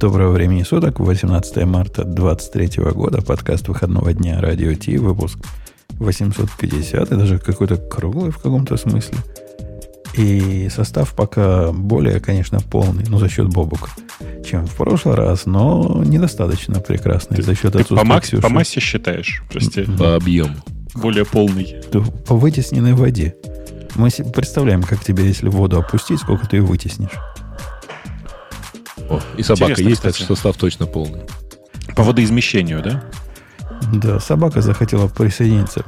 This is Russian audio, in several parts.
Доброго времени суток, 18 марта 2023 года, подкаст выходного дня Радио Ти, выпуск 850, и даже какой-то круглый в каком-то смысле. И состав пока более, конечно, полный, ну, за счет Бобука, чем в прошлый раз, но недостаточно прекрасный ты, за счет ты по, массе, по массе считаешь, прости? По объему. Более полный. По вытесненной воде. Мы представляем, как тебе, если воду опустить, сколько ты ее вытеснишь. О, и собака Интересно, есть, кстати. так что состав точно полный. По водоизмещению, да? Да, собака захотела присоединиться.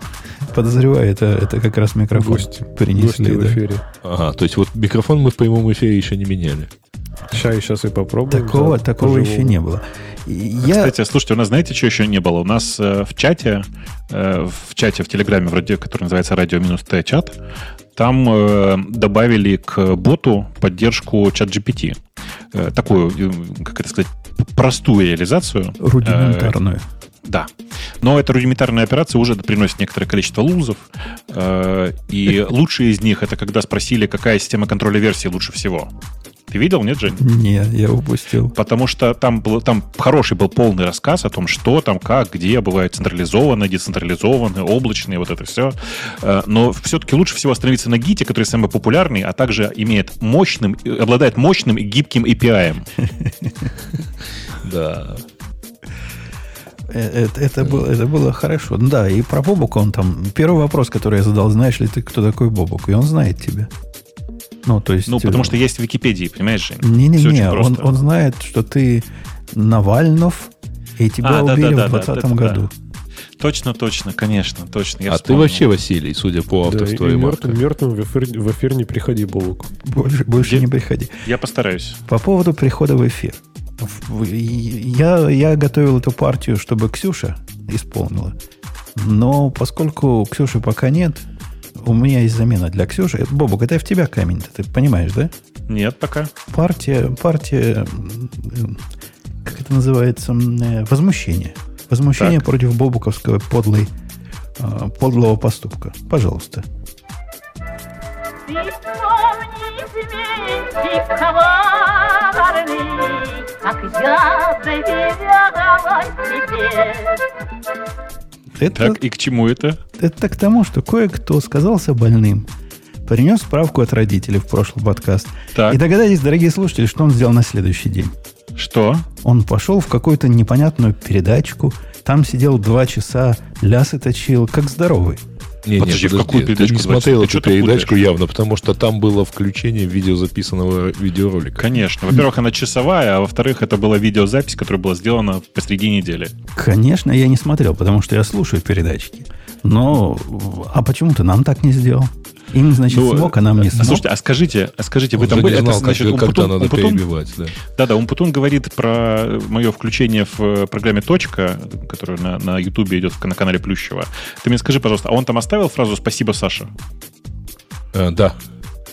Подозреваю, это, это как раз микрофон Гости. принесли. Гости в эфире. Да. Ага, то есть вот микрофон мы в прямом эфире еще не меняли. Сейчас, сейчас и попробуем. Такого, да, такого еще не было. Я... Кстати, слушайте, у нас знаете, что еще не было? У нас э, в чате, э, в чате в Телеграме, вроде, который называется радио-т чат, там э, добавили к боту поддержку чат GPT. Э, такую, э, как это сказать, простую реализацию. Рудиментарную. Э, да. Но эта рудиментарная операция уже приносит некоторое количество лузов. Э, и лучшие из них это когда спросили, какая система контроля версии лучше всего. Ты видел, нет, Жень? Нет, я упустил. Потому что там, был, там хороший был полный рассказ о том, что там, как, где бывает централизованное, децентрализованное, облачное, вот это все. Э, но все-таки лучше всего остановиться на гите, который самый популярный, а также имеет мощным, обладает мощным и гибким API. Да. Э, это, это, было, это было хорошо. Да, и про Бобука он там... Первый вопрос, который я задал, знаешь ли ты, кто такой Бобук? И он знает тебя. Ну, то есть... Ну, потому что есть в Википедии, понимаешь, Жень? Не-не-не, он, он знает, что ты Навальнов, и тебя а, убили да, да, в 2020 да, году. Да. Точно, точно, конечно, точно. Я а вспомнил. ты вообще, Василий, судя по авторству да, и мертвым, мертвым в эфир, в эфир не приходи, Бобук. Больше, больше я, не приходи. Я постараюсь. По поводу прихода в эфир. Я, я готовил эту партию, чтобы Ксюша исполнила. Но поскольку Ксюши пока нет, у меня есть замена для Ксюши. Бобок, это в тебя камень ты понимаешь, да? Нет, пока. Партия, партия, как это называется, э, возмущение. Возмущение так. против Бобуковского подлой, э, подлого поступка. Пожалуйста. Это, так, и к чему это? Это к тому, что кое-кто сказался больным, принес справку от родителей в прошлый подкаст. Так. И догадайтесь, дорогие слушатели, что он сделал на следующий день. Что? Он пошел в какую-то непонятную передачку, там сидел два часа, лясы точил, как здоровый. Не, подожди, не, подожди, в какую передачку? Ты не смотрел эту передачку явно, потому что там было включение видеозаписанного видеоролика. Конечно. Во-первых, она часовая, а во-вторых, это была видеозапись, которая была сделана посреди недели. Конечно, я не смотрел, потому что я слушаю передачки. Но, а почему ты нам так не сделал? Им, значит, ну, смог, а нам не смог. Слушайте, а скажите, а скажите, вы там были? Знал, это, значит, как, когда надо Умпутун, перебивать, да. Да-да, Умпутун говорит про мое включение в э, программе «Точка», которая на, на YouTube идет на канале Плющева. Ты мне скажи, пожалуйста, а он там оставил фразу «Спасибо, Саша»? Э, да.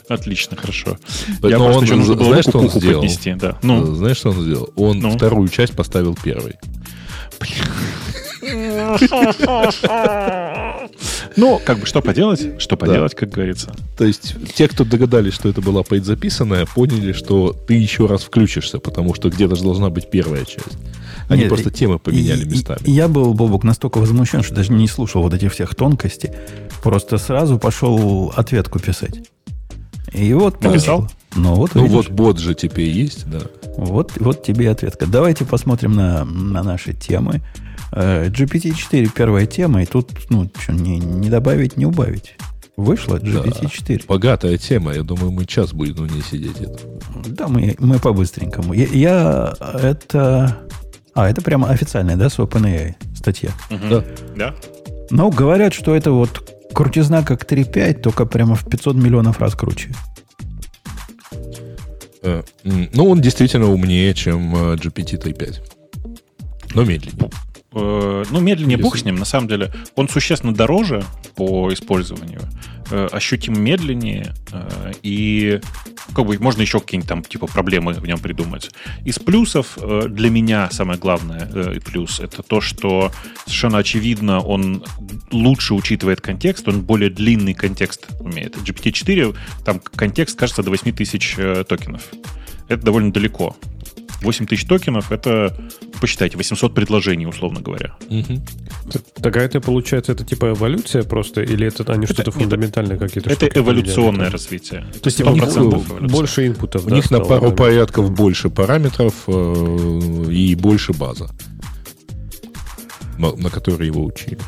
Отлично, хорошо. Но Я он, еще нужно было знаешь, что он сделал? Поднести, да. Ну. Знаешь, что он сделал? Он ну. вторую часть поставил первой. Блин. Ну, как бы, что поделать? Что поделать, да. как говорится. То есть, те, кто догадались, что это была предзаписанная, поняли, что ты еще раз включишься, потому что где-то же должна быть первая часть. Они Нет, просто темы поменяли местами. Я был, Бобок, настолько возмущен, что даже не слушал вот этих всех тонкостей. Просто сразу пошел ответку писать. И вот написал. Ну вот, ну вот бот же теперь есть, да. Вот, вот тебе ответка. Давайте посмотрим на, на наши темы. Э, GPT-4 первая тема, и тут, ну, что, не, не добавить, не убавить. Вышла GPT-4. Да, богатая тема. Я думаю, мы час будем на ней сидеть. Да, мы, мы по-быстренькому. Я, я это... А, это прямо официальная, да, с OpenAI статья? Угу. Да. Да. Ну, говорят, что это вот крутизна как 3.5, только прямо в 500 миллионов раз круче. Э, ну, он действительно умнее, чем э, GPT 3.5. Но медленнее. Э, ну, медленнее Если... бог с ним, на самом деле. Он существенно дороже по использованию, э, ощутимо медленнее, э, и как бы можно еще какие-нибудь там типа проблемы в нем придумать. Из плюсов для меня самое главное плюс это то, что совершенно очевидно он лучше учитывает контекст, он более длинный контекст умеет. GPT-4, там контекст, кажется, до 8 тысяч токенов. Это довольно далеко. 8 тысяч токенов — это, посчитайте, 800 предложений, условно говоря. Угу. Так, а это, получается, это типа эволюция просто, или это они что-то фундаментальное какие-то Это эволюционное развитие. То есть у них больше инпутов, У да, них на пару да? порядков больше параметров э, и больше база, на, на которой его учили.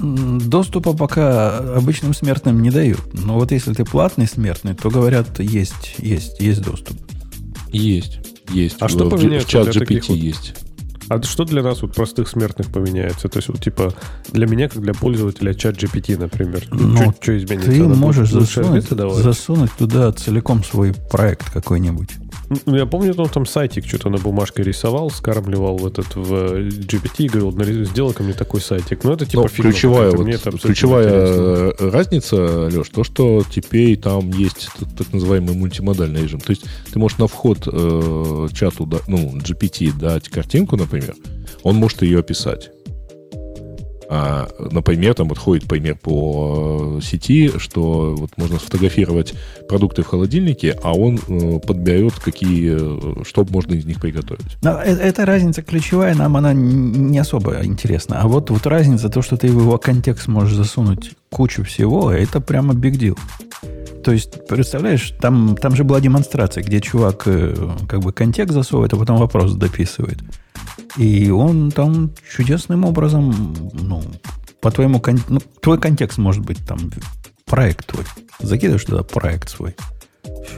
Доступа пока обычным смертным не дают. Но вот если ты платный смертный, то говорят, есть, есть, есть доступ. Есть, есть. А в, что поменяется в чат GPT вот... есть. А что для нас, вот простых смертных, поменяется? То есть, вот, типа, для меня, как для пользователя чат GPT, например, ну, что, что изменится? Ты Она можешь засунуть, засунуть туда целиком свой проект какой-нибудь. Ну, я помню, он там сайтик что-то на бумажке рисовал, скармливал в этот в GPT и говорил, сделай ко мне такой сайтик. Ну, это типа Но фигня, ключевая, вот, мне ключевая разница, Леш, то, что теперь там есть так называемый мультимодальный режим. То есть ты можешь на вход э, чату, ну, GPT дать картинку, например, он может ее описать. А, например, там вот ходит пример по э, сети, что вот можно сфотографировать продукты в холодильнике, а он э, подберет, какие, э, что можно из них приготовить. Но эта разница ключевая, нам она не особо интересна. А вот, вот разница, то, что ты в его контекст можешь засунуть кучу всего, это прямо big deal. То есть, представляешь, там, там же была демонстрация, где чувак как бы контекст засовывает, а потом вопрос дописывает. И он там чудесным образом, ну, по твоему, ну, твой контекст может быть там проект твой. Закидываешь туда проект свой,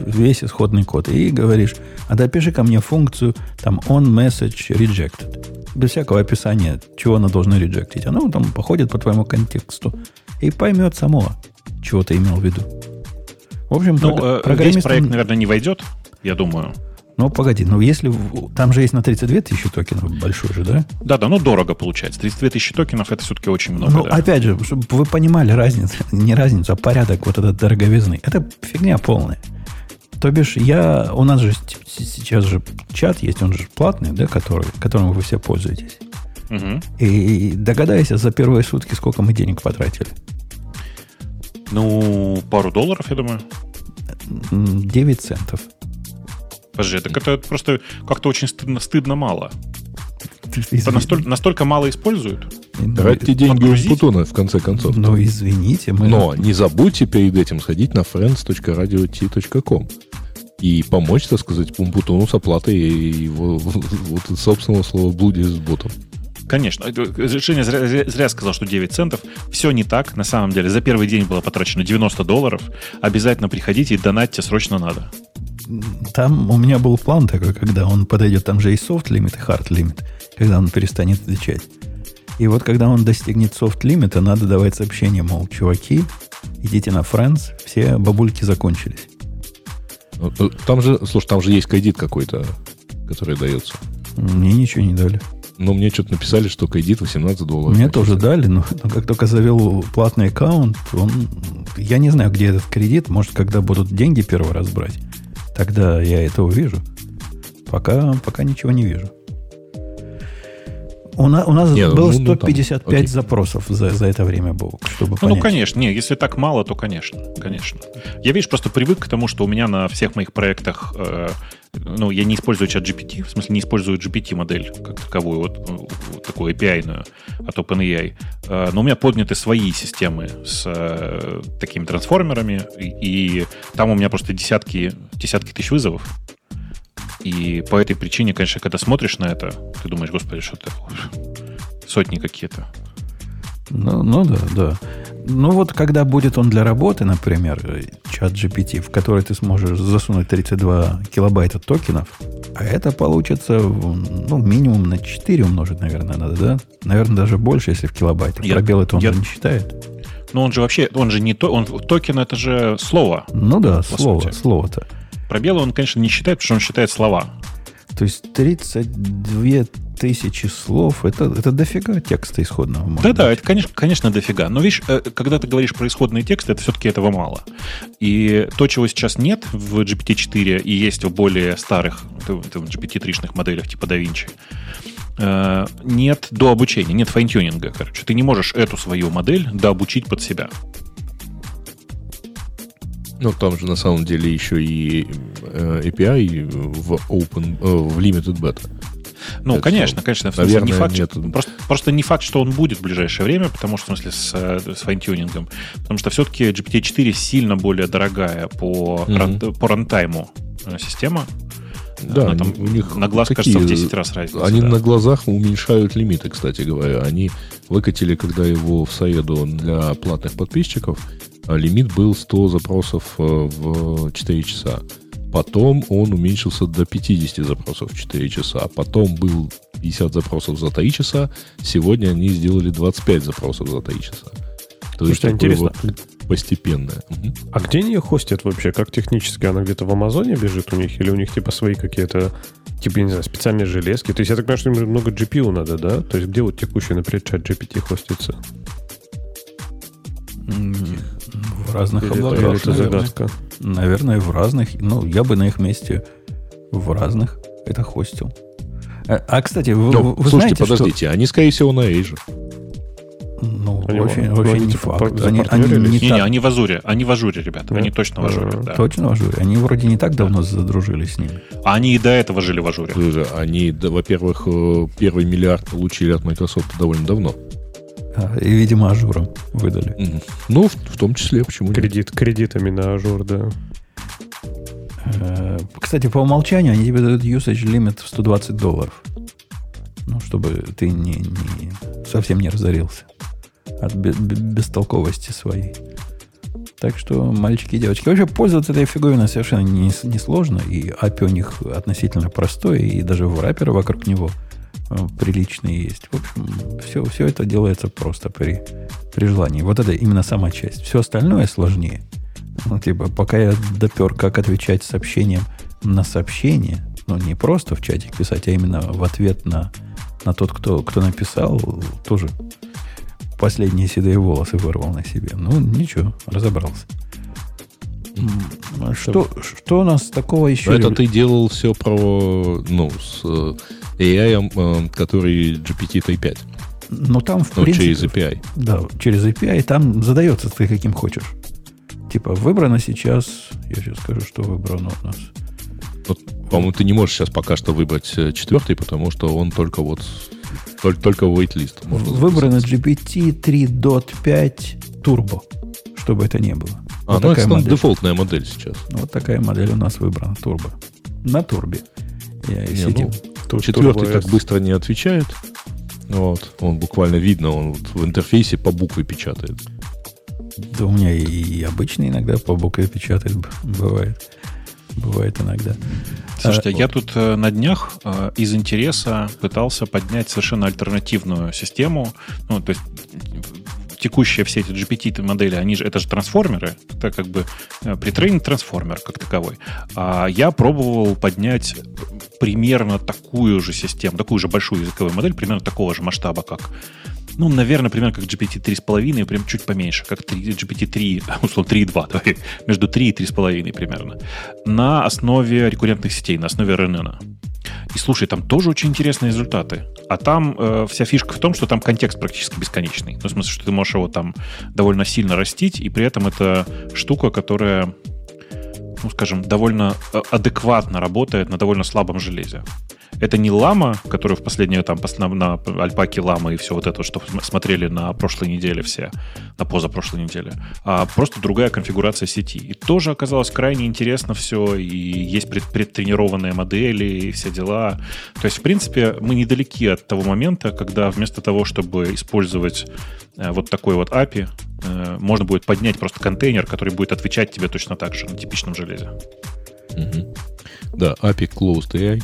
весь исходный код, и говоришь, а допиши ко мне функцию там on message rejected. Без всякого описания, чего она должна реджектить. Оно там походит по твоему контексту и поймет само, чего ты имел в виду. В общем, ну, прог- э, весь проект, наверное, не войдет, я думаю. Ну, погоди, ну если... Там же есть на 32 тысячи токенов большой же, да? Да, да, ну дорого получается. 32 тысячи токенов это все-таки очень много. Ну, да. опять же, чтобы вы понимали разницу, не разницу, а порядок вот этот дороговизны. Это фигня полная. То бишь, я... У нас же сейчас же чат есть, он же платный, да, который, которым вы все пользуетесь. Угу. И догадайся, за первые сутки сколько мы денег потратили? Ну, пару долларов, я думаю. 9 центов. Подожди, так это просто как-то очень стыдно, стыдно мало. Это настолько, настолько мало используют. Тратьте деньги у Путуна, в конце концов. Ну, извините. Мы... Но не забудьте перед этим сходить на friends.radiot.com и помочь, так сказать, Пумпутуну с оплатой его, вот, собственного слова блуди с ботом. Конечно. Женя зря, зря сказал, что 9 центов. Все не так. На самом деле, за первый день было потрачено 90 долларов. Обязательно приходите и донатьте срочно надо там у меня был план такой, когда он подойдет, там же и soft limit, и hard limit, когда он перестанет отвечать. И вот когда он достигнет soft лимита, надо давать сообщение, мол, чуваки, идите на Friends, все бабульки закончились. Ну, э, там же, слушай, там же есть кредит какой-то, который дается. Мне ничего не дали. Но мне что-то написали, что кредит 18 долларов. Мне тоже дали, но, но как только завел платный аккаунт, он... Я не знаю, где этот кредит. Может, когда будут деньги первый раз брать. Тогда я это увижу. Пока, пока ничего не вижу. У, на, у нас Нет, было ну, 155 ну, там, запросов за, за это время, Бог, чтобы ну, ну, конечно. Не, если так мало, то конечно. конечно. Я, видишь, просто привык к тому, что у меня на всех моих проектах э, ну, я не использую чат GPT, в смысле не использую GPT-модель как таковую, вот, вот такую API-ную от OpenAI. Э, но у меня подняты свои системы с э, такими трансформерами, и, и там у меня просто десятки, десятки тысяч вызовов. И по этой причине, конечно, когда смотришь на это, ты думаешь, господи, что это сотни какие-то. Ну, ну да, да. Ну вот когда будет он для работы, например, чат GPT, в который ты сможешь засунуть 32 килобайта токенов, а это получится ну, минимум на 4 умножить, наверное, надо, да? Наверное, даже больше, если в килобайтах. Я, Пробел это он я, не считает. Но он же вообще, он же не то, он токен это же слово. Ну да, слово, слово-то. Пробелы он, конечно, не считает, потому что он считает слова. То есть 32 тысячи слов, это, это дофига текста исходного. Да-да, это, конечно, конечно, дофига. Но видишь, э, когда ты говоришь про исходные тексты, это все-таки этого мало. И то, чего сейчас нет в GPT-4 и есть в более старых GPT-3-шных моделях типа DaVinci, э, нет до обучения, нет файнтюнинга, короче. Ты не можешь эту свою модель дообучить под себя. Ну, там же на самом деле еще и э, API в open, э, в limited beta. Ну, это конечно, конечно. В смысле, наверное, не факт, нет. Что, просто, просто не факт, что он будет в ближайшее время, потому что, в смысле, с, с fine-tuning ом. Потому что все-таки GPT-4 сильно более дорогая по, mm-hmm. ран, по runtime у э, система. Да, Она там у них на глаз, какие, кажется, в 10 раз разница. Они да. на глазах уменьшают лимиты, кстати говоря. Они выкатили, когда его в Саеду для платных подписчиков, лимит был 100 запросов э, в 4 часа. Потом он уменьшился до 50 запросов в 4 часа. Потом был 50 запросов за 3 часа. Сегодня они сделали 25 запросов за 3 часа. То есть интересно. Вот постепенное. Угу. А где они ее хостят вообще? Как технически? Она где-то в Амазоне бежит у них? Или у них типа свои какие-то типа, не знаю, специальные железки? То есть я так понимаю, что им много GPU надо, да? То есть где вот текущий, например, чат GPT хостится? В разных или облаках. Это, загадка. Наверное, в разных. Ну, я бы на их месте в разных это хостил. А, а кстати, вы, Но, вы слушайте, знаете, подождите, что... они, скорее всего, на Azure. Ну, они, очень, очень не типа, факт. Они, они, не, не, так... не, они в Азуре. Они в Азуре, ребята. Да? Они точно в Азуре. Да. Точно в Азуре. Они вроде не так давно задружились с ними. А они и до этого жили в Азуре. Они, во-первых, э, первый миллиард получили от Microsoft довольно давно. И, видимо, Azure ом выдали. Ну, в, в том числе, почему Кредит, нет? Кредитами на Azure, да. Э, кстати, по умолчанию они тебе дают usage limit в 120 долларов. Ну, чтобы ты не, не, совсем не разорился от бестолковости своей. Так что, мальчики и девочки, вообще пользоваться этой фиговиной совершенно не, не сложно, и API у них относительно простой, и даже wrapper ы вокруг него – приличные есть. В общем, все, все это делается просто при, при желании. Вот это именно сама часть. Все остальное сложнее. Ну, типа, пока я допер, как отвечать сообщением на сообщение, ну, не просто в чатик писать, а именно в ответ на, на тот, кто, кто написал, тоже последние седые волосы вырвал на себе. Ну, ничего, разобрался. Что, что у нас такого еще? Это ты делал все про, ну, с AI, э, который GPT 3.5. Ну, там, в ну, принципе... через API. Да, через API. Там задается ты каким хочешь. Типа, выбрано сейчас... Я сейчас скажу, что выбрано у нас. Вот, по-моему, ты не можешь сейчас пока что выбрать э, четвертый, потому что он только вот... Только, только waitlist. Выбрано GPT 3.5 Turbo, чтобы это не было. А, вот ну это модель. дефолтная модель сейчас. Вот такая модель у нас выбрана, Turbo. На турбе. Я не, ну, четвертый так быстро не отвечает. Вот. Он буквально видно, он вот в интерфейсе по букве печатает. Да у меня и обычный иногда по букве печатает, бывает. Бывает иногда. Слушайте, а, я вот. тут э, на днях э, из интереса пытался поднять совершенно альтернативную систему. Ну, то есть текущие все эти GPT-модели, они же, это же трансформеры, это как бы э, претрейн трансформер как таковой. А я пробовал поднять примерно такую же систему, такую же большую языковую модель, примерно такого же масштаба, как ну, наверное, примерно как GPT 3,5, прям чуть поменьше, как 3, GPT-3, условно, 3,2, между 3 и 3,5 примерно, на основе рекуррентных сетей, на основе RNN. И слушай, там тоже очень интересные результаты. А там э, вся фишка в том, что там контекст практически бесконечный. Ну, в смысле, что ты можешь его там довольно сильно растить, и при этом это штука, которая, ну, скажем, довольно э, адекватно работает на довольно слабом железе. Это не лама, которую в последнее там на, альпаке лама и все вот это, что смотрели на прошлой неделе все, на позапрошлой неделе, а просто другая конфигурация сети. И тоже оказалось крайне интересно все, и есть пред, предтренированные модели и все дела. То есть, в принципе, мы недалеки от того момента, когда вместо того, чтобы использовать вот такой вот API, э, можно будет поднять просто контейнер, который будет отвечать тебе точно так же на типичном железе. Угу. Да, API Closed AI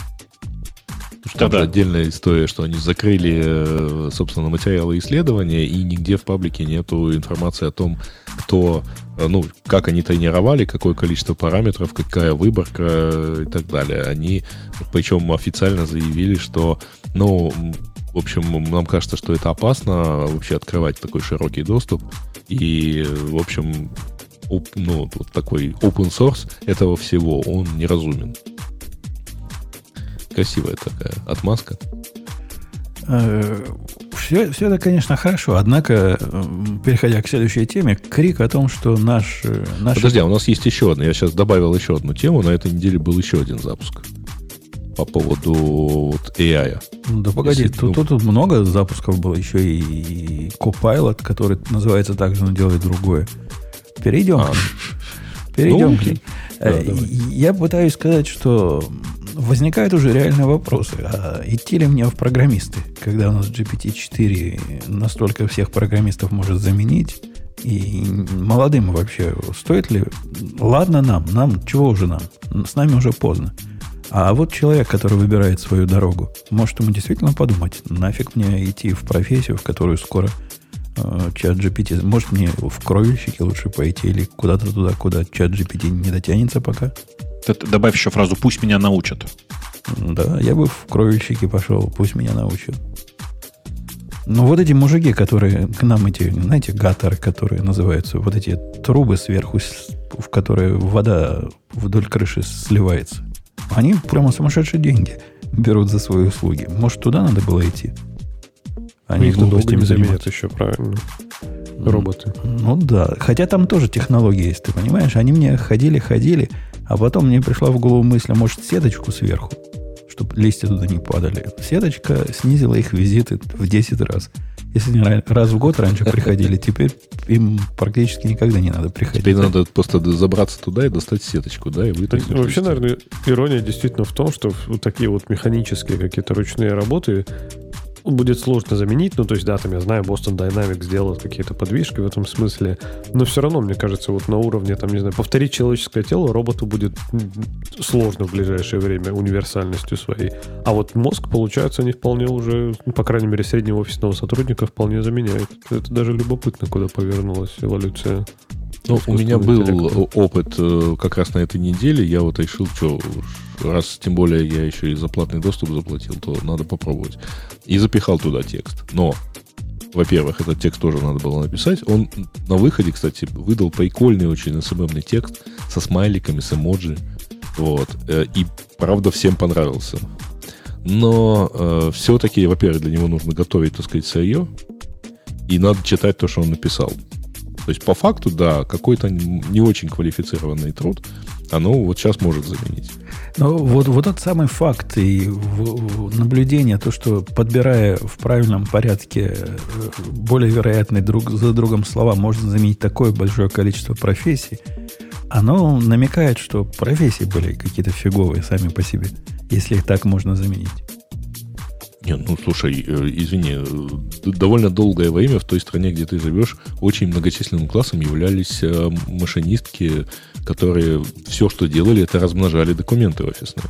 там да. отдельная история, что они закрыли, э, собственно, материалы исследования, и нигде в паблике нету информации о том, кто, э, ну, как они тренировали, какое количество параметров, какая выборка и так далее. Они, причем официально заявили, что, ну, в общем, нам кажется, что это опасно вообще открывать такой широкий доступ. И, в общем, ну, вот такой open source этого всего, он неразумен красивая такая отмазка. Все, все это, конечно, хорошо. Однако, переходя к следующей теме, крик о том, что наш... наш... Подожди, а у нас есть еще одна. Я сейчас добавил еще одну тему. На этой неделе был еще один запуск по поводу вот, AI. Да погоди, Если, тут, ну... тут, тут много запусков было. Еще и Copilot, который называется так же, но делает другое. Перейдем а. Перейдем ну, к ним. Да, э, Я пытаюсь сказать, что возникают уже реальные вопросы. А идти ли мне в программисты, когда у нас GPT-4 настолько всех программистов может заменить? И молодым вообще стоит ли? Ладно нам, нам, чего уже нам? С нами уже поздно. А вот человек, который выбирает свою дорогу, может ему действительно подумать, нафиг мне идти в профессию, в которую скоро э, чат GPT, может мне в кровельщики лучше пойти или куда-то туда, куда чат GPT не дотянется пока? Ты добавь еще фразу «пусть меня научат». Да, я бы в кровельщики пошел, пусть меня научат. Ну, вот эти мужики, которые к нам эти, знаете, гаторы, которые называются, вот эти трубы сверху, в которые вода вдоль крыши сливается. Они прямо сумасшедшие деньги берут за свои услуги. Может, туда надо было идти? Они их долго не заменят еще, правильно. Роботы. Ну да. Хотя там тоже технологии есть, ты понимаешь? Они мне ходили-ходили, а потом мне пришла в голову мысль, а может, сеточку сверху, чтобы листья туда не падали. Сеточка снизила их визиты в 10 раз. Если они раз в год раньше приходили, теперь им практически никогда не надо приходить. Теперь надо просто забраться туда и достать сеточку, да, и вытащить. Вообще, наверное, ирония действительно в том, что вот такие вот механические какие-то ручные работы будет сложно заменить. Ну, то есть, да, там я знаю, Boston Dynamics делают какие-то подвижки в этом смысле, но все равно, мне кажется, вот на уровне, там, не знаю, повторить человеческое тело роботу будет сложно в ближайшее время универсальностью своей. А вот мозг, получается, они вполне уже, ну, по крайней мере, среднего офисного сотрудника вполне заменяют. Это даже любопытно, куда повернулась эволюция. Ну, у меня был интеллекта. опыт э, как раз на этой неделе. Я вот решил, что раз тем более я еще и за платный доступ заплатил, то надо попробовать. И запихал туда текст. Но, во-первых, этот текст тоже надо было написать. Он на выходе, кстати, выдал прикольный очень СММный текст со смайликами, с эмоджи. Вот. Э, и, правда, всем понравился. Но э, все-таки, во-первых, для него нужно готовить, так сказать, сырье. И надо читать то, что он написал. То есть, по факту, да, какой-то не очень квалифицированный труд, оно вот сейчас может заменить. Ну, вот, вот тот самый факт и наблюдение, то, что подбирая в правильном порядке э, более вероятные друг за другом слова, можно заменить такое большое количество профессий, оно намекает, что профессии были какие-то фиговые сами по себе, если их так можно заменить. Нет, ну слушай, э, извини, э, довольно долгое время в той стране, где ты живешь, очень многочисленным классом являлись э, машинистки, которые все, что делали, это размножали документы офисные.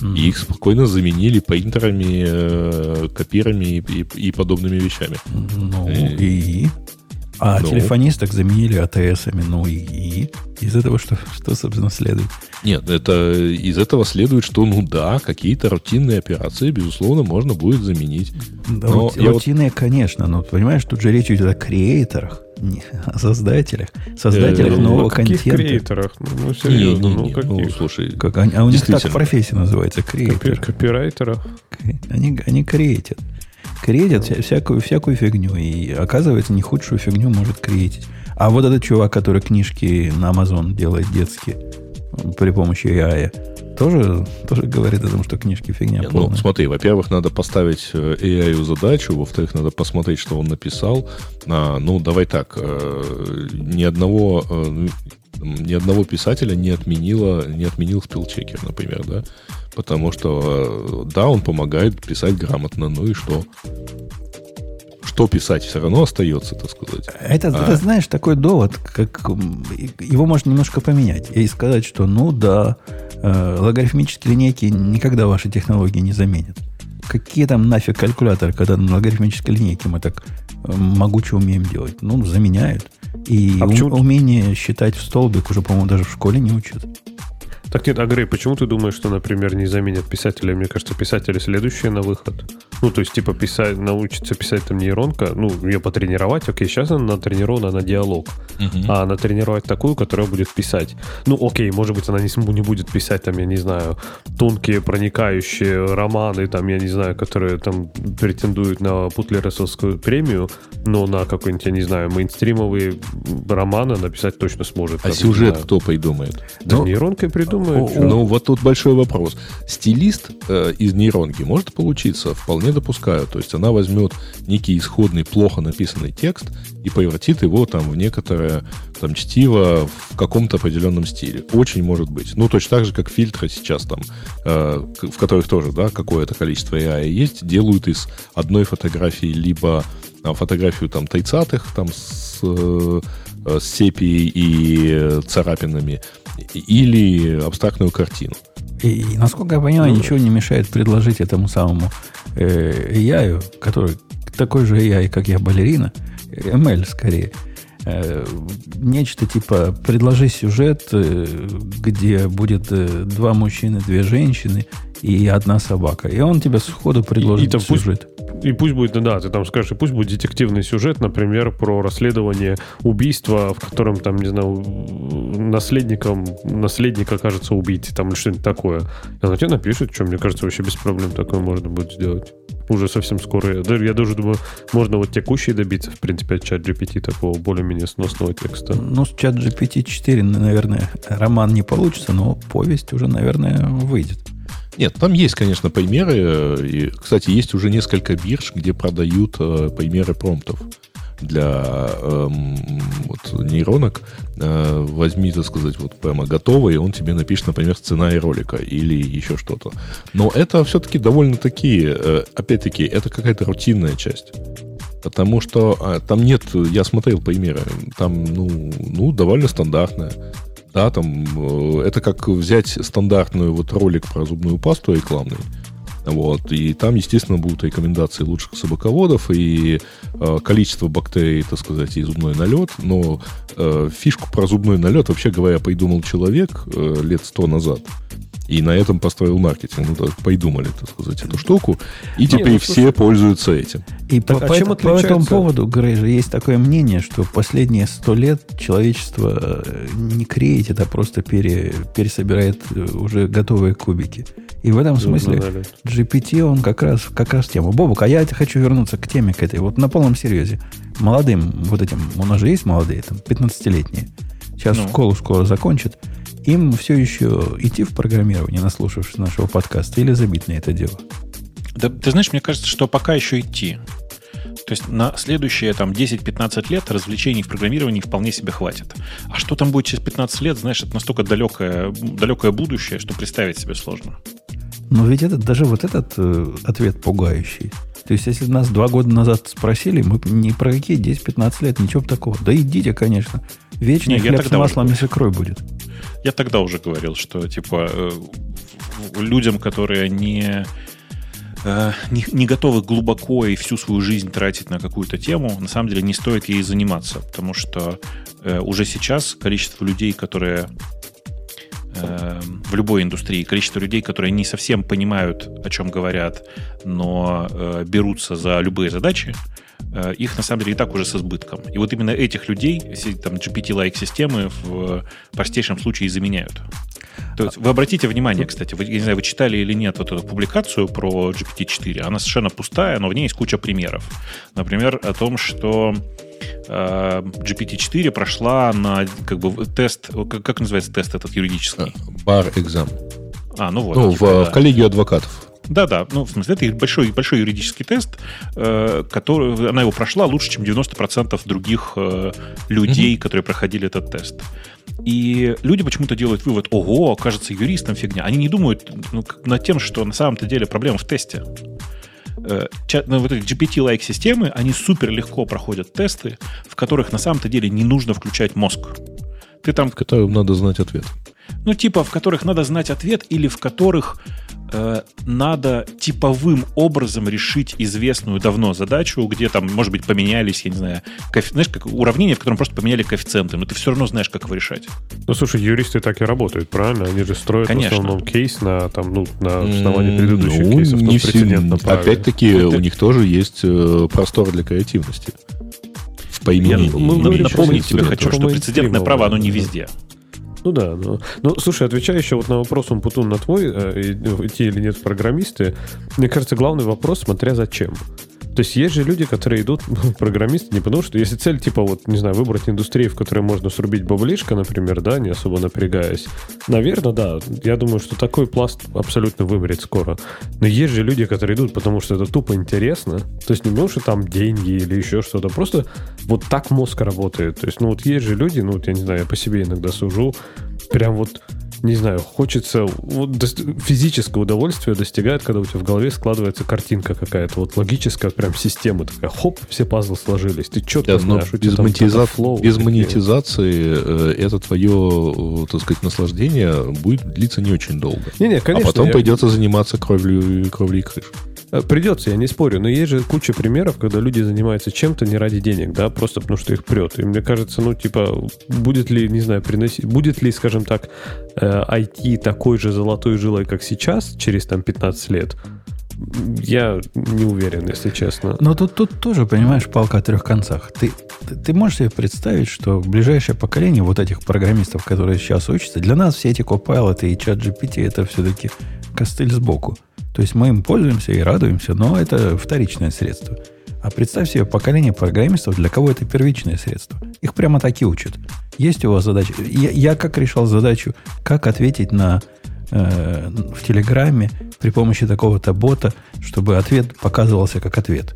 Mm-hmm. И их спокойно заменили принтерами, копирами и, и, и подобными вещами. Ну и... и... А ну. телефонисток заменили АТСами, ну и из этого что, что, собственно, следует? Нет, это из этого следует, что, ну да, какие-то рутинные операции, безусловно, можно будет заменить. Да, но рут, рутинные, вот... конечно, но, понимаешь, тут же речь идет о креаторах, не о создателях. Создателях э, нового ну, контента. креаторах? Ну, ну серьезно, не, не, не, ну, каких? ну слушай. Как, они, а у них так профессия называется, креатор. Копирайтерах. Они, они креатят креатит вся, всякую, всякую фигню. И оказывается, не худшую фигню может креатить. А вот этот чувак, который книжки на Amazon делает детские при помощи AI, тоже, тоже говорит о том, что книжки фигня Нет, полная. Ну, смотри, во-первых, надо поставить э, AI задачу, во-вторых, надо посмотреть, что он написал. А, ну, давай так, э, ни одного э, ни одного писателя не отменило, не отменил спилчекер, например, да, потому что, да, он помогает писать грамотно, ну и что? Что писать все равно остается, так сказать. Это, а... это знаешь, такой довод, как его можно немножко поменять и сказать, что, ну да, э, логарифмические линейки никогда ваши технологии не заменят. Какие там нафиг калькуляторы, когда на логарифмической линейке мы так э, могуче умеем делать? Ну, заменяют. И а ум, умение считать в столбик уже, по-моему, даже в школе не учат. Так нет, а Грей, почему ты думаешь, что, например, не заменят писателя? Мне кажется, писатели следующие на выход. Ну, то есть, типа, писать, научиться писать там нейронка, ну, ее потренировать, окей, сейчас она натренирована на диалог, uh-huh. а натренировать такую, которая будет писать. Ну, окей, может быть, она не, не будет писать, там, я не знаю, тонкие, проникающие романы, там, я не знаю, которые там претендуют на Путлересовскую премию, но на какой-нибудь, я не знаю, мейнстримовые романы написать точно сможет. А там, сюжет кто придумает? Да ну, нейронкой придумает. Ну, вот тут большой вопрос. Стилист э, из нейронки может получиться, вполне допускаю. То есть она возьмет некий исходный, плохо написанный текст и превратит его там в некоторое там чтиво в каком-то определенном стиле. Очень может быть. Ну, точно так же, как фильтры сейчас там, э, в которых тоже, да, какое-то количество AI есть, делают из одной фотографии либо а, фотографию там тайцатых, там с, э, с сепией и царапинами, или абстрактную картину. И, и насколько я понимаю, ну, ничего не мешает предложить этому самому э, AI, который такой же AI, как я, балерина, ML скорее, э, нечто типа предложи сюжет, э, где будет э, два мужчины, две женщины и одна собака. И он тебе сходу предложит и, и сюжет. Пусть и пусть будет, да, ты там скажешь, и пусть будет детективный сюжет, например, про расследование убийства, в котором, там, не знаю, наследником, наследник окажется убийцей, там, или что-нибудь такое. И она тебе напишет, что, мне кажется, вообще без проблем такое можно будет сделать. Уже совсем скоро. Я даже думаю, можно вот текущий добиться, в принципе, от чат GPT такого более-менее сносного текста. Ну, с чат GPT 4, наверное, роман не получится, но повесть уже, наверное, выйдет. Нет, там есть, конечно, примеры. И, кстати, есть уже несколько бирж, где продают э, примеры промптов для э, вот, нейронок. Э, возьми, так сказать, вот прямо готовый, и он тебе напишет, например, сценарий ролика или еще что-то. Но это все-таки довольно такие, э, опять-таки, это какая-то рутинная часть. Потому что а, там нет, я смотрел примеры, там, ну, ну, довольно стандартная. Да, там, э, это как взять стандартную вот ролик про зубную пасту рекламный, вот, и там, естественно, будут рекомендации лучших собаководов и э, количество бактерий, так сказать, и зубной налет. Но э, фишку про зубной налет, вообще говоря, придумал человек э, лет сто назад. И на этом построил маркетинг. Ну, так, придумали, так сказать, эту штуку. И теперь Не, ну, все пользуются этим. И по, по, чем по этому поводу, Грей, есть такое мнение, что последние сто лет человечество э, не креатит, а просто пере, пересобирает э, уже готовые кубики. И в этом смысле GPT, он как раз, как раз тема. Бобук, а я хочу вернуться к теме, к этой. Вот на полном серьезе. Молодым вот этим, у нас же есть молодые, там, 15-летние. Сейчас ну. школу скоро закончат им все еще идти в программирование, наслушавшись нашего подкаста, или забить на это дело? Да, ты знаешь, мне кажется, что пока еще идти. То есть на следующие там, 10-15 лет развлечений в программировании вполне себе хватит. А что там будет через 15 лет, знаешь, это настолько далекое, далекое будущее, что представить себе сложно. Но ведь это, даже вот этот э, ответ пугающий. То есть, если нас два года назад спросили, мы ни про какие 10-15 лет, ничего такого. Да идите, конечно. Вечный Не, хлеб с маслом и с икрой будет. Я тогда уже говорил, что типа э, людям, которые не, э, не, не готовы глубоко и всю свою жизнь тратить на какую-то тему, на самом деле не стоит ей заниматься, потому что э, уже сейчас количество людей, которые в любой индустрии количество людей, которые не совсем понимают, о чем говорят, но берутся за любые задачи, Э, их на самом деле и так уже с избытком. И вот именно этих людей там, GPT-like системы в простейшем случае заменяют. То есть вы обратите внимание, кстати, вы, я не знаю, вы читали или нет вот эту публикацию про GPT-4. Она совершенно пустая, но в ней есть куча примеров. Например, о том, что э, GPT-4 прошла на как бы тест, как, как называется тест этот юридический? Бар экзам. А, ну вот. Ну, типа, в, да. в коллегию адвокатов. Да-да, ну, в смысле, это большой, большой юридический тест, э, который, она его прошла лучше, чем 90% других э, людей, mm-hmm. которые проходили этот тест. И люди почему-то делают вывод, ого, кажется, юристам фигня. Они не думают ну, над тем, что на самом-то деле проблема в тесте. Э, ну, вот эти GPT-like системы, они супер легко проходят тесты, в которых на самом-то деле не нужно включать мозг. Ты там... В которых надо знать ответ. Ну, типа, в которых надо знать ответ или в которых э, надо типовым образом решить известную давно задачу, где там, может быть, поменялись, я не знаю, коэф... знаешь, как уравнение, в котором просто поменяли коэффициенты, но ты все равно знаешь, как его решать. Ну, слушай, юристы так и работают, правильно? Они же строят Конечно. в основном кейс на, там, ну, на основании предыдущих ну, кейсов, не прецедентно Опять-таки, Это... у них тоже есть э, простор для креативности. В поимении. Я, напомнить тебе хочу, что прецедентное право, оно не везде. Ну да, ну, ну слушай, отвечая еще вот на вопрос, Умпутун, на твой, э, идти или нет в программисты, мне кажется, главный вопрос, смотря зачем. То есть есть же люди, которые идут, программисты, не потому что, если цель, типа, вот, не знаю, выбрать индустрию, в которой можно срубить баблишко, например, да, не особо напрягаясь, наверное, да, я думаю, что такой пласт абсолютно вымрет скоро. Но есть же люди, которые идут, потому что это тупо интересно. То есть не потому что там деньги или еще что-то, просто вот так мозг работает. То есть, ну вот есть же люди, ну вот я не знаю, я по себе иногда сужу, прям вот не знаю, хочется вот, физическое удовольствие достигает, когда у тебя в голове складывается картинка какая-то, вот логическая прям система такая, хоп, все пазлы сложились, ты четко да, знаешь, у без, монетиза... флоу, без монетизации э, это твое, так сказать, наслаждение будет длиться не очень долго. Не, не, конечно. А потом я... придется заниматься кровлей, кровлей крыш. Э, придется, я не спорю, но есть же куча примеров, когда люди занимаются чем-то не ради денег, да, просто потому что их прет. И мне кажется, ну, типа, будет ли, не знаю, приносить, будет ли, скажем так, IT э, такой же золотой жилой, как сейчас, через там 15 лет, я не уверен, если честно. Но тут, тут тоже, понимаешь, палка о трех концах. Ты, ты, можешь себе представить, что ближайшее поколение вот этих программистов, которые сейчас учатся, для нас все эти Copilot и чат GPT это все-таки костыль сбоку. То есть мы им пользуемся и радуемся, но это вторичное средство. А представь себе поколение программистов, для кого это первичное средство. Их прямо таки учат. Есть у вас задача. Я, я как решал задачу, как ответить на э, в Телеграме при помощи такого-то бота, чтобы ответ показывался как ответ.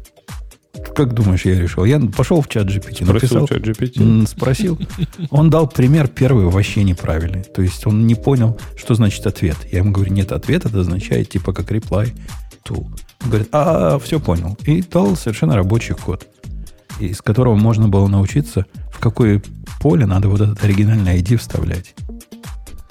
Как думаешь, я решил? Я пошел в чат GPT, написал, чат GPT. спросил. Он дал пример первый вообще неправильный. То есть он не понял, что значит ответ. Я ему говорю, нет, ответ это означает типа как reply to. Он говорит, а, все понял. И дал совершенно рабочий код, из которого можно было научиться, в какое поле надо вот этот оригинальный ID вставлять.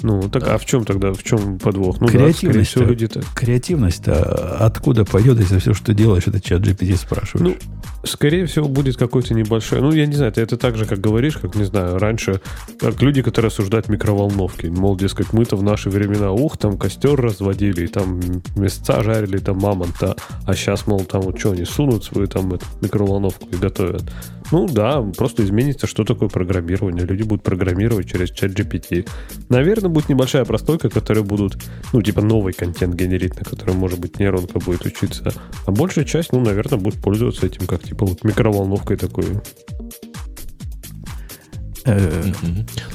Ну, так, да. а в чем тогда, в чем подвох? Ну, креативность, да, люди-то. Креативность откуда пойдет, если все, что делаешь, это чат GPT спрашиваешь? Ну, скорее всего, будет какой-то небольшой... Ну, я не знаю, это, это так же, как говоришь, как, не знаю, раньше, как люди, которые осуждают микроволновки. Мол, дескать, мы-то в наши времена, ух, там костер разводили, и там мясца жарили, там мамонта, а сейчас, мол, там вот что, они сунут свою там эту микроволновку и готовят. Ну да, просто изменится, что такое программирование. Люди будут программировать через чат GPT. Наверное, будет небольшая простойка, которая будут, ну, типа новый контент генерить, на котором, может быть, нейронка будет учиться. А большая часть, ну, наверное, будет пользоваться этим как, типа, вот микроволновкой такой.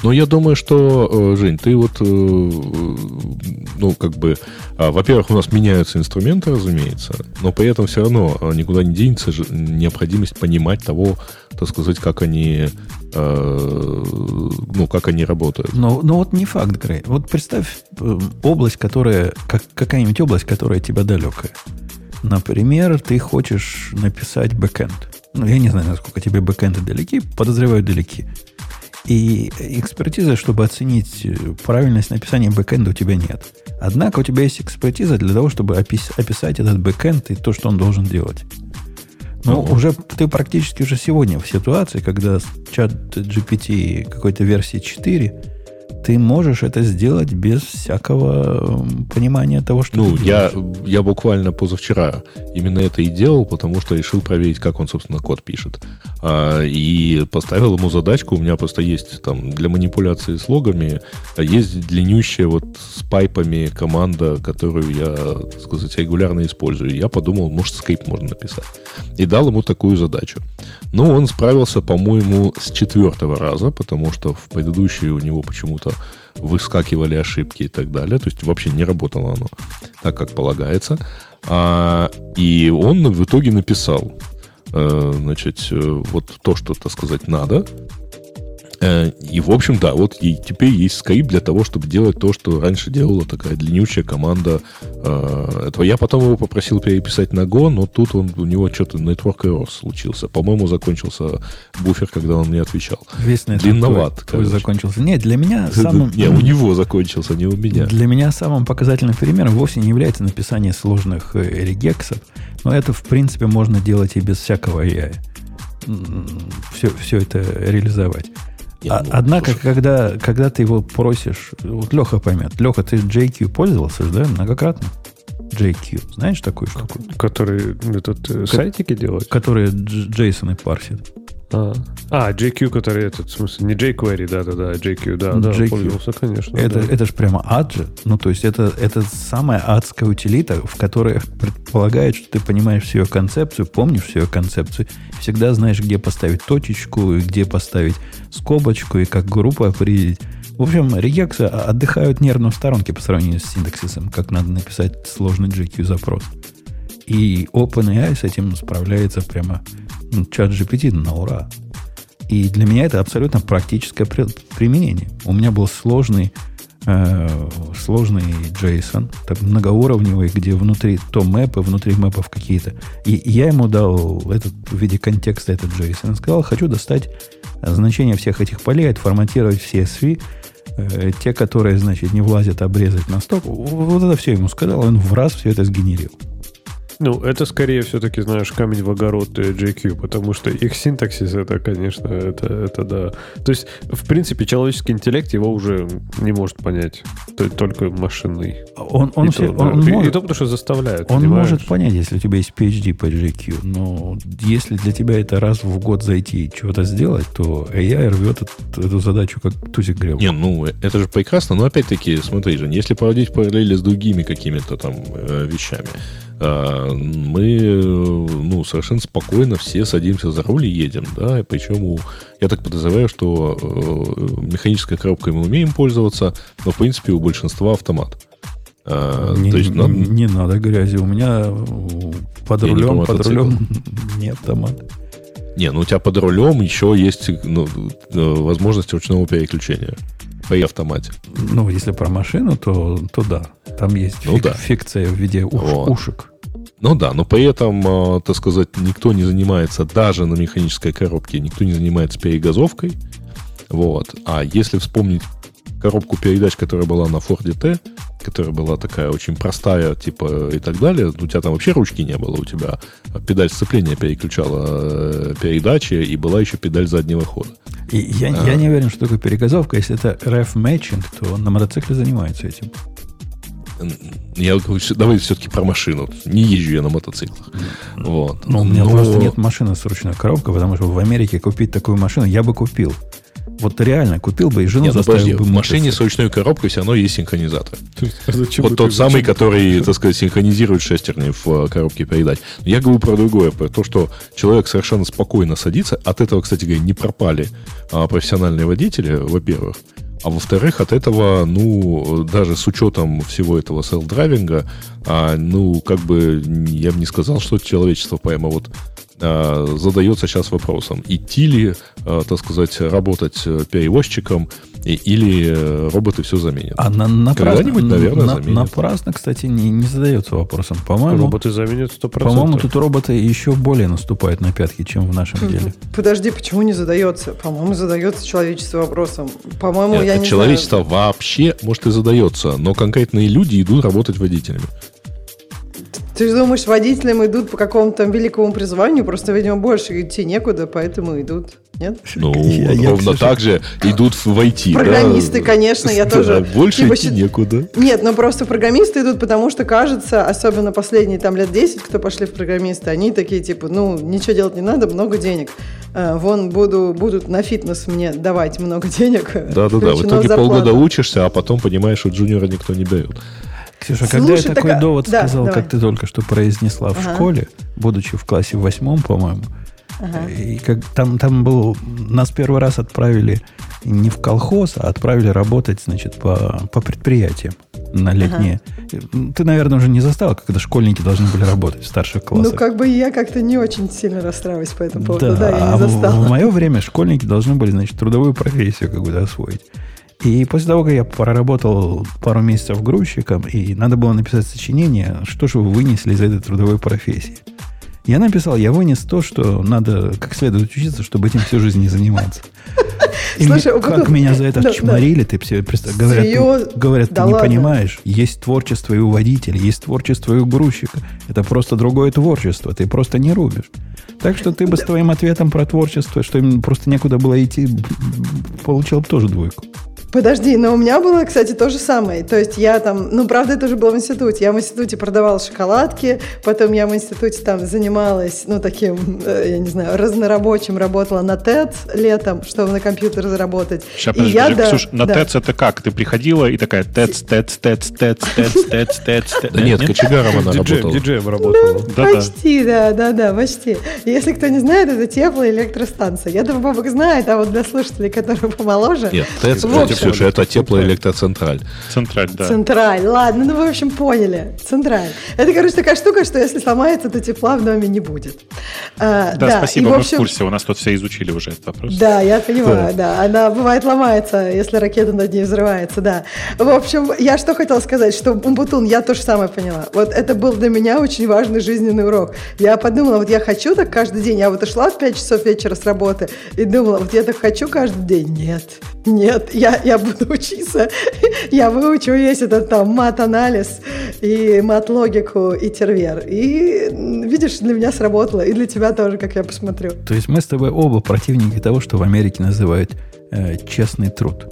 Ну, я думаю, что, э, Жень, ты вот, э, ну, как бы, а, во-первых, у нас меняются инструменты, разумеется, но при этом все равно э, никуда не денется необходимость понимать того, так сказать, как они, ну, как они работают. Но, но вот не факт, Грей. Вот представь область, которая, как, какая-нибудь область, которая тебя далекая. Например, ты хочешь написать бэкэнд. Ну, я не знаю, насколько тебе бэкэнды далеки, подозреваю далеки. И экспертизы, чтобы оценить э, правильность написания бэкэнда, у тебя нет. Однако у тебя есть экспертиза для того, чтобы опис- описать этот бэкэнд и то, что он должен делать. Но ну, уже ты практически уже сегодня в ситуации, когда чат GPT какой-то версии 4 ты можешь это сделать без всякого понимания того, что ну, ты я, я буквально позавчера именно это и делал, потому что решил проверить, как он, собственно, код пишет. А, и поставил ему задачку, у меня просто есть там для манипуляции с логами, есть длиннющая вот с пайпами команда, которую я, так сказать, регулярно использую. Я подумал, может, скрипт можно написать. И дал ему такую задачу. Но он справился, по-моему, с четвертого раза, потому что в предыдущие у него почему-то выскакивали ошибки и так далее. То есть вообще не работало оно так, как полагается. А, и он в итоге написал, э, значит, э, вот то, что, так сказать, надо. Э, и, в общем, да, вот и теперь есть скрипт для того, чтобы делать то, что раньше делала такая длиннющая команда э, этого. Я потом его попросил переписать на Go, но тут он, у него что-то network error случился. По-моему, закончился буфер, когда он мне отвечал. Весь Длинноват. Твой, твой закончился. Нет, для меня самым... Не, у него закончился, не у меня. Для меня самым показательным примером вовсе не является написание сложных э, регексов, но это, в принципе, можно делать и без всякого AI. Все, все это реализовать. А, однако, когда, когда ты его просишь, вот Леха поймет. Леха, ты JQ пользовался, да, многократно? JQ, знаешь такую штуку? Который этот э, сайтики делает? Которые Джейсоны парсит. А, а JQ, который этот, в смысле, не jQuery, да-да-да, JQ, да, да, JQ. пользовался, конечно. Это, да. это же прямо ад же. Ну, то есть это, это самая адская утилита, в которой предполагает, что ты понимаешь всю ее концепцию, помнишь всю ее концепцию, всегда знаешь, где поставить точечку, и где поставить скобочку, и как группу определить. В общем, регексы отдыхают нервно в сторонке по сравнению с синтаксисом, как надо написать сложный GQ-запрос. И OpenAI с этим справляется прямо ну, чат GPT на ура. И для меня это абсолютно практическое применение. У меня был сложный, э, сложный JSON, так многоуровневый, где внутри то мэпы, внутри мэпов какие-то. И я ему дал этот, в виде контекста этот JSON. Сказал, хочу достать значение всех этих полей, отформатировать все CSV, э, те, которые, значит, не влазят, обрезать на стоп. Вот это все ему сказал, он в раз все это сгенерил. Ну, это скорее все-таки, знаешь, камень в огород JQ, потому что их синтаксис, это, конечно, это, это да. То есть, в принципе, человеческий интеллект его уже не может понять. Только машинный. Он, он, и, все, то, он и, может, и то, потому что заставляют. Он понимаешь? может понять, если у тебя есть PhD по JQ, но если для тебя это раз в год зайти и чего-то сделать, то AI рвет эту, эту задачу как тузик грел. Не, ну, это же прекрасно, но опять-таки, смотри же, если проводить параллели с другими какими-то там э, вещами, мы ну, совершенно спокойно все садимся за руль и едем. Да? И причем я так подозреваю, что э, механической коробкой мы умеем пользоваться, но в принципе у большинства автомат. А, не, то есть, надо... не надо грязи. У меня под рулем, под рулем не автомат. Не, ну у тебя под рулем еще есть ну, э, возможность ручного переключения при автомате. Ну, если про машину, то, то да. Там есть ну, фик, да. фикция в виде уш, вот. ушек. Ну да, но при этом, э, так сказать, никто не занимается, даже на механической коробке, никто не занимается перегазовкой. Вот. А если вспомнить коробку передач, которая была на Ford T, которая была такая очень простая, типа, и так далее, у тебя там вообще ручки не было, у тебя педаль сцепления переключала э, передачи, и была еще педаль заднего хода. И я, а. я не уверен, что такое перегазовка. Если это ref matching, то на мотоцикле занимается этим. Я давай все-таки про машину. Не езжу я на мотоциклах. Вот. Ну, у меня Но... просто нет машины с ручной коробкой, потому что в Америке купить такую машину я бы купил. Вот реально купил бы и жену Нет, ну, заставил подожди, бы. В машине с ручной коробкой все равно есть синхронизатор. Вот тот самый, который, так сказать, синхронизирует шестерни в э, коробке передач. Я говорю про другое, про то, что человек совершенно спокойно садится. От этого, кстати говоря, не пропали а, профессиональные водители, во-первых. А во-вторых, от этого, ну, даже с учетом всего этого селф-драйвинга, а, ну, как бы, я бы не сказал, что человечество прямо вот а, задается сейчас вопросом, идти ли, а, так сказать, работать э, перевозчиком или э, роботы все заменят. А на, на Когда-нибудь, наверное, на, заменят. Напрасно, кстати, не, не задается вопросом. По-моему, роботы заменят 100%. По-моему, тут роботы еще более наступают на пятки, чем в нашем деле. Подожди, почему не задается? По-моему, задается человечество вопросом. По-моему, я не Человечество знаю. вообще, может, и задается, но конкретные люди идут работать водителями. Ты же думаешь, водителям идут по какому-то великому призванию, просто, видимо, больше идти некуда, поэтому идут. Нет? Ну, я, ровно я, так же идут в IT. Программисты, да? конечно, я да, тоже. Больше типа, идти некуда. Нет, но просто программисты идут, потому что кажется, особенно последние там лет 10, кто пошли в программисты, они такие, типа, ну, ничего делать не надо, много денег. Э, вон буду, будут на фитнес мне давать много денег. Да-да-да, в итоге полгода учишься, а потом понимаешь, что джуниора никто не дает. Ксюша, Слушай, когда я такой так... довод да, сказал, давай. как ты только что произнесла в ага. школе, будучи в классе восьмом, по-моему, Ага. И как там, там был, нас первый раз отправили не в колхоз, а отправили работать, значит, по, по предприятиям на летние. Ага. Ты, наверное, уже не застал, когда школьники должны были работать в старших классах. Ну, как бы я как-то не очень сильно расстраиваюсь по этому поводу. Да, да я не а застал. В, в мое время школьники должны были, значит, трудовую профессию какую-то освоить. И после того, как я проработал пару месяцев грузчиком, и надо было написать сочинение, что же вы вынесли из этой трудовой профессии. Я написал, я вынес то, что надо как следует учиться, чтобы этим всю жизнь не заниматься. И Слушай, мне, как меня за это да, чморили, да. ты все представь. Говорят, Серьез? говорят да ты ладно? не понимаешь. Есть творчество и у водителя, есть творчество и у грузчика. Это просто другое творчество. Ты просто не рубишь. Так что ты бы с твоим ответом про творчество, что им просто некуда было идти, получил бы тоже двойку. Подожди, но у меня было, кстати, то же самое. То есть я там, ну, правда, это уже было в институте. Я в институте продавала шоколадки, потом я в институте там занималась, ну, таким, э, я не знаю, разнорабочим, работала на ТЭЦ летом, чтобы на компьютер заработать. Сейчас, подожди, я, подожди, да, Ксюш, на да. ТЭЦ это как? Ты приходила и такая ТЭЦ, ТЭЦ, ТЭЦ, ТЭЦ, ТЭЦ, ТЭЦ, ТЭЦ, ТЭЦ. Нет, кочегаром она работала. Диджеем работала. Почти, да, да, да, почти. Если кто не знает, это теплоэлектростанция. Я думаю, Бабок знает, а вот для слушателей, которые помоложе... Нет, ТЭЦ, Ксюша, это теплоэлектроцентраль. Централь, да. Централь, ладно, ну вы, в общем, поняли. Централь. Это, короче, такая штука, что если сломается, то тепла в доме не будет. А, да, да, спасибо, и, в общем, мы в курсе, у нас тут все изучили уже этот вопрос. Да, я понимаю, да. да. Она бывает ломается, если ракета над ней взрывается, да. В общем, я что хотела сказать, что Умбутун, я то же самое поняла. Вот это был для меня очень важный жизненный урок. Я подумала, вот я хочу так каждый день. Я вот ушла в 5 часов вечера с работы и думала, вот я так хочу каждый день. Нет, нет, я, я буду учиться. Я выучу весь этот там мат-анализ и мат-логику и тервер. И, видишь, для меня сработало. И для тебя тоже, как я посмотрю. То есть мы с тобой оба противники того, что в Америке называют э, честный труд.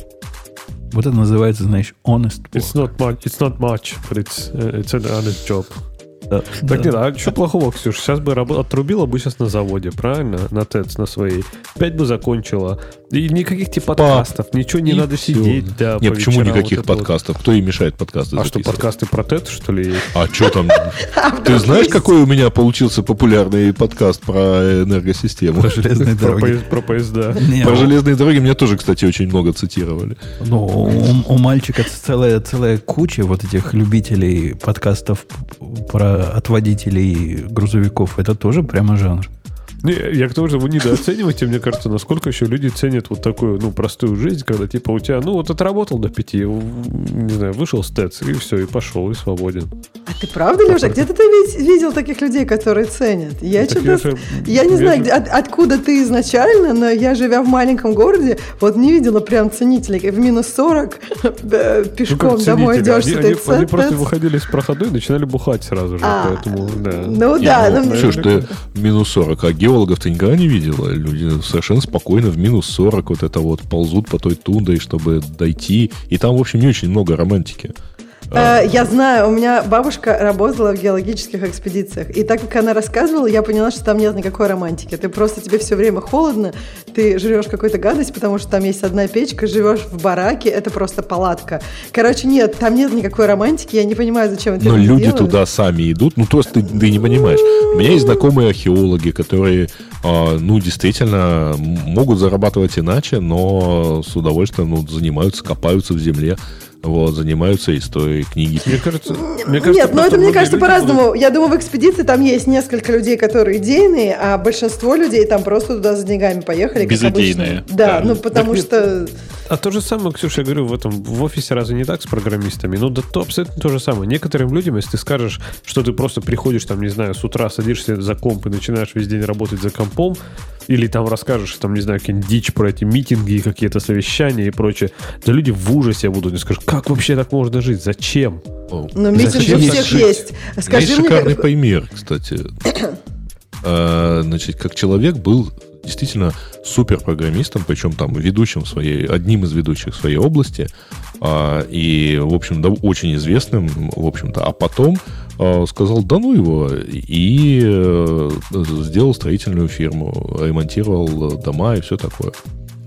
Вот это называется, знаешь, honest work. It's not much, it's not much but it's, uh, it's an honest job. Да. Так нет, а что плохого, Ксюш? Сейчас бы отрубила бы сейчас на заводе, правильно? На ТЭЦ, на своей. Пять бы закончила. И никаких типа подкастов, ничего не надо сидеть. Да, Нет, почему никаких подкастов? Кто им мешает подкасты А что, подкасты про ТЭЦ, что ли? А что там? Ты знаешь, какой у меня получился популярный подкаст про энергосистему? Про железные дороги. Про поезда. Про железные дороги меня тоже, кстати, очень много цитировали. Ну, у мальчика целая целая куча вот этих любителей подкастов про от водителей грузовиков. Это тоже прямо жанр. Не, я к тому же вы недооцениваете, мне кажется, насколько еще люди ценят вот такую, ну, простую жизнь, когда, типа, у тебя, ну, вот отработал до пяти, не знаю, вышел с ТЭЦ, и все, и пошел, и свободен. А ты правда, Леша, где-то ты видел таких людей, которые ценят? Я что-то, я, же, я не я знаю, же... от, откуда ты изначально, но я, живя в маленьком городе, вот не видела прям ценителей. В минус 40 э, пешком ну, домой идешь. Они, они, они просто выходили из проходной и начинали бухать сразу же, а, поэтому, да. Ну, да. Ну, ну, что ж ты минус 40, а геологов ты никогда не видела. Люди совершенно спокойно в минус 40 вот это вот ползут по той тундой, чтобы дойти. И там, в общем, не очень много романтики. Э, я знаю, у меня бабушка работала в геологических экспедициях. И так как она рассказывала, я поняла, что там нет никакой романтики. Ты просто, тебе все время холодно, ты жрешь какую-то гадость, потому что там есть одна печка, живешь в бараке, это просто палатка. Короче, нет, там нет никакой романтики, я не понимаю, зачем это Но люди делают. туда сами идут, ну просто ты, ты не понимаешь. У меня есть знакомые археологи, которые, э, ну, действительно могут зарабатывать иначе, но с удовольствием ну, занимаются, копаются в земле вот, занимаются историей книги. Мне кажется, мне кажется Нет, но ну это, мне кажется, по-разному. Будут... Я думаю, в экспедиции там есть несколько людей, которые идейные, а большинство людей там просто туда за деньгами поехали. Безыдейные. Да, да, ну потому так что... А то же самое, Ксюша, я говорю, в этом в офисе разве не так с программистами? Ну, да то абсолютно то же самое. Некоторым людям, если ты скажешь, что ты просто приходишь, там, не знаю, с утра садишься за комп и начинаешь весь день работать за компом, или там расскажешь, там, не знаю, какие-нибудь дичь про эти митинги, какие-то совещания и прочее, да люди в ужасе будут. Они скажут, как вообще так можно жить? Зачем? Но митинг у всех жить? есть. Скажи есть мне, шикарный как... пример, кстати. а, значит, как человек был действительно супер программистом, причем там ведущим своей, одним из ведущих в своей области, а, и, в общем, да, очень известным, в общем-то, а потом а, сказал, да ну его, и а, сделал строительную фирму, ремонтировал дома и все такое.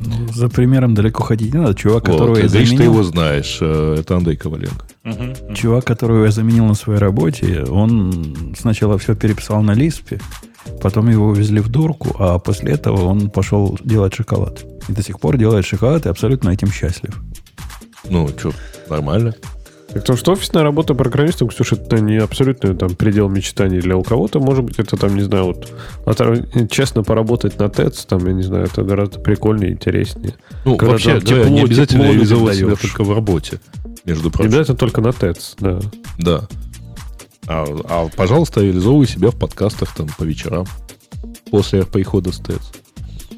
Ну, за примером далеко ходить не надо. Чувак, вот, которого я заменил... ты его знаешь. Э, это Андрей Коваленко. Угу, Чувак, которого я заменил на своей работе, он сначала все переписал на Лиспе, потом его увезли в дурку, а после этого он пошел делать шоколад. И до сих пор делает шоколад и абсолютно этим счастлив. Ну, что, нормально. Так то, что офисная работа программистом, Ксюша, это не абсолютно там предел мечтаний для у кого-то. Может быть, это там, не знаю, вот а, честно поработать на ТЭЦ, там, я не знаю, это гораздо прикольнее, интереснее. Ну, Когда вообще, тепло, не обязательно реализовать себя только в работе, между прочим. Обязательно только на ТЭЦ, да. Да. А, а, пожалуйста, реализовывай себя в подкастах там по вечерам после прихода с ТЭЦ.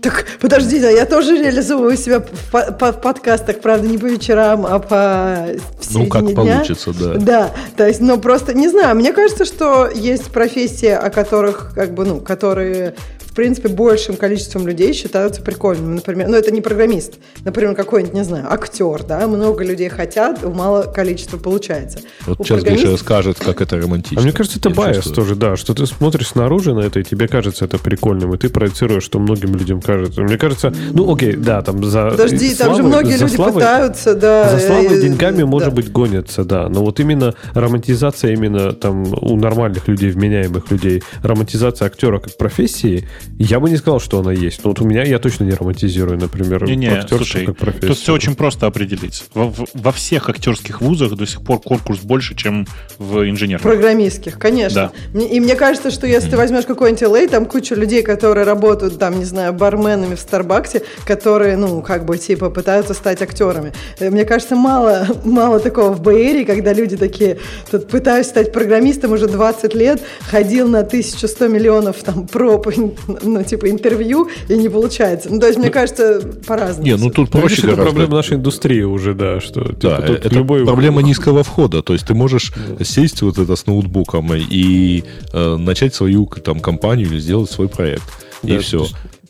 Так, подожди, да, я тоже реализовываю себя в, по, в подкастах, правда, не по вечерам, а по Ну, как дня. получится, да. Да, то есть, ну, просто, не знаю, мне кажется, что есть профессии, о которых, как бы, ну, которые принципе, большим количеством людей считаются прикольными. Например, ну, это не программист, например, какой-нибудь, не знаю, актер, да, много людей хотят, у мало количества получается. Вот у сейчас программист... Гриша расскажет, как это романтично. А мне кажется, это байс тоже, да, что ты смотришь снаружи на это, и тебе кажется это прикольным, и ты проецируешь, что многим людям кажется. Мне кажется, ну, окей, да, там за Подожди, славой, там же многие люди славой, пытаются, да. За славой деньгами, да. может быть, гонятся, да, но вот именно романтизация именно там у нормальных людей, вменяемых людей, романтизация актера как профессии, я бы не сказал, что она есть. Но вот у меня я точно не романтизирую, например, не, не, слушай, как профессию. Тут все очень просто определить. Во, во всех актерских вузах до сих пор конкурс больше, чем в инженерных. Программистских, конечно. Да. И мне кажется, что если ты возьмешь какой-нибудь LA, там куча людей, которые работают, там, не знаю, барменами в Старбаксе, которые, ну, как бы, типа, пытаются стать актерами. Э, мне кажется, мало, мало такого в Бэйре, когда люди такие, тут пытаюсь стать программистом уже 20 лет, ходил на 1100 миллионов там проб ну, типа, интервью, и не получается. Ну, то есть, мне кажется, по-разному. Не, ну тут проще Это проблема нашей индустрии уже, да, что типа, да, это любой... проблема низкого входа. То есть ты можешь да. сесть вот это с ноутбуком и э, начать свою там компанию или сделать свой проект. Да, и все.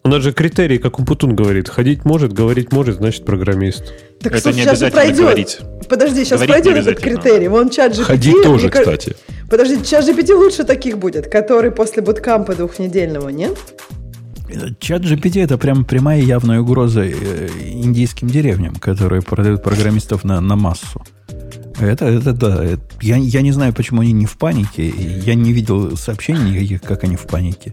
У нас же критерий, как Умпутун говорит, ходить может, говорить может, значит программист. Так, это слушай, не обязательно пройдет. говорить. Подожди, сейчас говорить пройдет этот критерий. Вон чат GPT. Ходить тоже, мне... кстати. Подожди, чат GPT лучше таких будет, который после буткампа двухнедельного, нет? Чат GPT это прям прямая явная угроза э, индийским деревням, которые продают программистов на, на массу. Это, это да. Это, я, я не знаю, почему они не в панике. Я не видел сообщений никаких, как они в панике.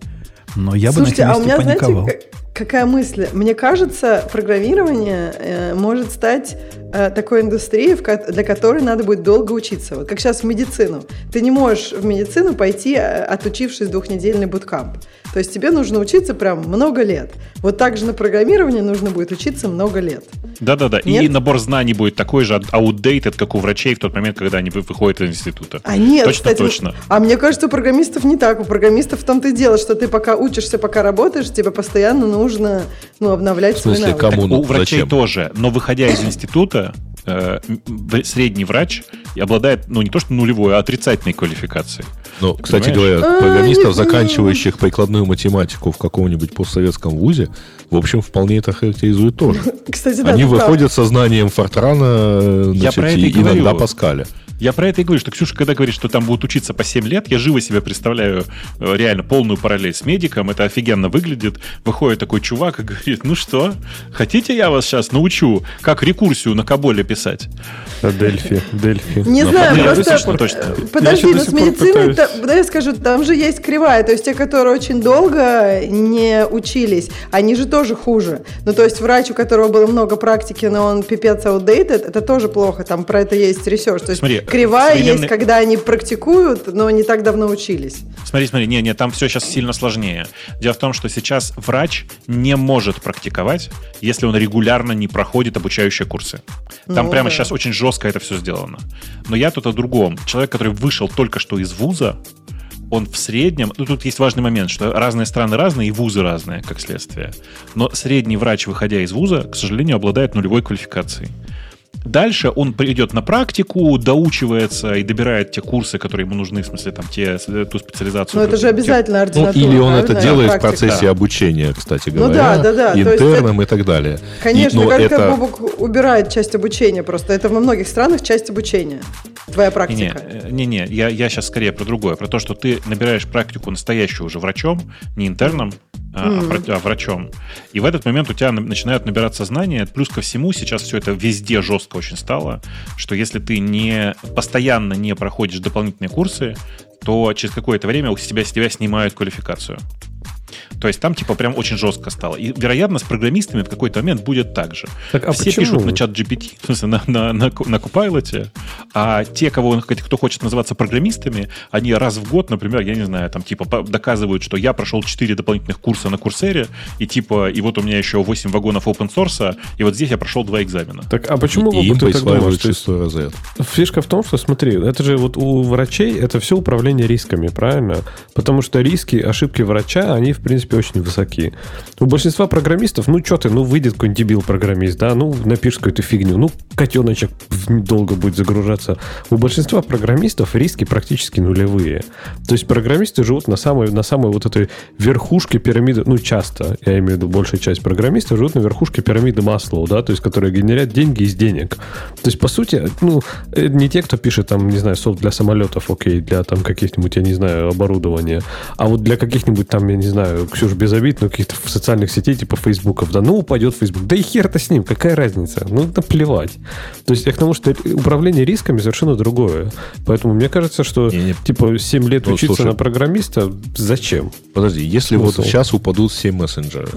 Но я Слушайте, бы на а у меня, паниковал. знаете, какая мысль? Мне кажется, программирование э, может стать э, такой индустрией, в, для которой надо будет долго учиться. Вот как сейчас в медицину. Ты не можешь в медицину пойти, э, отучившись двухнедельный буткамп. То есть тебе нужно учиться прям много лет. Вот так же на программировании нужно будет учиться много лет. Да-да-да. И набор знаний будет такой же outdated, как у врачей в тот момент, когда они выходят из института. А нет, точно, кстати, точно. А мне кажется, у программистов не так. У программистов в том-то и дело, что ты пока учишься, пока работаешь, тебе постоянно нужно ну, обновлять свои навыки. Кому? Так, у врачей Зачем? тоже. Но выходя из института, э, средний врач обладает, ну, не то что нулевой, а отрицательной квалификацией. Ну, кстати говоря, а, программистов, заканчивающих прикладную математику в каком-нибудь постсоветском вузе, в общем, вполне это характеризует тоже. Кстати, да, Они выходят со знанием Фортрана, значит, Я про это и иногда говорю. Паскаля. Я про это и говорю, что Ксюша, когда говорит, что там будут учиться по 7 лет, я живо себе представляю э, реально полную параллель с медиком, это офигенно выглядит. Выходит такой чувак и говорит, ну что, хотите я вас сейчас научу, как рекурсию на Коболе писать? Delphi, Delphi. Не знаю, просто... Точно. Подожди, но с медициной, да я скажу, там же есть кривая, то есть те, которые очень долго не учились, они же тоже хуже. Ну, то есть врач, у которого было много практики, но он пипец outdated, это тоже плохо, там про это есть research. То есть Смотри, кривая современный... есть, когда они практикуют, но не так давно учились. Смотри, смотри, не, не, там все сейчас сильно сложнее. Дело в том, что сейчас врач не может практиковать, если он регулярно не проходит обучающие курсы. Там ну, прямо да. сейчас очень жестко это все сделано. Но я тут о другом. Человек, который вышел только что из вуза, он в среднем, ну тут есть важный момент, что разные страны разные и вузы разные, как следствие. Но средний врач, выходя из вуза, к сожалению, обладает нулевой квалификацией. Дальше он придет на практику, доучивается и добирает те курсы, которые ему нужны, в смысле, там, те, ту специализацию. Ну, это же обязательно ординатура. Ну, или он это делает практика. в процессе да. обучения, кстати говоря. Ну, да, да, да. Интерном есть, и так далее. Конечно, и, как-то это... Бобок убирает часть обучения просто. Это во многих странах часть обучения. Твоя практика. Не-не, я, я сейчас скорее про другое. Про то, что ты набираешь практику настоящую уже врачом, не интерном, mm. а, врачом. И в этот момент у тебя начинают набираться знания. Плюс ко всему, сейчас все это везде жестко очень стало, что если ты не постоянно не проходишь дополнительные курсы, то через какое-то время у тебя, с тебя снимают квалификацию. То есть там типа прям очень жестко стало. И, вероятно, с программистами в какой-то момент будет так же. Так, а Все почему? пишут на чат GPT, в смысле, на, на, на, на Copilot, а те, кого, кто хочет называться программистами, они раз в год, например, я не знаю, там типа доказывают, что я прошел 4 дополнительных курса на Курсере, и типа, и вот у меня еще 8 вагонов open source, и вот здесь я прошел два экзамена. Так, а почему И им Вова, ты так думаешь? присваивают То есть шестой разряд. Фишка в том, что, смотри, это же вот у врачей это все управление рисками, правильно? Потому что риски, ошибки врача, они, в принципе, очень высоки. У большинства программистов, ну, что ты, ну, выйдет какой-нибудь дебил-программист, да, ну, напишет какую-то фигню, ну, котеночек долго будет загружаться. У большинства программистов риски практически нулевые. То есть программисты живут на самой, на самой вот этой верхушке пирамиды, ну, часто, я имею в виду, большая часть программистов живут на верхушке пирамиды Маслоу, да, то есть которые генерят деньги из денег. То есть, по сути, ну, э, не те, кто пишет там, не знаю, софт для самолетов, окей, для там каких-нибудь, я не знаю, оборудования, а вот для каких-нибудь там, я не знаю, Ксюш, без обид, но каких-то в социальных сетей, типа Фейсбуков, да, ну, упадет Фейсбук, да и хер-то с ним, какая разница, ну, да плевать. То есть, я к тому, что управление рисками совершенно другое. Поэтому мне кажется, что, Не-не. типа, 7 лет Ну, учиться слушай. на программиста, зачем? Подожди, если Смысл? вот сейчас упадут все мессенджеры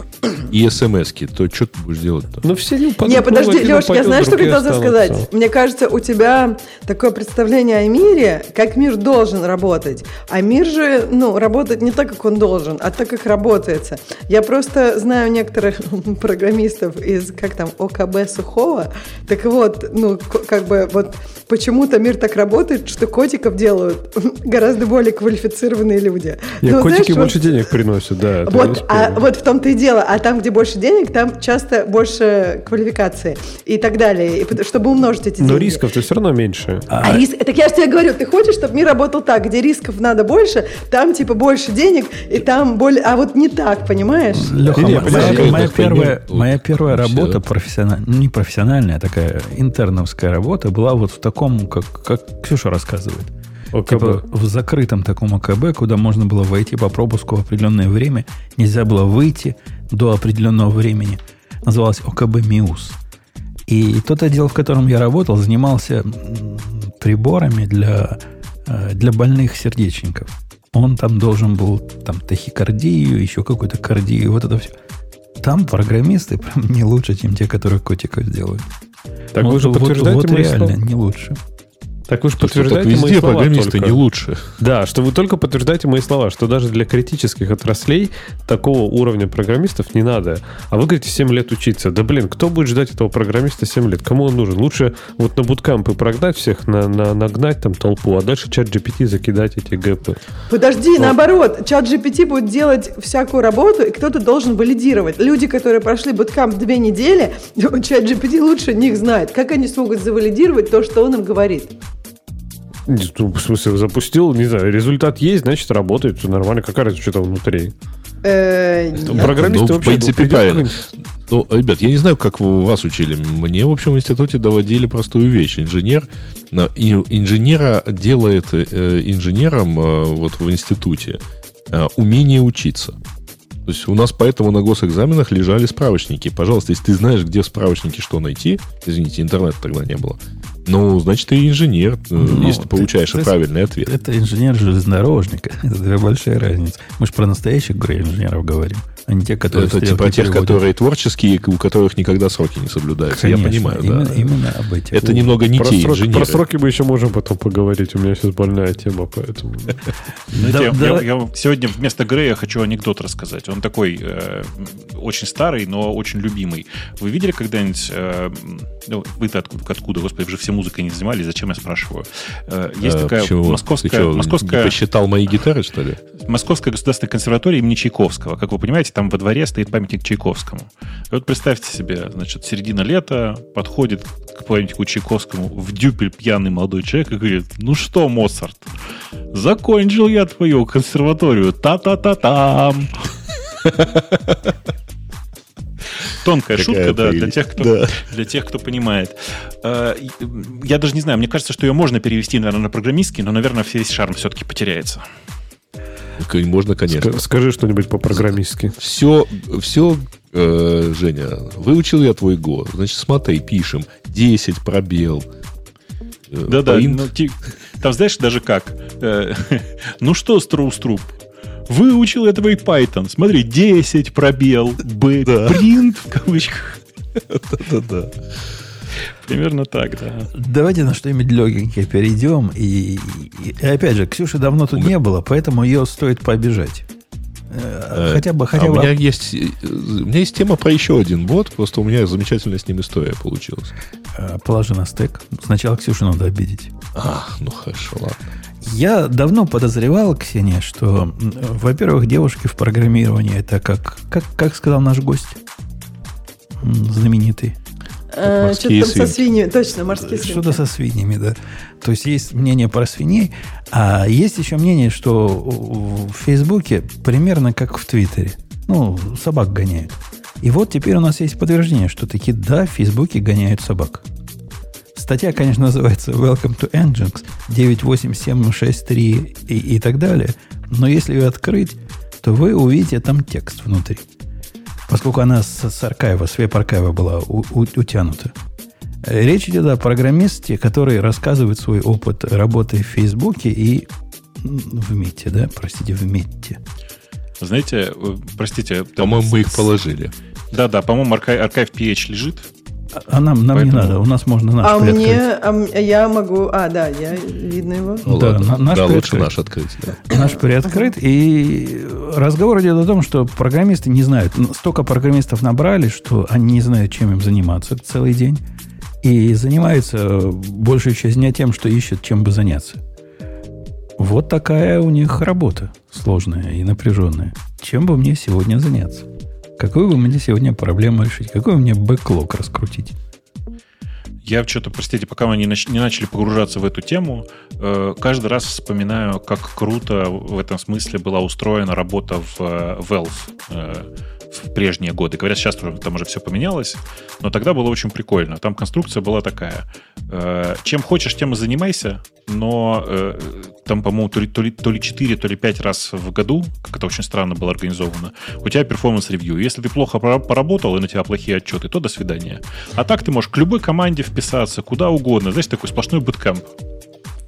и смс-ки, то что ты будешь делать-то? Ну, все не упадут. Не, ну, подожди, Леш, я знаю, что останутся. сказать. Мне кажется, у тебя такое представление о мире, как мир должен работать. А мир же, ну, работает не так, как он должен, а так, как работается. Я просто знаю некоторых программистов из, как там, ОКБ Сухого. Так вот, ну, как бы вот почему-то мир так работает, что котиков делают гораздо более квалифицированные люди. Не, Ну, котики знаешь, вот- больше денег приносят, да. вот, а вот в том-то и дело. А там, где больше денег, там часто больше квалификации и так далее, и чтобы умножить эти Но деньги. рисков-то все равно меньше. А, риск, так я же тебе говорю, ты хочешь, чтобы мир работал так, где рисков надо больше, там типа больше денег, и там более... А вот не так, понимаешь? Леха, Не-не, моя, моя первая, моя первая работа профессиональная, ну не профессиональная, а такая интерновская работа была вот в таком, как, как Ксюша рассказывает. ОКБ. Типа в закрытом таком АКБ, куда можно было войти по пропуску в определенное время. Нельзя было выйти до определенного времени. Называлось ОКБ МИУС. И тот отдел, в котором я работал, занимался приборами для, э, для больных сердечников. Он там должен был там тахикардию, еще какую-то кардию, вот это все. Там программисты прям не лучше, чем те, которые котиков делают. Так Вот- вы же вот- вот мои реально слова? не лучше. Так Слушай, так подтверждаете мои везде слова программисты только. не лучше. Да, что вы только подтверждаете мои слова, что даже для критических отраслей такого уровня программистов не надо. А вы говорите 7 лет учиться. Да блин, кто будет ждать этого программиста 7 лет? Кому он нужен? Лучше вот на буткампы прогнать всех, на, на- нагнать там толпу, а дальше чат GPT закидать эти гэпы. Подожди, наоборот, чат GPT будет делать всякую работу, и кто-то должен валидировать. Люди, которые прошли буткамп две недели, чат GPT лучше них знает. Как они смогут завалидировать то, что он им говорит? Ну, В смысле, запустил, не знаю, результат есть, значит, работает, все нормально. Какая разница, что там внутри? Э. Программисты Ну, в вообще... принципе, придет правильно. Ну, ребят, я не знаю, как вы вас учили. Мне, в общем, в институте доводили простую вещь. Инженер, инженера делает э, инженером э, вот в институте умение учиться. То есть у нас поэтому на госэкзаменах лежали справочники. Пожалуйста, если ты знаешь, где в справочнике что найти, извините, интернета тогда не было, ну, значит, ты инженер, э, Ну, если ты получаешь ты- правильный ответ. Это инженер железнодорожника. Это две большая разница. Мы же про настоящих инженеров говорим, а не те, которые... Это типа тех, переводят. которые творческие, у которых никогда сроки не соблюдаются. Конечно, я понимаю, именно, да. именно об этих. Это немного не Про, те сроки, инженеры. про сроки мы еще можем потом поговорить. У меня сейчас больная тема, поэтому... Я сегодня вместо Грея хочу анекдот рассказать. Он такой э, очень старый, но очень любимый. Вы видели когда-нибудь... э, ну, вы-то откуда, господи, вы же все музыкой не занимались, зачем я спрашиваю? Э, есть А, такая почему? Ты московская, чё, не московская, посчитал мои гитары, что ли? Московская государственная консерватория имени Чайковского. Как вы понимаете, там во дворе стоит памятник Чайковскому. И вот представьте себе, значит, середина лета, подходит к памятнику Чайковскому в дюпель пьяный молодой человек и говорит, ну что, Моцарт, закончил я твою консерваторию, та-та-та-там. Тонкая шутка, да, для тех, кто, Да. для тех, кто понимает. Э, Я даже не знаю, мне кажется, что ее можно перевести, наверное, на программистский, но, наверное, весь шарм все-таки потеряется. Можно, конечно. Ска- Скажи что-нибудь по-программистски. Все, все, э, Женя, выучил я твой год. Значит, смотри, пишем 10 пробел. Э, Да-да, ну, ти- там знаешь даже как? Ну что, Строуструп, выучил этого и Python. Смотри, 10 пробел, B, Да. print в кавычках. Да-да-да. Примерно так, да. Давайте на что-нибудь легенькое перейдем. И, и- и опять же, Ксюши давно тут не было, поэтому ее стоит пообижать. Э, Хотя бы, хотя а бы у меня есть, э, у меня есть тема про еще один бот, просто у меня замечательная с ним история получилась. э, положи на стек. Сначала Ксюшу надо обидеть. А, ну хорошо, ладно. Я давно подозревал, Ксения, что, во-первых, девушки в программировании это как, как, как сказал наш гость, знаменитый, Э, морские Что-то со свиньями. Точно, морские свинки. что-то со свиньями, да. То есть есть мнение про свиней, а есть еще мнение, что в Фейсбуке примерно как в Твиттере. Ну, собак гоняют. И вот теперь у нас есть подтверждение, что таки да, в Фейсбуке гоняют собак. Статья, конечно, называется Welcome to Nginx 98763 и, и так далее. Но если ее открыть, то вы увидите там текст внутри. Поскольку она с, с аркаева, с веб-аркаева была у- у- утянута. Речь идет о программисте, который рассказывает свой опыт работы в Фейсбуке и в МИТе, да? Простите, в МИТе. Знаете, э, простите. По-моему, мы их положили. Да-да, по-моему, архив, архив PH лежит. А- нам, нам не Поэтому- надо, у нас можно наш А приоткрыть. мне, а я могу, а, да, я, видно его. Ну, Да, ладно. на- наш да лучше наш открыть. да. Наш приоткрыт, и разговор идет о том, что программисты не знают. Ну, Столько программистов набрали, что они не знают, чем им заниматься целый день. И занимаются большую часть дня тем, что ищут, чем бы заняться. Вот такая у них работа сложная и напряженная. Чем бы мне сегодня заняться? Какую бы мне сегодня проблему решить? Какой мне бэклог раскрутить? Я что-то, простите, пока мы не, нач- не начали погружаться в эту тему, э, каждый раз вспоминаю, как круто в этом смысле была устроена работа в э, Valve э, в прежние годы. Говорят, сейчас там уже все поменялось, но тогда было очень прикольно. Там конструкция была такая. э, чем хочешь, тем и занимайся, но э, там, по-моему, то ли, то, ли, то ли 4, то ли 5 раз в году, как это очень странно было организовано, у тебя performance review. Если ты плохо пора- поработал и на тебя плохие отчеты, то до свидания. А так ты можешь к любой команде вписаться, куда угодно. Знаешь, такой сплошной буткэмп.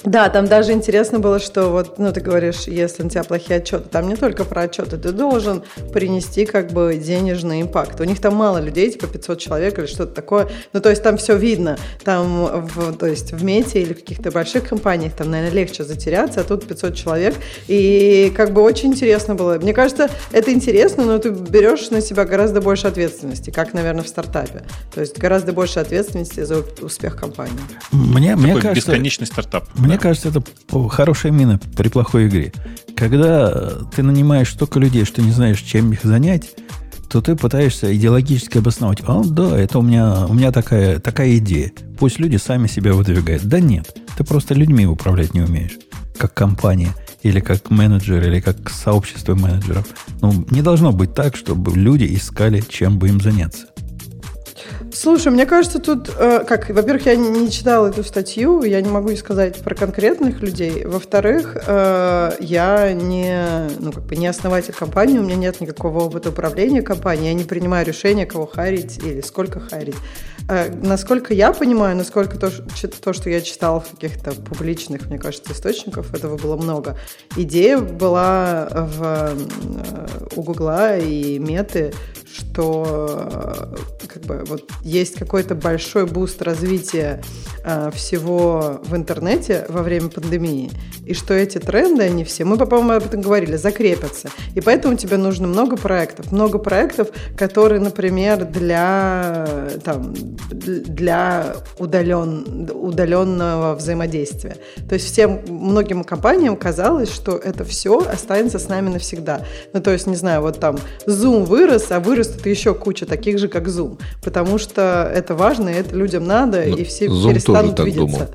Да, там даже интересно было, что вот, ну, ты говоришь, если на тебя плохие отчеты, там не только про отчеты, ты должен принести как бы денежный импакт. У них там мало людей, типа 500 человек или что-то такое. Ну, то есть там все видно. Там, в, то есть в Мете или в каких-то больших компаниях там, наверное, легче затеряться, а тут 500 человек. И как бы очень интересно было. Мне кажется, это интересно, но ты берешь на себя гораздо больше ответственности, как, наверное, в стартапе. То есть гораздо больше ответственности за успех компании. Мне, мне Такой кажется, бесконечный стартап. Мне Кажется, это хорошая мина при плохой игре. Когда э, ты нанимаешь столько людей, что не знаешь, чем их занять, то ты пытаешься идеологически обосновать. А, да, это у меня, у меня такая, такая идея. Пусть люди сами себя выдвигают. Да нет, ты просто людьми управлять не умеешь. Как компания, или как менеджер, или как сообщество менеджеров. Ну, не должно быть так, чтобы люди искали, чем бы им заняться. Слушай, мне кажется, тут, э, как, во-первых, я не, не читала эту статью, я не могу сказать про конкретных людей. Во-вторых, э, я не, ну, как бы не основатель компании, у меня нет никакого опыта управления компанией, я не принимаю решения, кого харить или сколько харить. Э, насколько я понимаю, насколько то, то, что я читала в каких-то публичных, мне кажется, источников, этого было много. Идея была в, э, у Гугла и Меты, что э, как бы вот есть какой-то большой буст развития э, всего в интернете во время пандемии, и что эти тренды, они все, мы, по-моему, об этом говорили, закрепятся. И поэтому тебе нужно много проектов. Много проектов, которые, например, для, там, для удален, удаленного взаимодействия. То есть всем, многим компаниям казалось, что это все останется с нами навсегда. Ну, то есть, не знаю, вот там Zoom вырос, а вырастет еще куча таких же, как Zoom. Потому что это важно, и это людям надо, Ну, и все Zoom перестанут тоже так видеться. думал.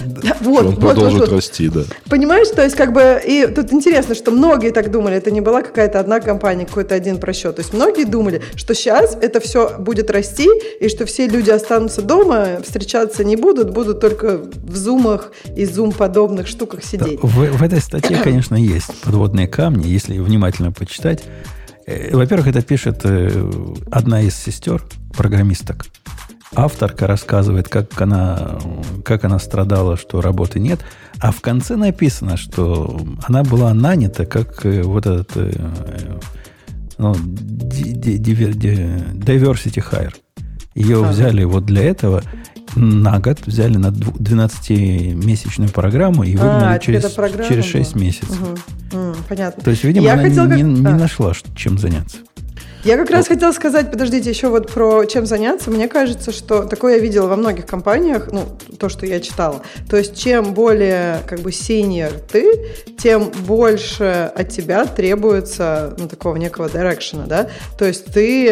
Да, вот, он вот, вот, продолжит вот. расти, да. Понимаешь, то есть как бы, и тут интересно, что многие так думали, это не была какая-то одна компания, какой-то один просчет. То есть многие думали, что сейчас это все будет расти, и что все люди останутся дома, встречаться не будут, будут только в зумах и зум-подобных штуках Да, сидеть. в, в этой статье, конечно, есть подводные камни, если внимательно почитать. Э, Во-первых, это пишет э, одна из сестер, программисток. авторка рассказывает, как она, как она страдала, что работы нет, а в конце написано, что она была нанята как э, вот этот ну, diversity hire. Ее ага. взяли вот для этого на год, взяли на 12-месячную программу и выгнали а, через, через 6 месяцев. Угу. М, понятно. То есть, видимо, Я она хотел, не, как... не а. нашла, чем заняться. Я как раз хотела сказать, подождите, еще вот про чем заняться. Мне кажется, что такое я видела во многих компаниях, ну, то, что я читала. То есть, чем более, как бы, синер ты, тем больше от тебя требуется, ну, такого некого дирекшена, да? То есть, ты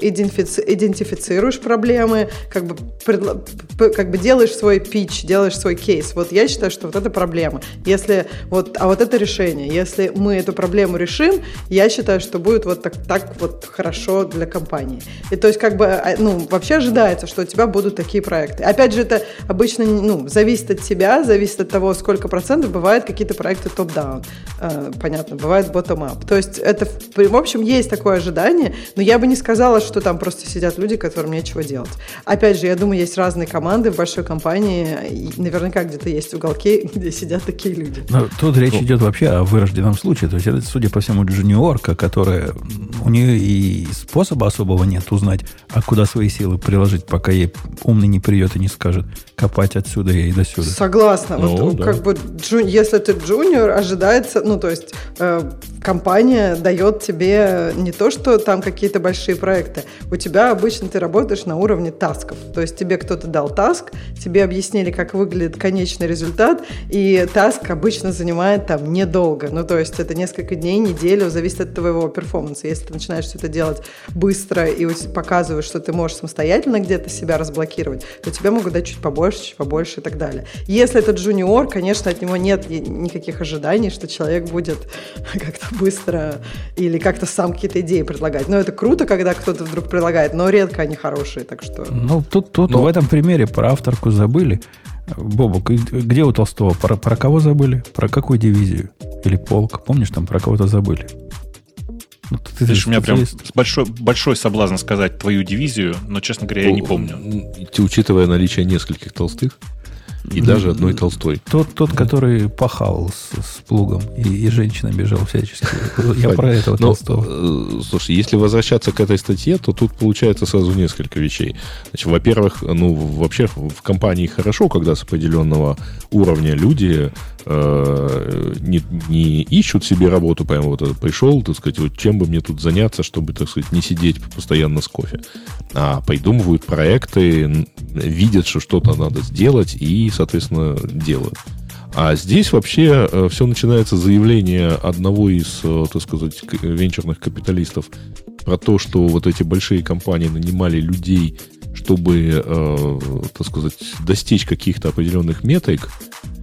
идентифици- идентифицируешь проблемы, как бы, предла- как бы делаешь свой пич, делаешь свой кейс. Вот я считаю, что вот это проблема. Если вот, а вот это решение. Если мы эту проблему решим, я считаю, что будет вот так, так вот хорошо для компании. И то есть как бы, а, ну, вообще ожидается, что у тебя будут такие проекты. Опять же, это обычно, ну, зависит от тебя, зависит от того, сколько процентов. Бывают какие-то проекты топ-даун, э, понятно, бывает bottom-up. То есть это, в общем, есть такое ожидание, но я бы не сказала, что там просто сидят люди, которым нечего делать. Опять же, я думаю, есть разные команды в большой компании, и наверняка где-то есть уголки, где сидят такие люди. Но тут речь ну. идет вообще о вырожденном случае. То есть это, судя по всему, джуниорка, которая у нее и и способа особого нет узнать, а куда свои силы приложить, пока ей умный не придет и не скажет копать отсюда и до сюда. Согласна. Ну, вот, да. Как бы, джу, если ты джуниор, ожидается, ну, то есть э, компания дает тебе не то, что там какие-то большие проекты. У тебя обычно ты работаешь на уровне тасков. То есть тебе кто-то дал таск, тебе объяснили, как выглядит конечный результат, и таск обычно занимает там недолго. Ну, то есть это несколько дней, неделю, зависит от твоего перформанса. Если ты начинаешь все это делать быстро и показываешь, что ты можешь самостоятельно где-то себя разблокировать, то тебе могут дать чуть побольше, чуть побольше и так далее. Если это джуниор, конечно, от него нет никаких ожиданий, что человек будет как-то быстро или как-то сам какие-то идеи предлагать. Но это круто, когда кто-то вдруг предлагает, но редко они хорошие, так что... Ну, тут, тут но... в этом примере про авторку забыли. Бобок, где у Толстого? Про, про кого забыли? Про какую дивизию? Или полк? Помнишь, там про кого-то забыли? Ну, ты Видишь, у меня прям большой, большой соблазн сказать твою дивизию, но, честно говоря, я не помню. Учитывая наличие нескольких толстых, и даже одной Толстой. Тот, тот который пахал с, с плугом, и, и женщина бежала всячески. Я про этого Но, Толстого. Э, слушай, если возвращаться к этой статье, то тут получается сразу несколько вещей. Значит, во-первых, ну, вообще в компании хорошо, когда с определенного уровня люди э, не, не ищут себе работу, прямо вот пришел, так сказать, вот чем бы мне тут заняться, чтобы, так сказать, не сидеть постоянно с кофе, а придумывают проекты, видят, что что-то надо сделать и соответственно, делают. А здесь вообще э, все начинается с заявления одного из, э, так сказать, венчурных капиталистов про то, что вот эти большие компании нанимали людей, чтобы, э, так сказать, достичь каких-то определенных метрик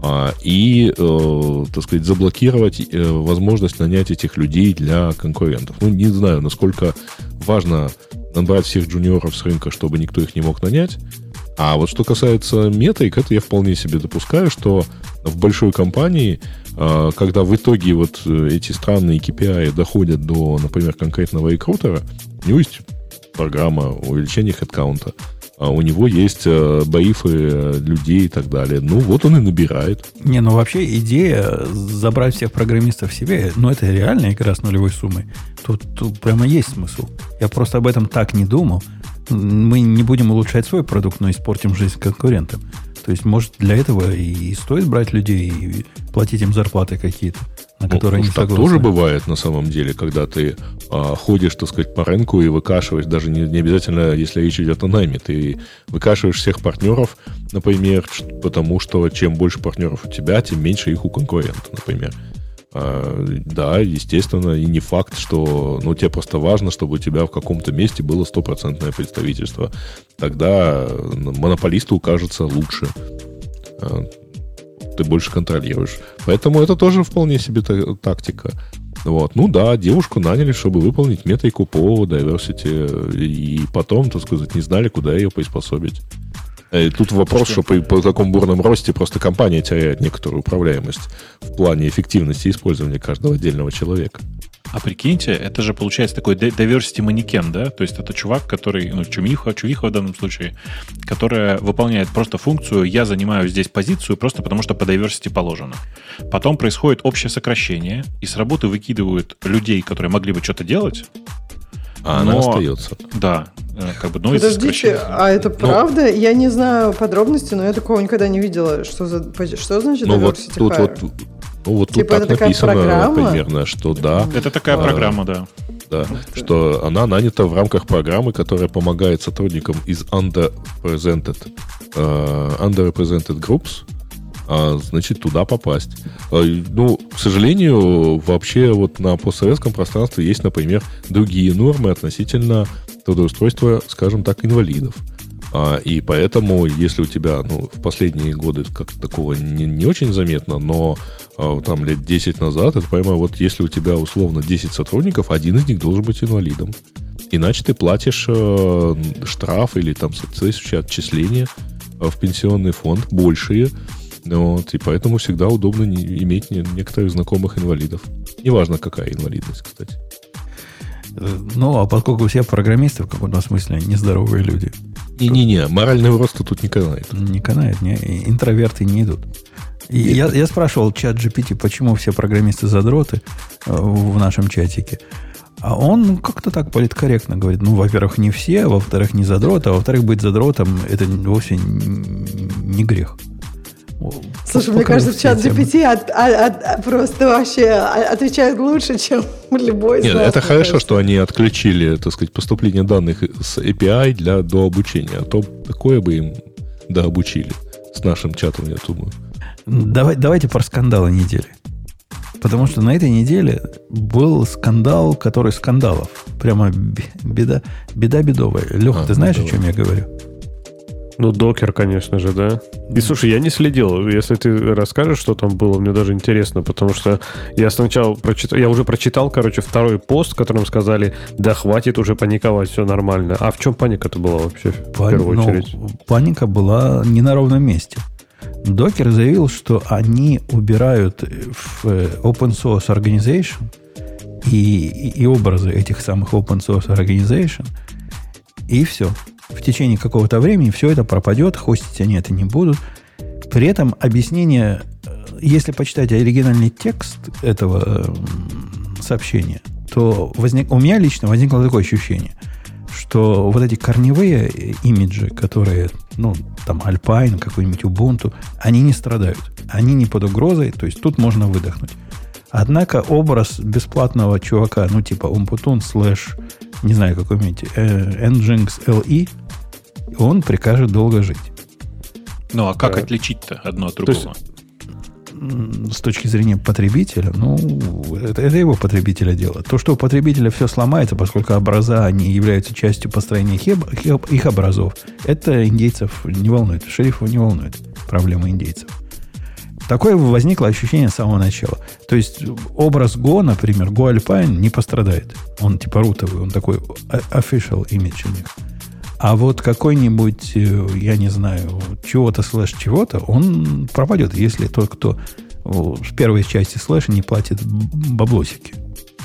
э, и, так сказать, заблокировать возможность нанять этих людей для конкурентов. Ну, не знаю, насколько важно набрать всех джуниоров с рынка, чтобы никто их не мог нанять. А вот что касается метрик, это я вполне себе допускаю, что в большой компании, а, когда в итоге вот э, эти странные KPI доходят до, например, конкретного рекрутера, у него есть программа увеличения хедкаунта, а у него есть э, барифы э, людей и так далее. Ну, вот он и набирает. Не, ну вообще идея забрать всех программистов себе, ну, это реальная игра с нулевой суммой. Тут, тут прямо есть смысл. Я просто об этом так не думал мы не будем улучшать свой продукт, но испортим жизнь конкурентам. То есть, может, для этого и стоит брать людей и платить им зарплаты какие-то, на ну, которые они так согласны. тоже бывает на самом деле, когда ты а, ходишь, так сказать, по рынку и выкашиваешь, даже не, не обязательно, если речь идет о найме, ты выкашиваешь всех партнеров, например, потому что чем больше партнеров у тебя, тем меньше их у конкурента, например. А, да, естественно, и не факт, что ну, тебе просто важно, чтобы у тебя в каком-то месте было стопроцентное представительство. Тогда монополисту кажется лучше. Ты больше контролируешь. Поэтому это тоже вполне себе тактика. Вот. Ну да, девушку наняли, чтобы выполнить метрику по diversity, и потом, так сказать, не знали, куда ее приспособить. И э, тут вопрос, что, что при, при таком бурном росте просто компания теряет некоторую управляемость в плане эффективности использования каждого отдельного человека. А прикиньте, это же получается такой diversity манекен, да? То есть это чувак, который, ну, чумиха, чувиха в данном случае, которая выполняет просто функцию «я занимаю здесь позицию просто потому, что по diversity положено». Потом происходит общее сокращение, и с работы выкидывают людей, которые могли бы что-то делать, а но, она остается. Да. Э, как бы, ну, Подождите, а это ну, правда? Я не знаю подробностей, но я такого никогда не видела. Что, за, что значит ну, вот тут вот, ну, вот типа тут так написано программа? примерно, что да. Это такая а, программа, да. Да, что она нанята в рамках программы, которая помогает сотрудникам из underrepresented, uh, underrepresented groups а, значит, туда попасть. А, ну, к сожалению, вообще вот на постсоветском пространстве есть, например, другие нормы относительно трудоустройства, скажем так, инвалидов. А, и поэтому, если у тебя, ну, в последние годы как такого не, не очень заметно, но а, там лет 10 назад, это понимаю, вот если у тебя условно 10 сотрудников, один из них должен быть инвалидом. Иначе ты платишь э, штраф или там соответствующие отчисления в пенсионный фонд большие, вот, и поэтому всегда удобно иметь некоторых знакомых инвалидов. Неважно, какая инвалидность, кстати. Ну, а поскольку все программисты в каком-то смысле нездоровые люди. Не-не-не, морального роста тут не канает. Не канает, не, интроверты не идут. И я, я спрашивал чат GPT, почему все программисты задроты э, в нашем чатике. А он как-то так политкорректно говорит, ну, во-первых, не все, во-вторых, не задрот, а во-вторых, быть задротом это вовсе не грех. Слушай, мне кажется, в чат GPT от, от, от, просто вообще отвечает лучше, чем любой Нет, это хорошо, что они отключили, так сказать, поступление данных с API для дообучения. А то такое бы им дообучили с нашим чатом, я думаю. Давай, давайте про скандалы недели. Потому что на этой неделе был скандал, который скандалов. Прямо беда, беда бедовая. Леха, а, ты знаешь, бедовая. о чем я говорю? Ну, докер, конечно же, да. И слушай, я не следил. Если ты расскажешь, что там было, мне даже интересно, потому что я сначала прочитал, я уже прочитал, короче, второй пост, в котором сказали, да хватит уже паниковать, все нормально. А в чем паника-то была вообще в Пани... первую ну, очередь? Паника была не на ровном месте. Докер заявил, что они убирают в э, open source organization и, и образы этих самых open source organization, и все в течение какого-то времени все это пропадет, хостить они это не будут. При этом объяснение, э, если почитать оригинальный текст этого э, сообщения, то возник, у меня лично возникло такое ощущение, что вот эти корневые имиджи, которые, ну, там, Alpine, какой-нибудь Ubuntu, они не страдают. Они не под угрозой, то есть тут можно выдохнуть. Однако образ бесплатного чувака, ну, типа Umputun слэш, не знаю, какой-нибудь э, Nginx LE, он прикажет долго жить. Ну, а как да. отличить-то одно от другого? То есть, с точки зрения потребителя, ну, это, это его потребителя дело. То, что у потребителя все сломается, поскольку образа они являются частью построения их, их образов, это индейцев не волнует, шерифов не волнует проблемы индейцев. Такое возникло ощущение с самого начала. То есть образ Go, например, Go Alpine не пострадает. Он типа рутовый, он такой official image у них. А вот какой-нибудь, э, я не знаю, чего-то слэш чего-то, он пропадет, если тот, кто в первой части слэша не платит баблосики.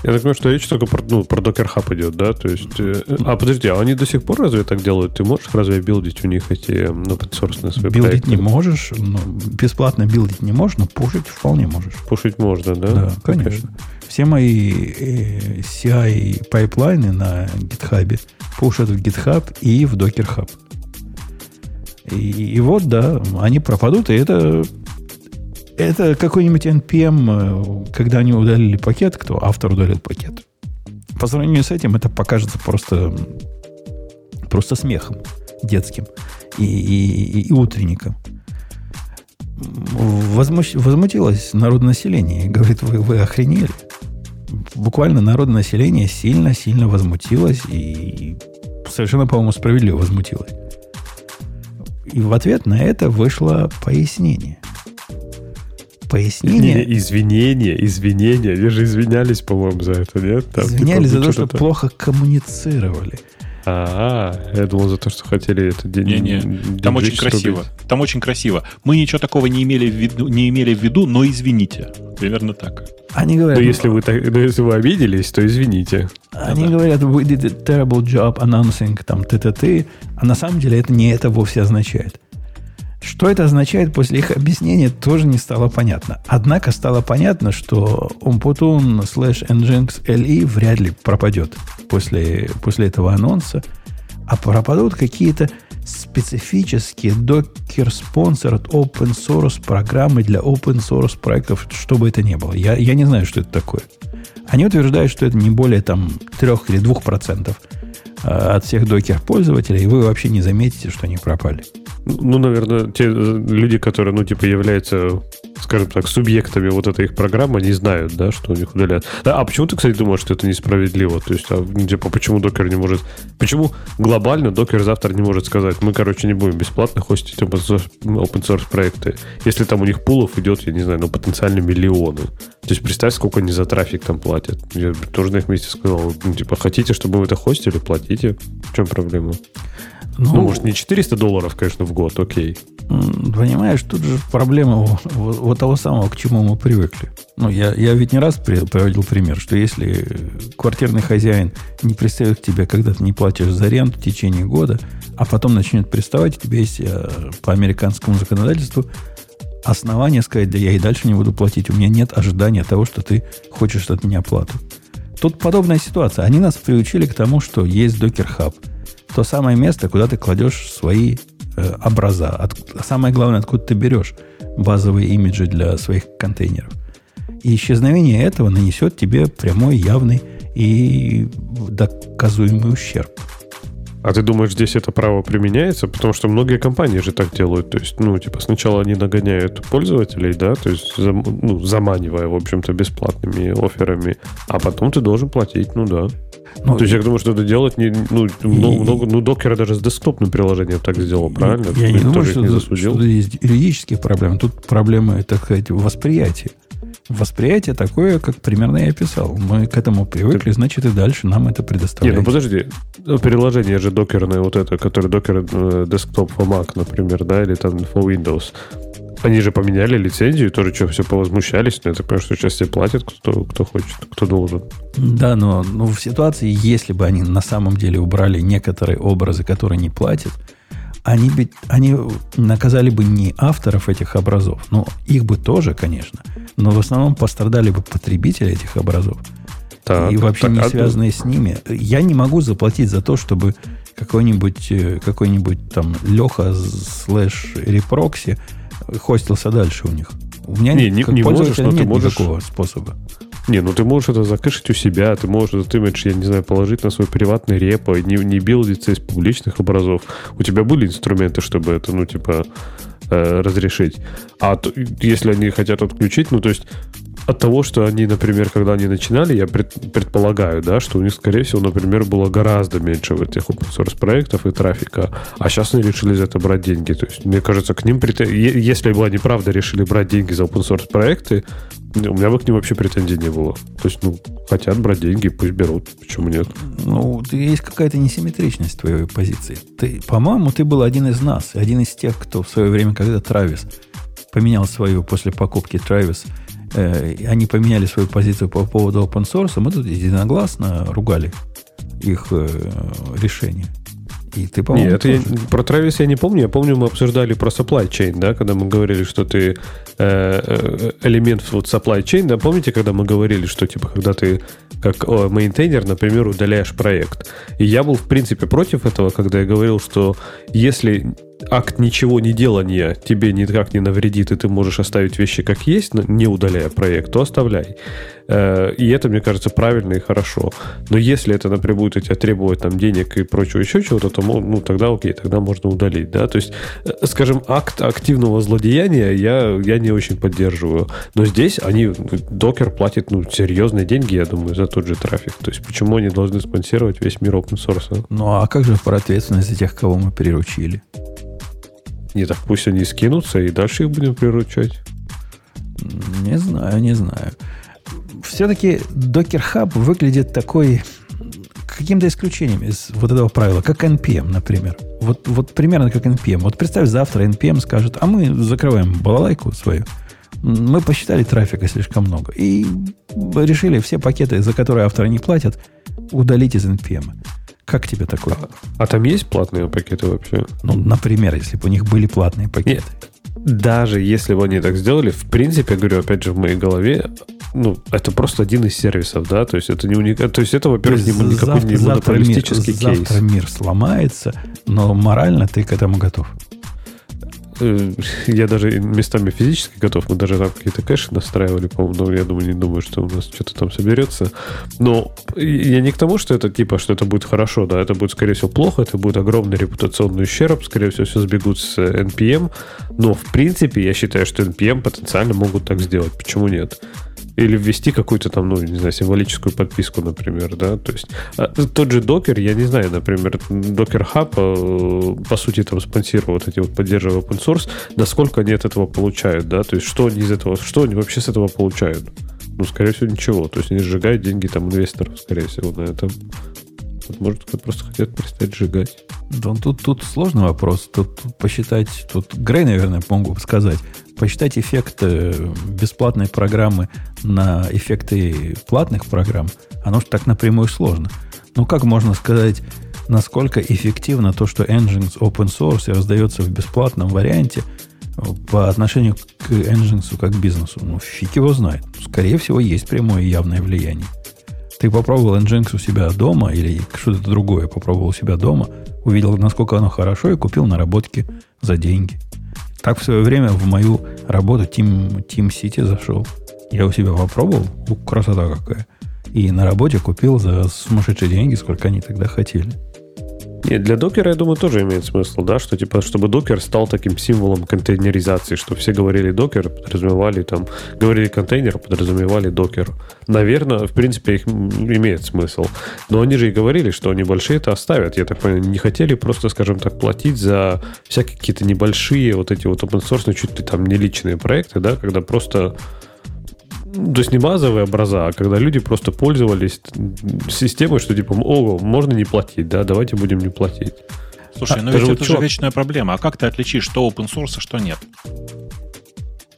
Я так понимаю, что речь только про, ну, про Docker Hub идет, да? То есть, э, а подожди, а они до сих пор разве так делают? Ты можешь разве build ить у них эти ну, open source свои Build ить проекты? не можешь, ну, бесплатно build ить не можешь, но push ить вполне можешь. Push ить можно, да? Да, конечно. Okay. Все мои э, CI pipeline ы на GitHub пушат в GitHub и в Docker Hub. И, и вот, да, они пропадут, и это это какой-нибудь NPM, э, когда они удалили пакет, кто автор удалил пакет. По сравнению с этим это покажется просто, просто смехом детским и, и, и утренником. Возмущ, возмутилось народное население. Говорит, вы, вы охренели. Буквально народное население сильно-сильно возмутилось и совершенно, по-моему, справедливо возмутилось. И в ответ на это вышло пояснение пояснение. Не, извинения, извинения. Вы же извинялись, по-моему, за это, нет? Там, извинялись типа, за то, что плохо коммуницировали. А, я думал за то, что хотели это день. Не-не, там очень красиво. Там очень красиво. Мы ничего такого не имели в виду, не имели в виду, но извините. Примерно так. Они говорят, но если вы, так, но если вы обиделись, то извините. Они да. говорят, we did a terrible job announcing там т-т-т, а на самом деле это не это вовсе означает. Что это означает после их объяснения, тоже не стало понятно. Однако стало понятно, что Umputun slash Nginx LE вряд ли пропадет после, после этого анонса, а пропадут какие-то специфические Docker Sponsored Open Source программы для Open Source проектов, что бы это ни было. Я, я не знаю, что это такое. Они утверждают, что это не более там 3 или 2% а, от всех докер-пользователей, и вы вообще не заметите, что они пропали. Ну, наверное, те э, люди, которые, ну, типа, являются, скажем так, субъектами вот этой их программы, они знают, да, что у них удалят. Да, а почему ты, кстати, думаешь, что это несправедливо? То есть, а, ну, типа, почему докер не может... Почему глобально докер завтра не может сказать, мы, короче, не будем бесплатно хостить open source проекты, если там у них пулов идет, я не знаю, ну, потенциально миллионы. То есть, представь, сколько они за трафик там платят. Я тоже на их месте сказал, ну, типа, хотите, чтобы мы это хостили, платите. В чем проблема? Ну, ну, может, не 400 долларов, конечно, в год, окей. Понимаешь, тут же проблема вот, вот того самого, к чему мы привыкли. Ну, я, я ведь не раз приводил пример, что если квартирный хозяин не пристает к тебе, когда ты не платишь за рент в течение года, а потом начнет приставать, у тебя есть э, по американскому законодательству основание сказать, да я и дальше не буду платить, у меня нет ожидания того, что ты хочешь от меня оплату. Тут подобная ситуация. Они нас приучили к тому, что есть Docker Hub – то самое место, куда ты кладешь свои э, образа. От, самое главное, откуда ты берешь базовые имиджи для своих контейнеров. И исчезновение этого нанесет тебе прямой, явный и доказуемый ущерб. А ты думаешь, здесь это право применяется? Потому что многие компании же так делают. То есть, ну, типа, сначала они нагоняют пользователей, да, то есть, ну, заманивая, в общем-то, бесплатными офферами, а потом ты должен платить, ну да. Ну, То есть я думаю, что это делать не, ну, и, много, ну, докера даже с десктопным приложением так сделал, правильно? Я не думаю, что, не что, что есть юридические проблемы. Тут проблемы, так сказать, восприятия. Восприятие такое, как примерно я описал. Мы к этому привыкли, значит, и дальше нам это предоставляют. Нет, ну подожди. Приложение же докерное вот это, которое докер э, десктоп for Mac, например, да, или там for Windows. Они же поменяли лицензию, тоже что, все повозмущались, но я так понимаю, что сейчас все платят, кто, кто хочет, кто должен. Да, но, но в ситуации, если бы они на самом деле убрали некоторые образы, которые не платят, они, бы, они наказали бы не авторов этих образов, ну, их бы тоже, конечно, но в основном пострадали бы потребители этих образов. Так, и вообще так, не а связанные а... с ними. Я не могу заплатить за то, чтобы какой-нибудь э, какой-нибудь там Леха слэш reproxy хостился дальше у них. У меня не, не, не можешь, но ты можешь... никакого способа. Не, ну ты можешь это закэшить у себя, ты можешь этот имидж, я не знаю, положить на свой приватный репо, не, не билдиться из публичных образов. У тебя были инструменты, чтобы это, ну, типа, э, разрешить. А то, если они хотят отключить, ну, то есть от того, что они, например, когда они начинали, я пред, предполагаю, да, что у них, скорее всего, например, было гораздо меньше в этих open source проектов и трафика, а сейчас они решили за это брать деньги. То есть, мне кажется, к ним, если бы они правда решили брать деньги за open source проекты, у меня бы к ним вообще претензий не было. То есть, ну, хотят брать деньги, пусть берут. Почему нет? Ну, есть какая-то несимметричность твоей позиции. Ты, по-моему, ты был один из нас, один из тех, кто в свое время, когда Травис поменял свою после покупки Травис э, они поменяли свою позицию по поводу open source, мы тут единогласно ругали их э, решение. И ты, по-моему, Нет, я, про Travis я не помню. Я помню, мы обсуждали про supply chain, да, когда мы говорили, что ты э, э элемент вот supply chain, да, помните, когда мы говорили, что типа, когда ты как мейнтейнер, например, удаляешь проект. И я был, в принципе, против этого, когда я говорил, что если акт ничего не делания тебе никак не навредит, и ты можешь оставить вещи как есть, не удаляя проект, то оставляй. Э, и это, мне кажется, правильно и хорошо. Но если это напрямую тебя требует там денег и прочего еще чего-то, то ну, тогда окей, тогда можно удалить. Да? То есть, э, скажем, акт активного злодеяния я, я не очень поддерживаю. Но здесь они, докер платит ну, серьезные деньги, я думаю, за тот же трафик. То есть, почему они должны спонсировать весь мир open source? Ну, а как же про ответственность за тех, кого мы приручили? Не так пусть они скинутся, и дальше их будем приручать. Не знаю, не знаю. Все-таки Docker Hub выглядит такой, каким-то исключением из вот этого правила, как NPM, например. Вот, вот примерно как NPM. Вот представь, завтра NPM скажет, а мы закрываем балалайку свою. Мы посчитали трафика слишком много. И решили все пакеты, за которые авторы не платят, удалить из NPM. Как тебе такое? А, а там есть платные пакеты вообще? Ну, например, если бы у них были платные пакеты. Нет даже если бы они так сделали, в принципе, я говорю, опять же, в моей голове, ну, это просто один из сервисов, да, то есть это не уникально, то есть это, во-первых, не, никакой завтра, не монополистический завтра кейс. Завтра мир сломается, но морально ты к этому готов. Э, я даже местами физически готов. Мы даже там какие-то кэши настраивали, по-моему, но я думаю, не думаю, что у нас что-то там соберется. Но я не к тому, что это типа, что это будет хорошо, да, это будет, скорее всего, плохо, это будет огромный репутационный ущерб, скорее всего, все сбегут с NPM, но, в принципе, я считаю, что NPM потенциально могут так сделать. Почему нет? Или ввести какую-то там, ну, не знаю, символическую подписку, например, да, то есть а, тот же докер, я не знаю, например, докер Hub, э, по сути, там спонсирует эти вот поддерживая open source, насколько они от этого получают, да, то есть что они из этого, что они вообще с этого получают? Ну, скорее всего, ничего. То есть они сжигают деньги там инвесторов, скорее всего, на этом. Может, просто хотят перестать сжигать. Да, тут, тут сложный вопрос. Тут, тут посчитать, тут Грей, наверное, могу сказать. Посчитать эффекты бесплатной программы на эффекты платных программ, оно же так напрямую сложно. Ну, как можно сказать, насколько эффективно то, что Nginx open source раздается в бесплатном варианте по отношению к Nginx как бизнесу? Ну, фиг его знает. Скорее всего, есть прямое и явное влияние. Ты попробовал Nginx у себя дома или что-то другое попробовал у себя дома, увидел, насколько оно хорошо, и купил наработки за деньги. Так в свое время в мою работу Team, Team City зашел. Я у себя попробовал, красота какая. И на работе купил за сумасшедшие деньги, сколько они тогда хотели. Нет, для докера, я думаю, тоже имеет смысл, да, что типа, чтобы докер стал таким символом контейнеризации, что все говорили докер, подразумевали там, говорили контейнер, подразумевали докер. Наверное, в принципе, их имеет смысл. Но они же и говорили, что небольшие это оставят. Я так понимаю, не хотели просто, скажем так, платить за всякие какие-то небольшие вот эти вот open source, чуть ли там не личные проекты, да, когда просто то есть не базовые образа, а когда люди просто пользовались системой, что типа, о, можно не платить, да, давайте будем не платить. Слушай, а, ну ведь это же вечная проблема. А как ты отличишь, что open source, а что нет?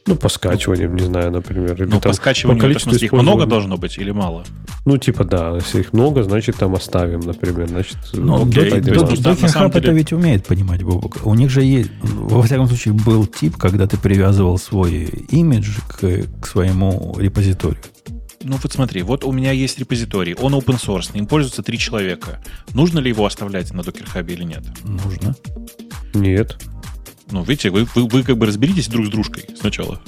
Ну, по скачиваниям, не знаю, например. Или ну, там, по скачиванию, по количеству их много должно быть или мало? Ну, типа, да, если их много, значит, там оставим, например. Значит, ну, Docker Hub это ведь умеет понимать, Бобок. У них же есть, во всяком случае, был тип, когда ты привязывал свой имидж к, к своему репозиторию. Ну вот смотри, вот у меня есть репозиторий, он open source, им пользуются три человека. Нужно ли его оставлять на Docker Hub или нет? Нужно. Нет. Ну, видите, вы, вы, вы как бы разберитесь друг с дружкой сначала.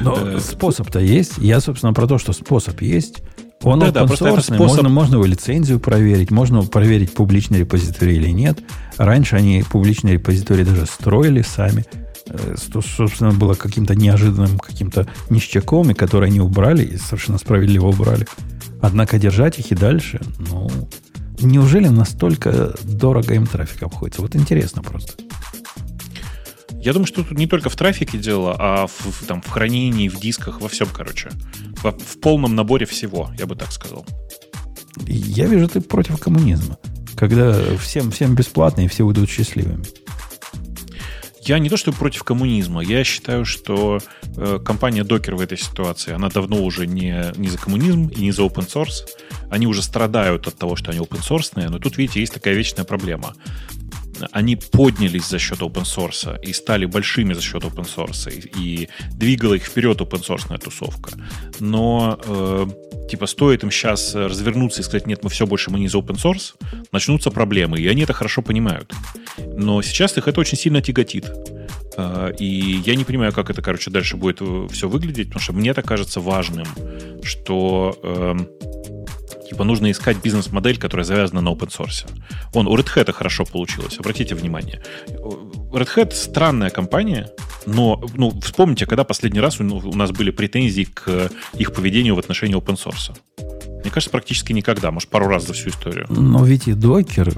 Но э, способ-то есть. Я, собственно, про то, что способ есть. Он да, да, способ... можно, можно его лицензию проверить, можно проверить, публичный репозиторий или нет. Раньше они публичные репозитории даже строили сами. Э, что, собственно, было каким-то неожиданным, каким-то ништяком, и которые они убрали, и совершенно справедливо убрали. Однако держать их и дальше, ну, Неужели настолько дорого им трафик обходится? Вот интересно просто. Я думаю, что тут не только в трафике дело, а в, там, в хранении, в дисках, во всем, короче. В, в полном наборе всего, я бы так сказал. Я вижу, ты против коммунизма. Когда всем, всем бесплатно и все уйдут счастливыми. Я не то, что против коммунизма. Я считаю, что э, компания Docker в этой ситуации, она давно уже не, не за коммунизм и не за open source. Они уже страдают от того, что они open source, но тут, видите, есть такая вечная проблема они поднялись за счет open source и стали большими за счет open source, и, и двигала их вперед open source тусовка. Но э, типа стоит им сейчас развернуться и сказать, нет, мы все больше мы не за open source, начнутся проблемы, и они это хорошо понимают. Но сейчас их это очень сильно тяготит. Э, и я не понимаю, как это, короче, дальше будет э, все выглядеть, потому что мне это кажется важным, что э, Типа нужно искать бизнес-модель, которая завязана на open source. Он у Red Hat хорошо получилось, обратите внимание. Red Hat странная компания, но ну, вспомните, когда последний раз у, у нас были претензии к их поведению в отношении open source. Мне кажется, практически никогда, может, пару раз за всю историю. Но ведь и Docker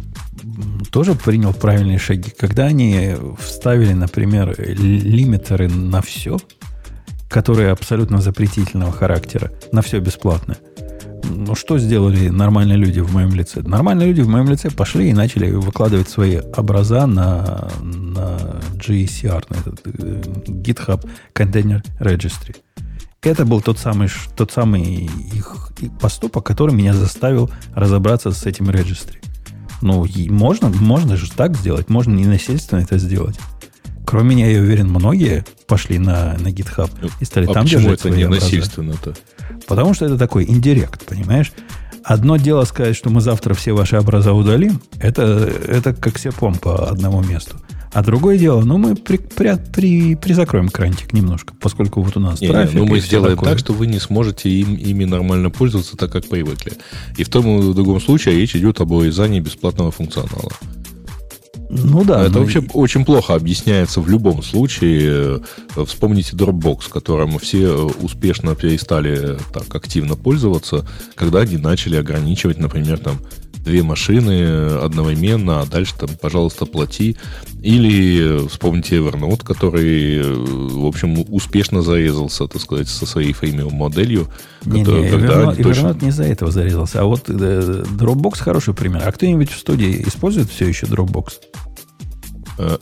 тоже принял правильные шаги. Когда они вставили, например, лимитеры на все, которые абсолютно запретительного характера, на все бесплатное – ну, что сделали нормальные люди в моем лице? Нормальные люди в моем лице пошли и начали выкладывать свои образа на, на GCR, на этот э, GitHub Container Registry. Это был тот самый, тот самый их, поступок, который меня заставил разобраться с этим registry. Ну, можно, можно же так сделать, можно не насильственно это сделать. Кроме меня, я уверен, многие пошли на, на GitHub и стали а там почему держать это свои не образы. насильственно-то? Потому что это такой индирект, понимаешь? Одно дело сказать, что мы завтра все ваши образа удалим, это, это как сепом по одному месту. А другое дело, ну, мы при, при, при, призакроем крантик немножко, поскольку вот у нас Не, не, трафик ну и мы сделаем такое. так, что вы не сможете им, ими нормально пользоваться так, как привыкли. И в том и в другом случае речь идет об урезании бесплатного функционала. Ну да. Это ну вообще очень плохо объясняется в любом случае. Э, Вспомните Dropbox, которым все э, успешно перестали так активно пользоваться, когда они начали ограничивать, например, там две машины одновременно, а дальше там, пожалуйста, плати. Или э, вспомните Evernote, который, э, в общем, успешно зарезался, так сказать, со своей фреймовой моделью. Не, который- не, когда Evernote, точно- Evernote не из-за этого зарезался. А вот э, Dropbox хороший пример. А кто-нибудь в студии использует все еще Dropbox?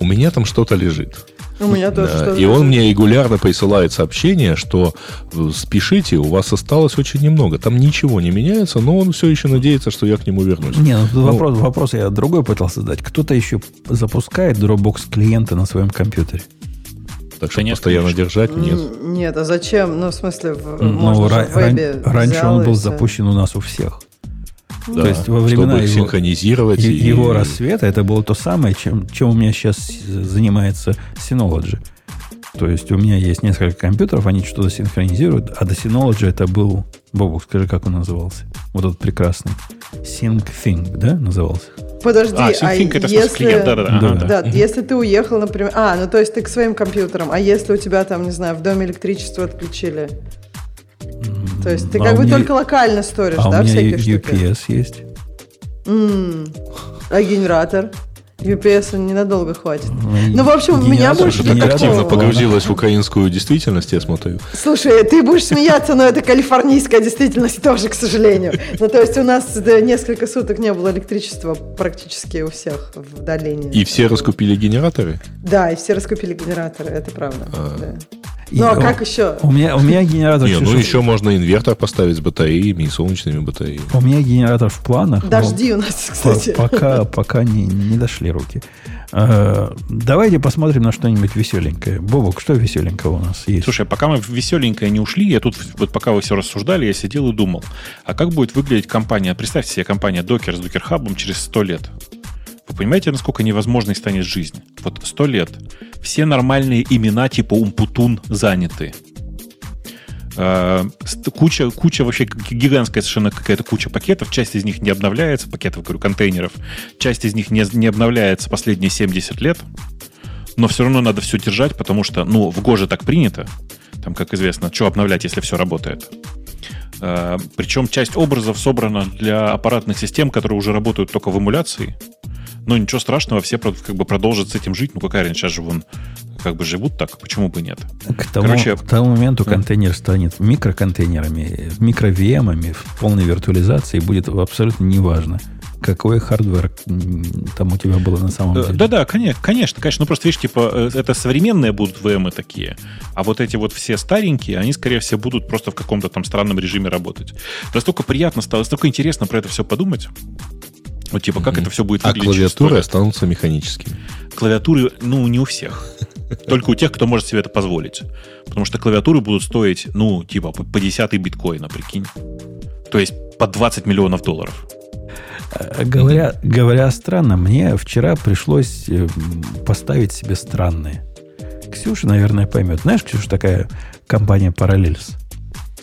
У меня там что-то лежит. У меня тоже Да, и он мне регулярно присылает сообщение, что э, спешите, у вас осталось очень немного. Там ничего не меняется, но он все еще надеется, что я к нему вернусь. Не, ну, тут вопрос, вопрос я другой пытался задать. Кто-то еще запускает Dropbox клиента на своем компьютере? Так что постоянно конечно. держать нет. Нет, а зачем? Ну, в смысле, в, Ну, можно ра- в вебе ран- раньше он и был всё. запущен у нас у всех. Да, То есть во времена чтобы их его- синхронизировать. Е- и- Его рассвета это было то самое, чем, чем у меня сейчас занимается Synology. То есть у меня есть несколько компьютеров, они что-то синхронизируют, а до Synology это был... Бобук, скажи, как он назывался? Вот этот прекрасный. SyncThing, да, назывался? Подожди, А, а, это если... клиент, да-да-да. ага, Да. да. Да, если ты уехал, например... А, ну то есть ты к своим компьютерам, а если у тебя там, не знаю, в доме электричество отключили? То есть ты А как бы меня- только локально сторишь, А да, у меня всякие штуки? UPS есть. А генератор? UPS ненадолго хватит. Ну, Ну, в общем, у меня больше так активно погрузилась в украинскую действительность, я смотрю. Слушай, ты будешь смеяться, но это калифорнийская действительность тоже, к сожалению. Ну, то есть у нас да, несколько суток не было электричества практически у всех в долине. И все раскупили генераторы? Да, и все раскупили генераторы, это правда. А. да. И Ну, а как еще? У меня, у меня генератор... Не, ну еще можно инвертор поставить с батареями и солнечными батареями. У меня генератор в планах. Дожди у нас, кстати. пока, пока не, не дошли руки. Э, давайте посмотрим на что-нибудь веселенькое. Бобок, что веселенького у нас есть? Слушай, пока мы в веселенькое не ушли, я тут, вот пока вы все рассуждали, я сидел и думал, а как будет выглядеть компания, представьте себе компания Docker с Docker Hub через 100 лет. Вы понимаете, насколько невозможной станет жизнь? Вот 100 лет. Все нормальные имена типа Умпутун заняты. Э, Куча, куча вообще гигантская совершенно какая-то куча пакетов. Часть из них не обновляется, пакетов, говорю, контейнеров. Часть из них не, не обновляется последние 70 лет. Но все равно надо все держать, потому что, ну, в Гоже так принято. Там, как известно, что обновлять, если все работает. Э, Причем часть образов собрана для аппаратных систем, которые уже работают только в эмуляции. Но ничего страшного, все как бы продолжат с этим жить. Ну, какая сейчас же вон как бы живут так, почему бы нет? К тому, Короче, к тому моменту контейнер станет микроконтейнерами, микро VM-ами в полной виртуализации, будет абсолютно неважно, какой hardware там у тебя было на самом Э, деле. Да-да, конечно, конечно, конечно. Ну, просто, видишь, типа, э, это современные будут VM такие, а вот эти вот все старенькие, они, скорее всего, будут просто в каком-то там странном режиме работать. Настолько приятно стало, настолько интересно про это все подумать. Вот, типа, как это все будет А выглядеть сто клавиатуры останутся механическими. Клавиатуры, ну, не у всех. Только у тех, кто может себе это позволить. Потому что клавиатуры будут стоить, ну, типа, по 10 биткоина, прикинь. То есть по 20 миллионов долларов. А Говоря, говоря странно, мне вчера пришлось э, поставить себе странные. Ксюша, наверное, поймет. Знаешь, Ксюша, такая компания Parallels?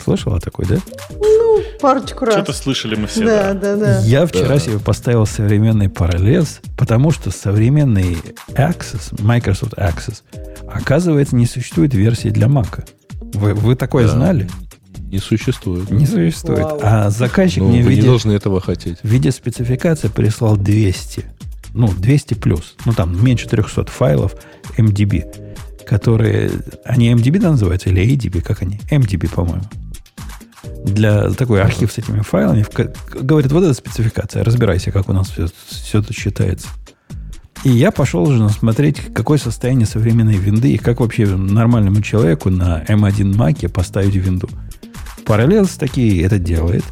Слышала такой, да? Ну, парочку раз. Что-то слышали мы все. Да, да. да, да. Я вчера себе поставил современный Parallels, потому что современный Access, Microsoft Access, оказывается, не существует версии для Mac. Вы, вы такое Да. знали? Не существует. Не существует. Вау. А заказчик Ну, мне в вы не виде, должны этого хотеть. в виде спецификации прислал 200. Ну, 200 плюс. Ну, там меньше 300 файлов MDB, которые... Они MDB называются или ADB? Как они? MDB, по-моему. Для такой архив с этими файлами, говорит, вот эта спецификация, разбирайся, как у нас все, все это считается. И я пошел уже смотреть, какое состояние современной винды и как вообще нормальному человеку на M1 Mac поставить винду. Parallels такие это делает.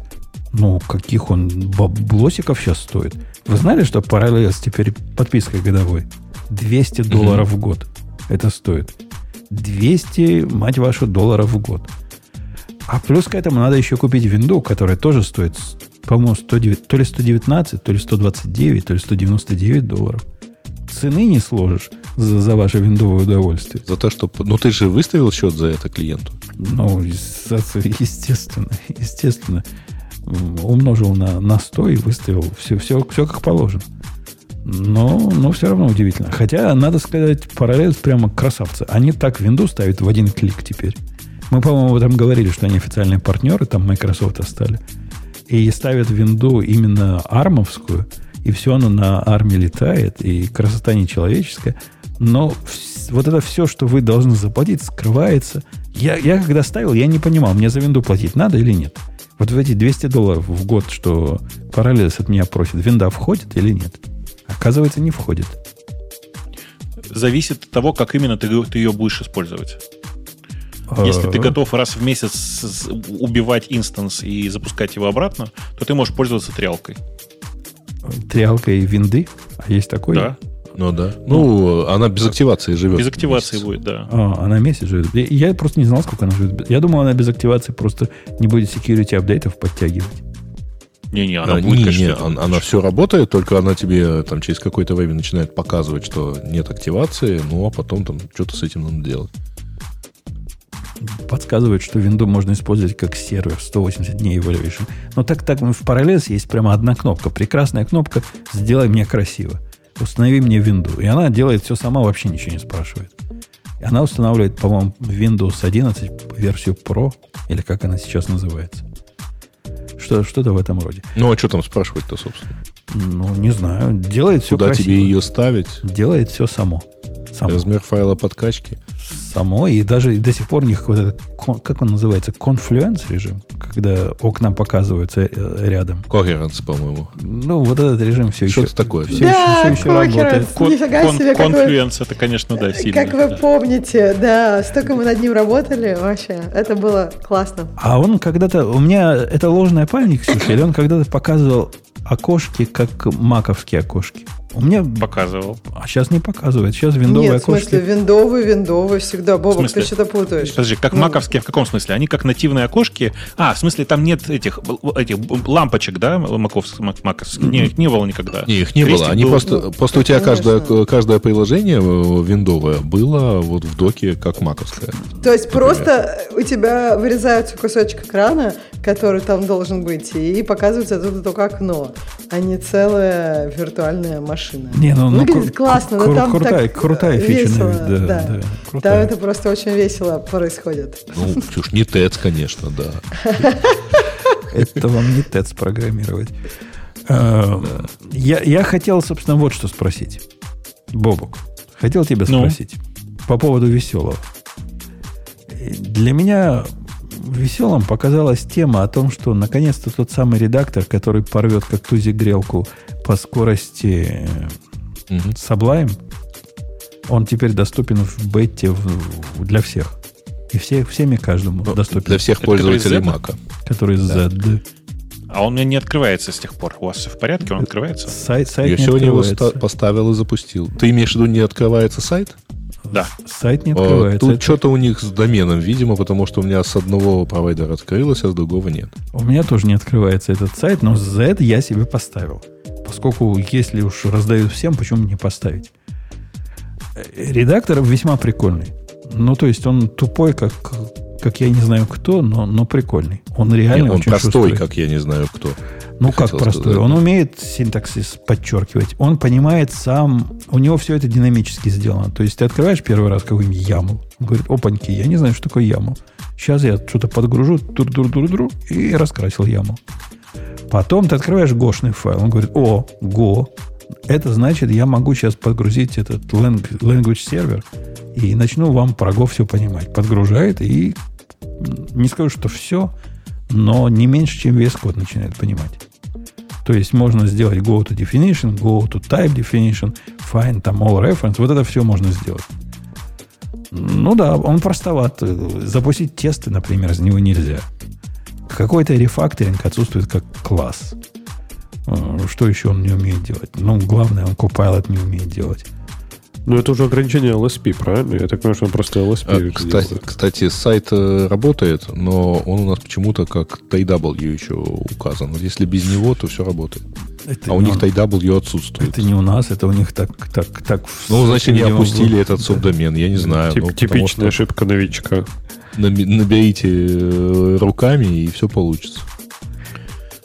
Ну, каких он баблосиков сейчас стоит. Вы знали, что Parallels теперь подпиской годовой? 200 долларов mm-hmm. в год. Это стоит. 200, мать вашу, долларов в год. А плюс к этому надо еще купить винду, которая тоже стоит, по-моему, 109, то ли 119, то ли 129, то ли 199 долларов цены не сложишь за, за ваше виндовое удовольствие. За то, что... Ну, ты же выставил счет за это клиенту? Ну, естественно, естественно. Умножил на, на 100 и выставил. Все, все, все как положено. Но, но все равно удивительно. Хотя, надо сказать, параллель прямо красавцы. Они так винду ставят в один клик теперь. Мы, по-моему, об этом говорили, что они официальные партнеры, там Microsoft стали. И ставят винду именно армовскую – и все оно на армии летает, и красота нечеловеческая. Но вот это все, что вы должны заплатить, скрывается. Я, я когда ставил, я не понимал, мне за винду платить надо или нет. Вот в эти 200 долларов в год, что Parallels от меня просит, винда входит или нет? Оказывается, не входит. Зависит от того, как именно ты, ты ее будешь использовать. Если ты готов раз в месяц убивать инстанс и запускать его обратно, то ты можешь пользоваться триалкой триалкой винды? А есть такой? Да. Ну да. Ну, она без активации живет. Без активации месяц. будет, да. А, она месяц живет. Я просто не знал, сколько она живет. Я думал, она без активации просто не будет security апдейтов подтягивать. Не-не, она а, будет, не, конечно, не, она, она все работает, только она тебе там через какое-то время начинает показывать, что нет активации, ну а потом там что-то с этим надо делать подсказывает, что винду можно использовать как сервер 180 дней evaluation. Но так, так в Parallels есть прямо одна кнопка. Прекрасная кнопка «Сделай мне красиво». Установи мне винду. И она делает все сама, вообще ничего не спрашивает. И она устанавливает, по-моему, Windows 11 версию Pro, или как она сейчас называется. Что, что-то в этом роде. Ну, а что там спрашивать-то, собственно? Ну, не знаю. Делает все Куда красиво. тебе ее ставить? Делает все само. само. Размер файла подкачки? Само, и даже до сих пор у них вот как он называется, confluence режим, когда окна показываются э, рядом. Coherence, по-моему. Ну, вот этот режим все Что-то еще... такое. Все да, еще, все еще работает. Confluence, это, конечно, да, сильно. Как вы помните, да, столько мы над ним работали, вообще, это было классно. А он когда-то, у меня это ложная память, Ксюша, или он когда-то показывал окошки, как маковские окошки. У меня показывал. А сейчас не показывает. Сейчас виндовые Нет, окошки. в смысле, виндовые, виндовые всегда. Бобок, ты что-то путаешь. Подожди, как ну. маковские в каком смысле? Они как нативные окошки? А, в смысле, там нет этих, этих лампочек, да, маковских, маковских? Не, их не было никогда. Не, их не Крестик было. Они был... просто, ну, просто у тебя каждое, каждое приложение виндовое было вот в доке как маковское. То есть например. просто у тебя вырезается кусочек экрана, который там должен быть, и показывается оттуда только окно, а не целая виртуальная машина. Не, ну, ну Выглядит ну, классно, но там крутая, так крутая фича, весело, да, да. да крутая. Там это просто очень весело происходит. Ну, чушь, не ТЭЦ, конечно, да. Это вам не ТЭЦ программировать. Э, я, я хотел, собственно, вот что спросить. Бобок, хотел тебя ну? спросить по поводу веселого. Для меня веселым показалась тема о том, что наконец-то тот самый редактор, который порвет как тузик грелку по скорости угу. Sublime, он теперь доступен в бете в, для всех. И все, всеми каждому ну, доступен. Для всех пользователей Mac. Который да. Z. А он меня не открывается с тех пор. У вас все в порядке? Он открывается? Сайт, сайт Я сегодня его поставил и запустил. Ты имеешь в виду, не открывается сайт? Да. Сайт не открывается. Тут это... что-то у них с доменом, видимо, потому что у меня с одного провайдера открылось, а с другого нет. У меня тоже не открывается этот сайт, но за это я себе поставил. Поскольку если уж раздают всем, почему не поставить? Редактор весьма прикольный. Ну, то есть он тупой, как, как я не знаю кто, но, но прикольный. Он реально Нет, он очень простой, шустрый. как я не знаю кто. Ну, как простой? Сказать. Он умеет синтаксис подчеркивать. Он понимает сам... У него все это динамически сделано. То есть ты открываешь первый раз какой-нибудь яму. Он говорит, опаньки, я не знаю, что такое яму. Сейчас я что-то подгружу, тур-дур-дур-дур, и раскрасил яму. Потом ты открываешь гошный файл. Он говорит, о, го. Это значит, я могу сейчас подгрузить этот language сервер и начну вам Go все понимать. Подгружает и не скажу, что все, но не меньше, чем VS Code начинает понимать. То есть можно сделать go to definition, go to type definition, find там all reference. Вот это все можно сделать. Ну да, он простоват. Запустить тесты, например, из него нельзя. Какой-то рефакторинг отсутствует как класс. Э, что еще он не умеет делать? Ну, главное, он Copilot не умеет делать. Ну, это уже ограничение LSP, правильно? Я так понимаю, что он просто LSP а, кстати, кстати, сайт э, работает, но он у нас почему-то как TW еще указан. Вот если без него, то все работает. Это а у них TW отсутствует. Это не у нас, это у них так... так, так ну, значит, они опустили этот субдомен, я не знаю. Тип, ну, типичная ошибка новичка. Наберите э, руками, и все получится.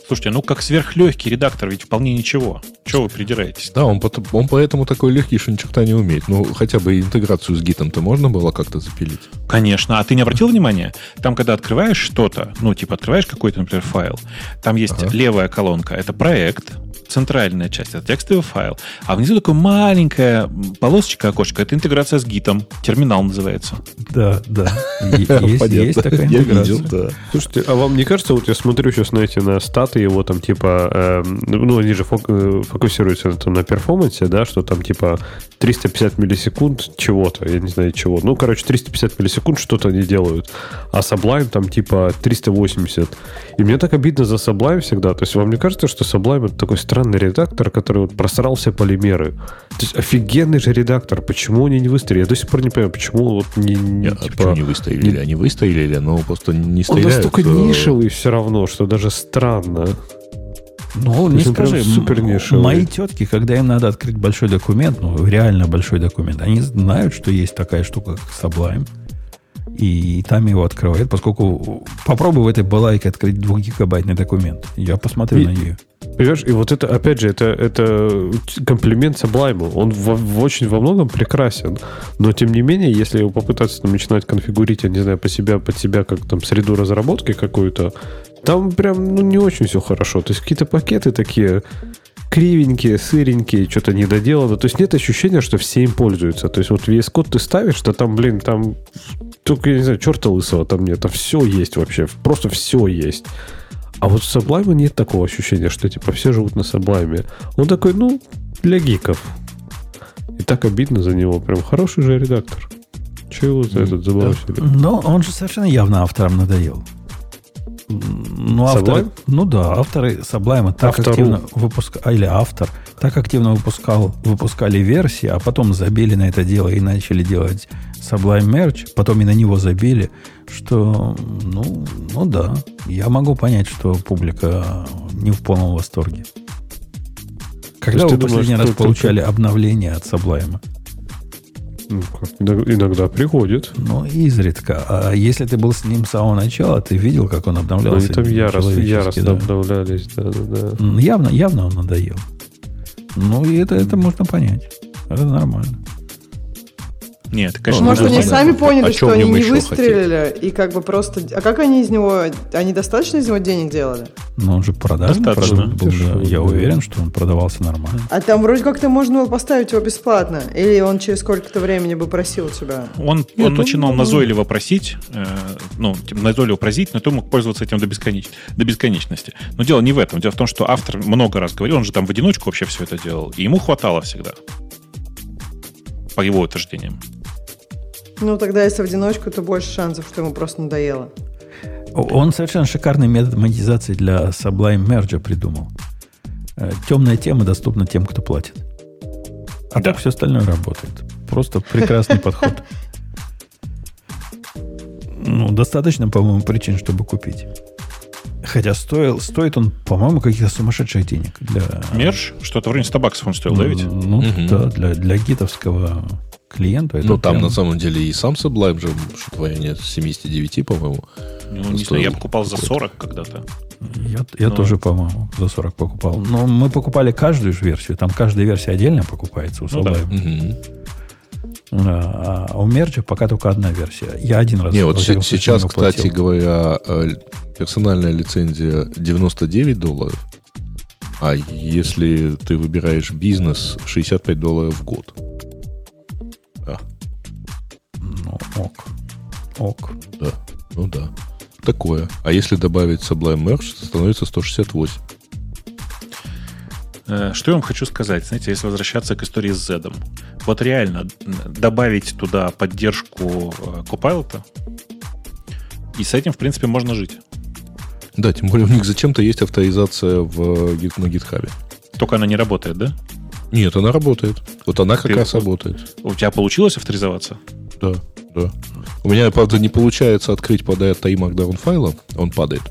Слушайте, ну как сверхлегкий редактор ведь вполне ничего. Чего вы придираетесь? Да, он, он поэтому такой легкий, что ни черта не умеет. Ну, хотя бы интеграцию с гитом-то можно было как-то запилить? Конечно. А ты не обратил внимания? Там, когда открываешь что-то, ну, типа открываешь какой-то, например, файл, там есть ага. левая колонка, это проект, центральная часть, это текстовый файл, а внизу такое маленькая полосочка, окошко, это интеграция с гитом, терминал называется. Да, да. Есть такая интеграция. Слушайте, а вам не кажется, вот я смотрю сейчас на эти, на статы его там типа, эм, ну, они же э, фокусируются там, на перформансе, да, что там типа 350 миллисекунд чего-то, я не знаю чего. Ну, короче, 350 миллисекунд что-то они делают. А Sublime там типа 380. И мне так обидно за Sublime всегда. То есть вам не кажется, что Sublime это такой странный редактор, который вот просрал все полимеры? То есть офигенный же редактор. Почему они не выстрелили? Я до сих пор не понимаю, почему вот не... не а типа, почему не выстрелили? Не... Они выстрелили, но просто не стреляют. Он настолько нишевый все равно, что даже странно. Ну, не скажи, супер нишевый. мои тетки, когда им надо открыть большой документ, ну, реально большой документ, они знают, что есть такая штука, как Sublime, и там его открывают, поскольку попробуй в этой балайке открыть двухгигабайтный документ. Я посмотрю и, на нее. Понимаешь, и вот это, опять же, это, это комплимент Sublime. Он в, в очень во многом прекрасен. Но, тем не менее, если его попытаться там, начинать конфигурить, я не знаю, по себя, под себя, как там среду разработки какую-то, там прям ну, не очень все хорошо. То есть какие-то пакеты такие кривенькие, сыренькие, что-то недоделано. То есть нет ощущения, что все им пользуются. То есть вот VS Code ты ставишь, то там, блин, там только, я не знаю, черта лысого там нет. Там все есть вообще. Просто все есть. А вот в Sublime нет такого ощущения, что типа все живут на Sublime. Он такой, ну, для гиков. И так обидно за него. Прям хороший же редактор. Чего за этот забросили? Но он же совершенно явно авторам надоел. Ну, авторы, ну да, авторы Sublime так Автору. активно выпускали, или автор так активно выпускал, выпускали версии, а потом забили на это дело и начали делать Sublime Merge, потом и на него забили, что, ну, ну да, я могу понять, что публика не в полном восторге. Когда вы последний думаешь, раз получали это... обновление от Sublime? Ну, иногда приходит. Ну, изредка. А если ты был с ним с самого начала, ты видел, как он обновлялся? Ну, там яростно, яростно да. обновлялись. Да, да, да. Явно, явно он надоел. Ну, и это, это можно понять. Это нормально. Нет, конечно. Может, они сами поняли, что они не выстрелили, хотеть? и как бы просто... А как они из него... Они достаточно из него денег делали? Ну, он же продажный продукт был, да. Я уверен, что он продавался нормально. А там вроде как-то можно было поставить его бесплатно. Или он через сколько-то времени бы просил тебя? Он, Нет, он начинал он... назойливо просить, э, ну, типа, назойливо просить, но ты мог пользоваться этим до, бесконеч... до бесконечности. Но дело не в этом. Дело в том, что автор много раз говорил, он же там в одиночку вообще все это делал, и ему хватало всегда. По его утверждениям. Ну, тогда если в одиночку, то больше шансов, что ему просто надоело. Он совершенно шикарный метод монетизации для Sublime Merge придумал. Э, Темная тема доступна тем, кто платит. А да. так все остальное работает. Просто прекрасный подход. Ну, достаточно, по-моему, причин, чтобы купить. Хотя стоил, стоит он, по-моему, каких-то сумасшедших денег. Для... Мерж? Что-то вроде 100 баксов он стоил, да, ведь? Ну, угу. да, для, для гитовского клиенту. Это ну, там прям... на самом деле и сам Sublime же, что-то в районе 79, по-моему. Ну, не знаю, я покупал за 40 когда-то. Я, я Но... тоже, по-моему, за 40 покупал. Но мы покупали каждую же версию. Там каждая версия отдельно покупается у Sublime. Ну, да. А, а у Мерджа пока только одна версия. Я один раз... Не, вот сейчас, кстати говоря, э, персональная лицензия 99 долларов. А если ты выбираешь бизнес, 65 долларов в год. Ну, ок. Ок. Да, ну да. такое. А если добавить Sublime Merge, становится 168. Э, что я вам хочу сказать, знаете, если возвращаться к истории с Z. Вот реально добавить туда поддержку э, Copilot, и с этим, в принципе, можно жить. Да, тем более у них зачем-то есть авторизация в, на GitHub. Только она не работает, да? Нет, она работает. Вот она как Ты, раз работает. У тебя получилось авторизоваться? Да, да. У меня, правда, не получается открыть под time markdown файла, он падает.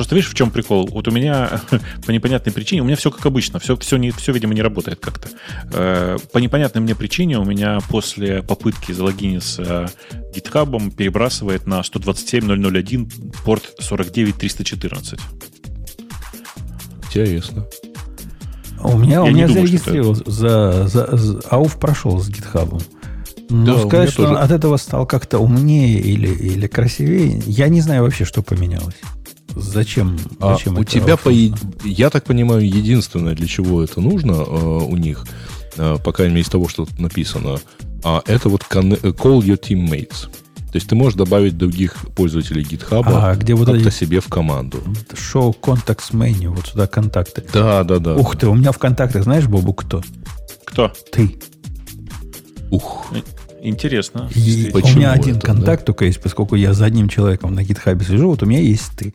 Просто видишь, в чем прикол? Вот у меня по непонятной причине, у меня все как обычно, все, все, не, все видимо, не работает как-то. Э, по непонятной мне причине у меня после попытки залогиниться GitHub перебрасывает на 127.001 порт 49.314. Интересно. У меня, у меня зарегистрировался, за, за, за, АУФ прошел с GitHub. Но да, сказать, что тоже... он от этого стал как-то умнее или, или красивее, я не знаю вообще, что поменялось. Зачем? А зачем у тебя, по, я так понимаю, единственное, для чего это нужно э, у них, э, по крайней мере, из того, что тут написано, а это вот call your teammates. То есть ты можешь добавить других пользователей GitHub а, где вот как-то себе в команду. Show contacts menu, вот сюда контакты. Да, да, да. Ух ты, у меня в контактах, знаешь, Бобу, кто? Кто? Ты. Ух. Интересно. И у меня один это, контакт да? только есть, поскольку я за одним человеком на GitHub сижу, вот у меня есть ты.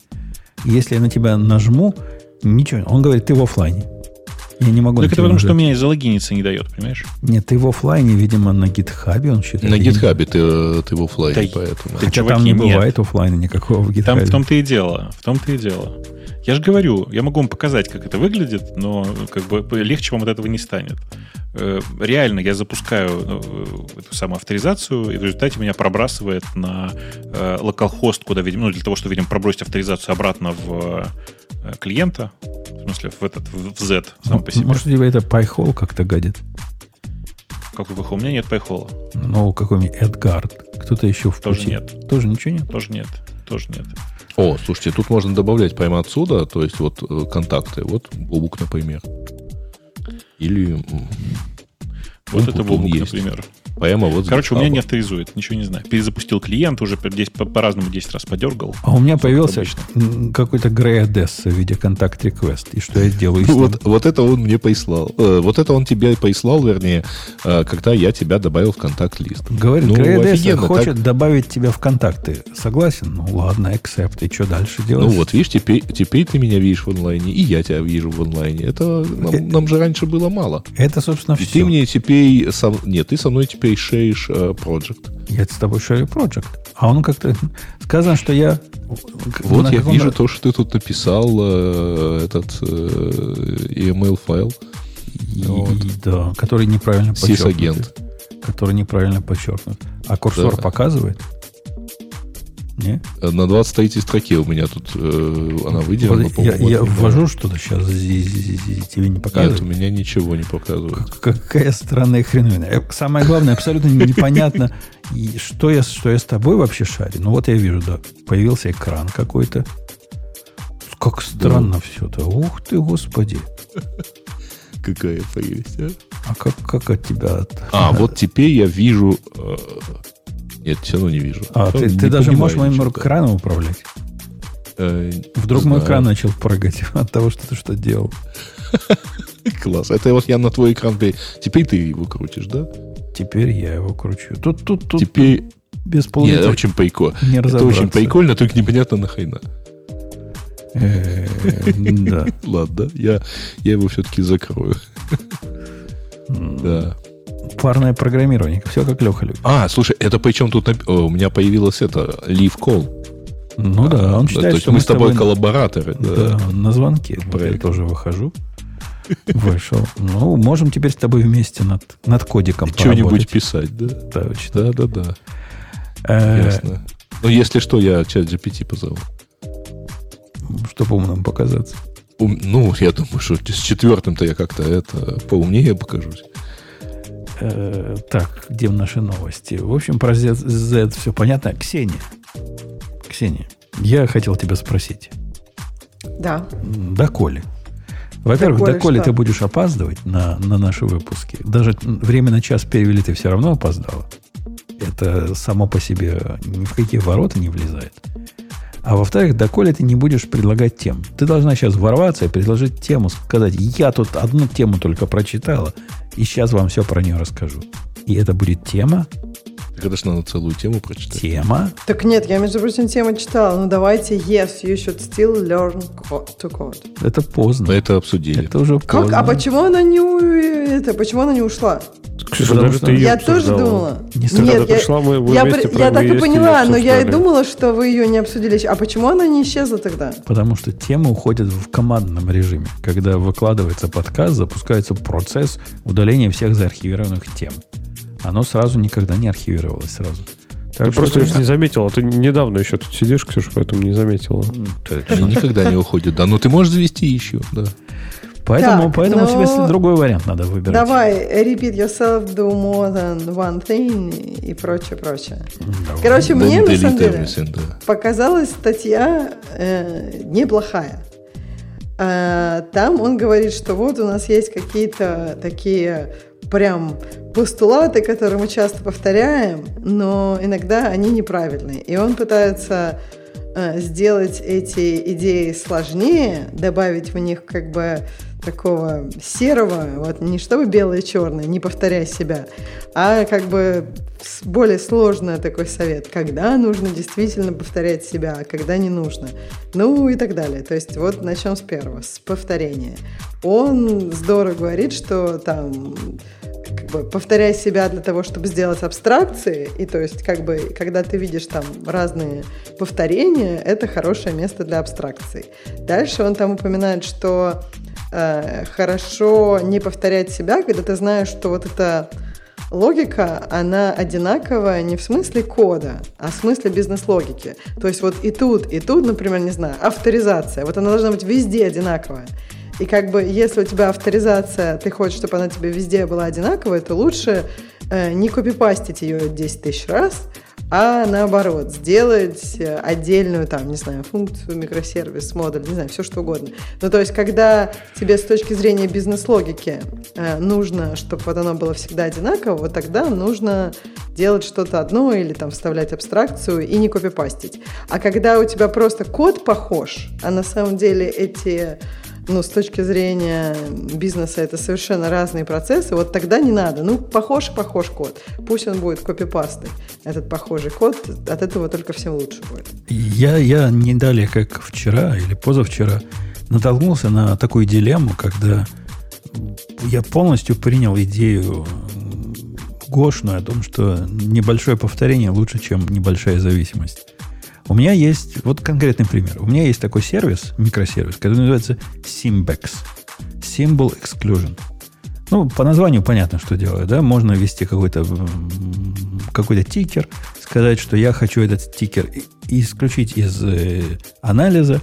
Если я на тебя нажму, ничего. Он говорит, ты в офлайне. Я не могу. Так это потому, что у меня из залогиниться не дает, понимаешь? Нет, ты в офлайне, видимо, на гитхабе он считает. На гитхабе ты, ты в офлайне, да, поэтому. Хотя там не нет. бывает офлайна никакого в гитхабе. Там в том-то и дело. В том-то и дело. Я же говорю, я могу вам показать, как это выглядит, но как бы легче вам от этого не станет. Э, реально, я запускаю э, эту самую авторизацию, и в результате меня пробрасывает на э, localhost, куда, видимо, ну, для того, чтобы, видимо, пробросить авторизацию обратно в клиента, смысле, в этот, в Z сам по себе. Может, тебе это PyHole как-то гадит? Какой PyHole? У меня нет PyHole. Ну, какой-нибудь Эдгард. Кто-то еще в Тоже пути. нет. Тоже ничего нет? Тоже нет. Тоже нет. О, слушайте, тут можно добавлять прямо отсюда, то есть вот э, контакты. Вот Бобук, например. Или... Вот это есть. например. Прямо вот Короче, у меня не авторизует, ничего не знаю. Перезапустил клиент, уже по-разному 10 раз подергал. А у меня появился какой-то Грей Одесса в виде контакт request. И что я делаю? Вот, вот это он мне прислал. Э, вот это он тебе прислал, вернее, э, когда я тебя добавил в контакт-лист. Говорит, ну, Грей Одесса хочет так... добавить тебя в контакты. Согласен? Ну ладно, accept. И что дальше делать? Ну вот, видишь, теперь, теперь ты меня видишь в онлайне, и я тебя вижу в онлайне. Это нам, э, нам же раньше было мало. Это, собственно, и все. Ты мне теперь... Со... Нет, ты со мной теперь шеешь uh, Project. Я с тобой шерю Project. А он как-то... Сказано, что я... Вот я вижу то, что ты тут написал, э, этот э, email файл. Вот. Да, который неправильно подчеркнут. Сисагент. Который неправильно подчеркнут. А курсор да. показывает? Не? На 23 строке у меня тут э, она выделена. Вот я я ввожу что-то сейчас, тебе не показывает? Нет, у меня ничего не показывает. Какая странная хреновина. Э, самое главное, абсолютно непонятно, что я, что я с тобой вообще шарю. Ну вот я вижу, да, появился экран какой-то. Как странно все-то. Ух ты, господи. Какая прелесть, а? А как, как от тебя? А, вот теперь я вижу э, нет, все равно не вижу. А, ты, ты даже можешь моим экраном управлять? Э, Вдруг мой экран начал прыгать от того, что ты что делал. Класс. Это вот я на твой экран... Теперь ты его крутишь, да? Теперь я его кручу. Тут, тут, тут. Теперь... Без половины. Это очень прикольно. Это очень прикольно, только непонятно нахрена. Э, да. Ладно, я, я его все-таки закрою. Да. Парное программирование. Все как Леха любит. А, слушай, это причем тут у меня появилось это Leave Call. Ну да, он считает, то есть что мы с тобой коллабораторы. Да, да на звонке. Вот я тоже выхожу. Вышел. Ну, можем теперь с тобой вместе над, над кодиком Что-нибудь писать, да? Точно. Да, да, да. Э, Ясно. Ну, если что, я чат GPT позову. Чтобы умным показаться. ну, я думаю, что с четвертым-то я как-то это поумнее покажусь. Э, так, где наши новости? В общем, про Z, Z все понятно. Ксения. Ксения, я хотел тебя спросить. Да. Доколе? Во-первых, доколе, доколе ты будешь опаздывать на, на наши выпуски. Даже время на час перевели, ты все равно опоздала. Это само по себе ни в какие ворота не влезает. А во-вторых, доколе ты не будешь предлагать тем. Ты должна сейчас ворваться и предложить тему, сказать, я тут одну тему только прочитала, и сейчас вам все про нее расскажу. И это будет тема, когда же надо целую тему прочитать? Тема? Так нет, я, между прочим, тему читала. Ну давайте, yes, you should still learn to code. Это поздно. Это обсудили. Это уже как? поздно. А почему она не, это, почему она не ушла? Ксюша, даже ты ее Я обсуждала. тоже думала. Не Нет, я, пришла, мы- мы я, вместе при- я так и поняла, но я и думала, что вы ее не обсудили. А почему она не исчезла тогда? Потому что темы уходят в командном режиме. Когда выкладывается подкаст, запускается процесс удаления всех заархивированных тем. Оно сразу никогда не архивировалось сразу. Так Ты что просто это- не заметила. Ты недавно еще тут сидишь, Ксюша, поэтому не заметила. Они никогда не уходят. Да, ну ты можешь завести еще, да. Поэтому, Так, поэтому но- тебе другой вариант надо выбирать. Давай, repeat yourself, do more than one thing и прочее, прочее. Давай. Короче, Then мне на самом деле да. показалась статья э, неплохая. Э, там он говорит, что вот у нас есть какие-то такие прям постулаты, которые мы часто повторяем, но иногда они неправильные. И он пытается э, сделать эти идеи сложнее, добавить в них как бы такого серого, вот не чтобы белое и черное, не повторяй себя, а как бы более сложный такой совет, когда нужно действительно повторять себя, а когда не нужно. Ну и так далее. То есть вот начнем с первого, с повторения. Он здорово говорит, что там как бы повторяй себя для того, чтобы сделать абстракции, и то есть как бы когда ты видишь там разные повторения, это хорошее место для абстракций. Дальше он там упоминает, что хорошо не повторять себя, когда ты знаешь, что вот эта логика, она одинаковая не в смысле кода, а в смысле бизнес-логики. То есть вот и тут, и тут, например, не знаю, авторизация, вот она должна быть везде одинаковая. И как бы если у тебя авторизация, ты хочешь, чтобы она тебе везде была одинаковая, то лучше э, не копипастить ее 10 тысяч раз, а наоборот, сделать э, отдельную там, не знаю, функцию, микросервис, модуль, не знаю, все что угодно. Ну, то есть, когда тебе с точки зрения бизнес-логики э, нужно, чтобы вот оно было всегда одинаково, вот тогда нужно делать что-то одно или там вставлять абстракцию и не копипастить. А когда у тебя просто код похож, а на самом деле эти ну, с точки зрения бизнеса это совершенно разные процессы, вот тогда не надо. Ну, похож, похож код. Пусть он будет копипастой, этот похожий код, от этого только всем лучше будет. Я, я не далее, как вчера или позавчера, натолкнулся на такую дилемму, когда я полностью принял идею Гошную о том, что небольшое повторение лучше, чем небольшая зависимость. У меня есть, вот конкретный пример. У меня есть такой сервис, микросервис, который называется Symbex. Symbol Exclusion. Ну, по названию понятно, что делаю, да? Можно ввести какой-то какой-то тикер, сказать, что я хочу этот тикер исключить из э, анализа,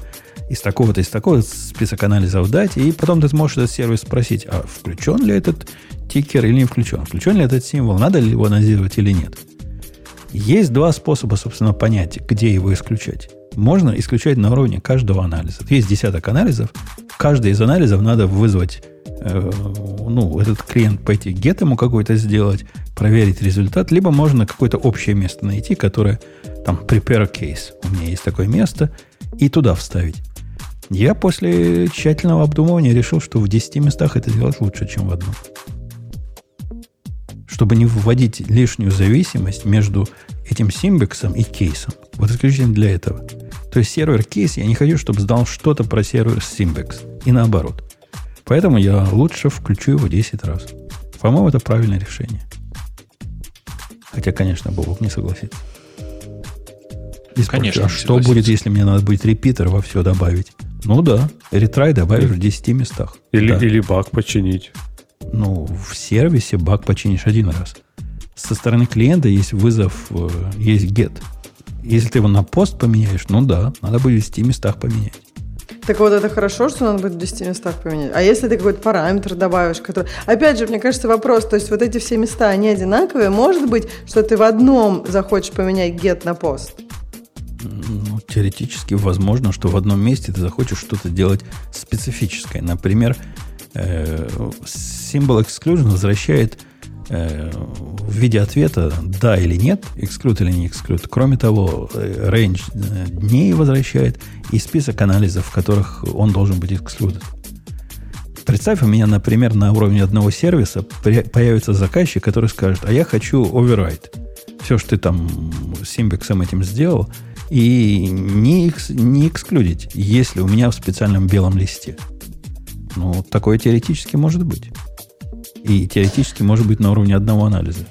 из такого-то, из такого список анализов дать, и потом ты сможешь этот сервис спросить, а включен ли этот тикер или не включен, включен ли этот символ, надо ли его анализировать или нет. Есть два способа, собственно, понять, где его исключать. Можно исключать на уровне каждого анализа. Есть десяток анализов. Каждый из анализов надо вызвать, э, ну, этот клиент пойти get ему какой-то сделать, проверить результат, либо можно какое-то общее место найти, которое там prepare case. У меня есть такое место, и туда вставить. Я после тщательного обдумывания решил, что в 10 местах это делать лучше, чем в одном чтобы не вводить лишнюю зависимость между этим симбексом и кейсом. Вот исключительно для этого. То есть сервер кейс я не хочу, чтобы знал что-то про сервер симбекс. И наоборот. Поэтому я лучше включу его 10 раз. По-моему, это правильное решение. Хотя, конечно, Бобок не согласится. И спросит, Конечно, а что согласится. будет, если мне надо будет репитер во все добавить? Ну да, ретрай добавишь в 10 местах. Или, Да. или баг починить. Ну, в сервисе баг починишь один раз. Со стороны клиента есть вызов, э, есть get. Если ты его на пост поменяешь, ну да, надо будет в 10 местах поменять. Так вот, это хорошо, что надо будет в 10 местах поменять. А если ты какой-то параметр добавишь, который... Опять же, мне кажется, вопрос, то есть вот эти все места, они одинаковые. Может быть, что ты в одном захочешь поменять get на пост? Ну, теоретически возможно, что в одном месте ты захочешь что-то делать специфическое. Например, э, Symbol Exclusion возвращает э, в виде ответа да или нет, эксклюд или не эксклюд. Кроме того, э, дней возвращает и список анализов, в которых он должен быть эксклюд. Представь, у меня, например, на уровне одного сервиса появится заказчик, который скажет, а я хочу override. Все, что ты там с симбиксом этим сделал, и не, экс, не эксклюдить, если у меня в специальном белом листе. Ну, такое теоретически может быть. И теоретически может быть на уровне одного анализа.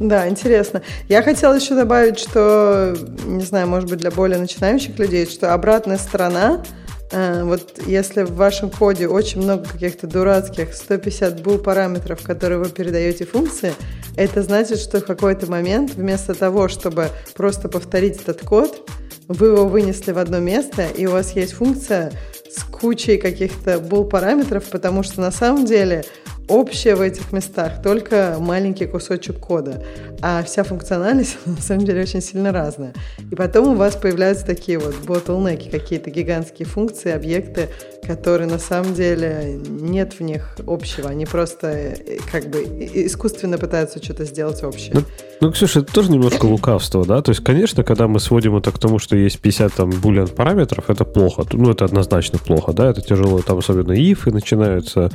Да, интересно. Я хотела еще добавить, что, не знаю, может быть, для более начинающих людей, что обратная сторона вот если в вашем коде очень много каких-то дурацких 150 был параметров, которые вы передаете функции, это значит, что в какой-то момент вместо того, чтобы просто повторить этот код, вы его вынесли в одно место, и у вас есть функция с кучей каких-то был параметров, потому что на самом деле общее в этих местах только маленький кусочек кода, а вся функциональность на самом деле очень сильно разная. И потом у вас появляются такие вот bottleneck, какие-то гигантские функции, объекты, которые на самом деле нет в них общего, они просто э, как бы искусственно пытаются что-то сделать общее. Ну, ну, Ксюша, это тоже немножко лукавство, да? То есть, конечно, когда мы сводим это к тому, что есть 50 там булиан параметров, это плохо. Ну, это однозначно плохо, да? Это тяжело, там особенно if и начинаются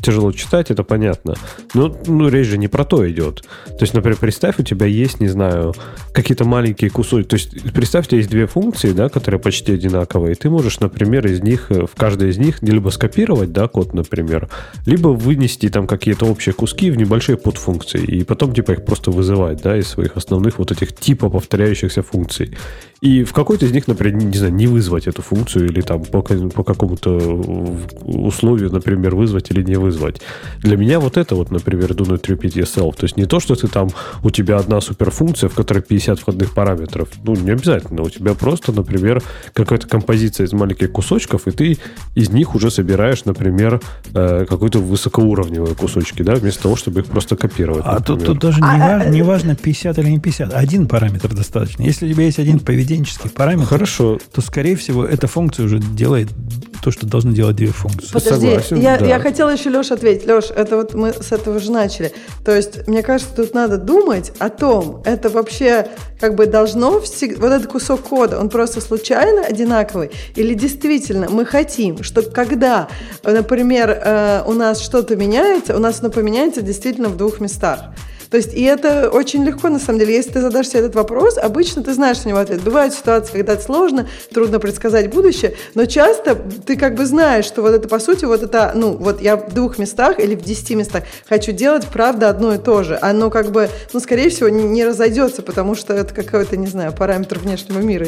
тяжело читать, это понятно. Но ну, речь же не про то идет. То есть, например, представь, у тебя есть, не знаю, какие-то маленькие кусочки. То есть, представь, у тебя есть две функции, да, которые почти одинаковые. Ты можешь, например, из них, в каждой из них либо скопировать, да, код, например, либо вынести там какие-то общие куски в небольшие подфункции и потом типа их просто вызывать, да, из своих основных вот этих типа повторяющихся функций. И в какой-то из них, например, не знаю, не вызвать эту функцию или там по, по какому-то условию, например, вызвать или не вызвать. Для меня вот это вот, например, do not repeat yourself. То есть не то, что ты там, у тебя одна суперфункция, в которой 50 входных параметров. Ну, не обязательно. У тебя просто, например, какая-то композиция из маленьких кусочков, и ты из них уже собираешь, например, э, какой-то высокоуровневые кусочки, да, вместо того, чтобы их просто копировать. А тут, тут даже не, а, важно, а, не важно 50 или не 50. Один параметр достаточно. Если у тебя есть один поведение поведенческих параметров, Хорошо. то, скорее всего, эта функция уже делает то, что должны делать две функции. Подожди, Согласен, я, да. я хотела еще Леша ответить. Леш, это вот мы с этого же начали. То есть, мне кажется, тут надо думать о том, это вообще как бы должно всегда, вот этот кусок кода, он просто случайно одинаковый, или действительно мы хотим, что когда, например, э, у нас что-то меняется, у нас оно поменяется действительно в двух местах. То есть, и это очень легко, на самом деле. Если ты задашь себе этот вопрос, обычно ты знаешь на него ответ. Бывают ситуации, когда это сложно, трудно предсказать будущее, но часто ты как бы знаешь, что вот это, по сути, вот это, ну, вот я в двух местах или в десяти местах хочу делать, правда, одно и то же. Оно как бы, ну, скорее всего, не, разойдется, потому что это какой-то, не знаю, параметр внешнего мира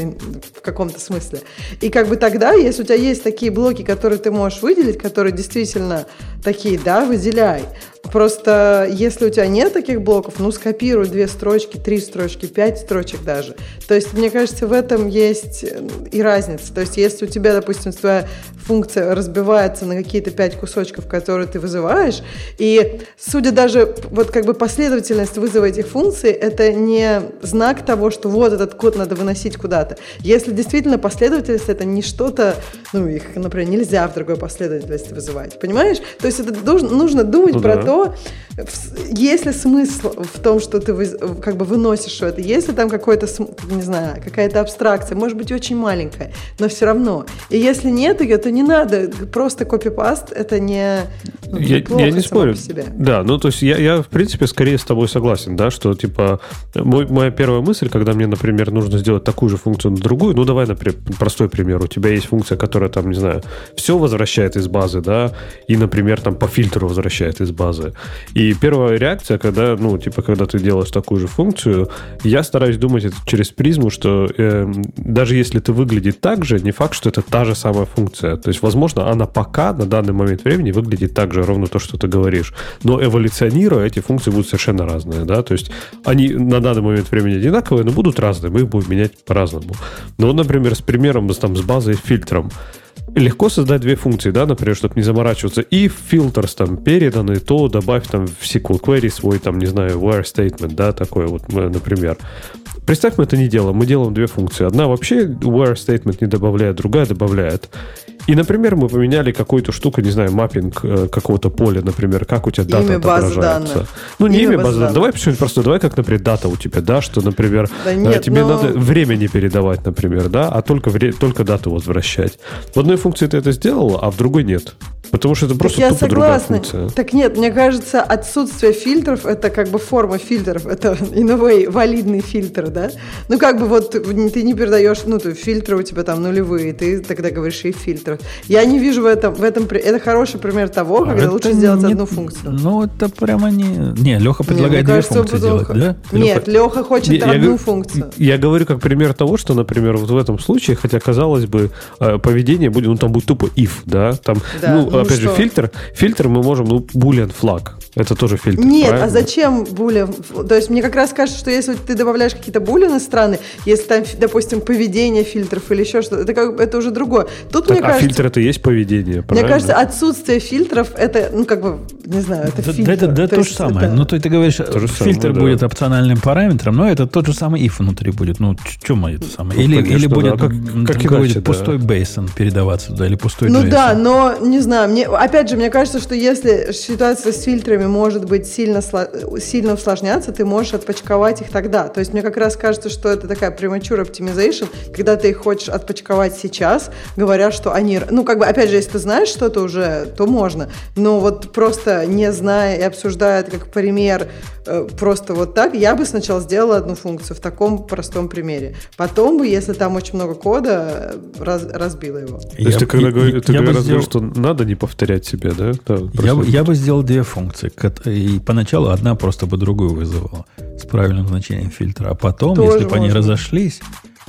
в каком-то смысле. И как бы тогда, если у тебя есть такие блоки, которые ты можешь выделить, которые действительно такие, да, выделяй. Просто если у тебя нет таких блоков, ну, скопируй две строчки, три строчки, пять строчек даже. То есть, мне кажется, в этом есть э, и разница. То есть, если у тебя, допустим, твоя функция разбивается на какие-то пять кусочков, которые ты вызываешь, и судя даже, вот как бы последовательность вызова этих функций, это не знак того, что вот этот код надо выносить куда-то. Если действительно последовательность, это не что-то, ну, их, например, нельзя в другой последовательности вызывать, понимаешь? То есть, это должен, нужно думать ну, про да. то, то, есть ли смысл в том, что ты как бы выносишь это, если там какой-то, не знаю, какая-то абстракция, может быть, очень маленькая, но все равно. И если нет ее, то не надо, просто копипаст, это не ну, я, я не спорю. Себе. Да, ну то есть я, я, в принципе, скорее с тобой согласен, да, что типа мой, моя первая мысль, когда мне, например, нужно сделать такую же функцию на другую, ну давай, например, простой пример, у тебя есть функция, которая там, не знаю, все возвращает из базы, да, и, например, там по фильтру возвращает из базы, функции. И первая реакция, когда, ну, типа, когда ты делаешь такую же функцию, я стараюсь думать это через призму, что э, даже если это выглядит так же, не факт, что это та же самая функция. То есть, возможно, она пока на данный момент времени выглядит так же, ровно то, что ты говоришь. Но эволюционируя, эти функции будут совершенно разные, да, то есть они на данный момент времени одинаковые, но будут разные, мы их будем менять по-разному. Ну, например, с примером, там, с базой фильтром легко создать две функции, да, например, чтобы не заморачиваться. И filters там переданы, то добавь там в SQL query свой, там, не знаю, where statement, да, такой вот, э, например. Представь, мы это не делаем. Мы делаем две функции. Одна вообще where statement не добавляет, другая добавляет. И, например, мы поменяли какую-то штуку, не знаю, маппинг э, какого-то поля, например, как у тебя дата Имя отображается. данных. Ну, не Имя имя базы данных. Давай почему-нибудь просто, давай как, например, дата у тебя, да, что, например, Да э, нет, тебе но- надо время не передавать, например, да, а только, вре- только дату возвращать. В одной функции ты это сделала, а в другой нет. Потому что это Так просто я тупо другая согласна. функция. Так нет, мне кажется, отсутствие фильтров это как бы форма фильтров, это in a way валидный фильтр, да? Ну как бы вот ты не передаешь, ну то фильтры у тебя там нулевые, ты тогда говоришь и фильтров. Я не вижу в этом, в этом, это хороший пример того, когда Это лучше сделать не- одну функцию. Ну, это прямо не... Не, Леха Не, предлагает две кажется, функции делать, да? Нет, Леха хочет Не, я одну говорю- функцию. Я говорю как пример того, что, например, вот в этом случае, хотя казалось бы, э, поведение будет, ну там будет тупо if, да, там, Да, ну, ну опять же, что? фильтр, фильтр мы можем, ну, boolean флаг, это тоже фильтр, Нет, правильно? а зачем булин? То есть мне как раз кажется, что если ты добавляешь какие-то булины странные, если там, допустим, поведение фильтров или еще что-то, это, как, бы- это уже другое. Тут, Так, мне а кажется, фильтр это и есть поведение, Мне правильно? кажется, отсутствие фильтров это, ну, как бы, не знаю, это Да, фильтр. да, это да, то, же есть самое. это- Ну, то есть ты говоришь, То же самое, фильтр да. будет опциональным параметром, но это тот же самый if внутри будет. Ну, чем это самое? Ну, или, конечно, или будет да. Как- как иначе, да. пустой бейсон передаваться туда, или пустой Ну JSON. да, но не знаю, мне опять же, мне кажется, что если ситуация с фильтрами может быть сильно, сильно усложняться, ты можешь отпочковать их тогда. То есть мне как раз кажется, что это такая premature optimization, когда ты их хочешь отпочковать сейчас, говоря, что они... Ну, как бы, опять же, если ты знаешь что-то уже, то можно. Но вот просто не зная и обсуждая это как пример, э, просто вот так, я бы сначала сделала одну функцию в таком простом примере. Потом бы, если там очень много кода, э, раз- разбила его. То есть ты когда, я- говоришь, ты я бы когда сделал- говоришь, что надо не повторять себя, да? Да, Я, я бы сделал две функции. И поначалу одна просто бы другую вызывала с правильным значением фильтра. А потом, Тоже если бы они разошлись,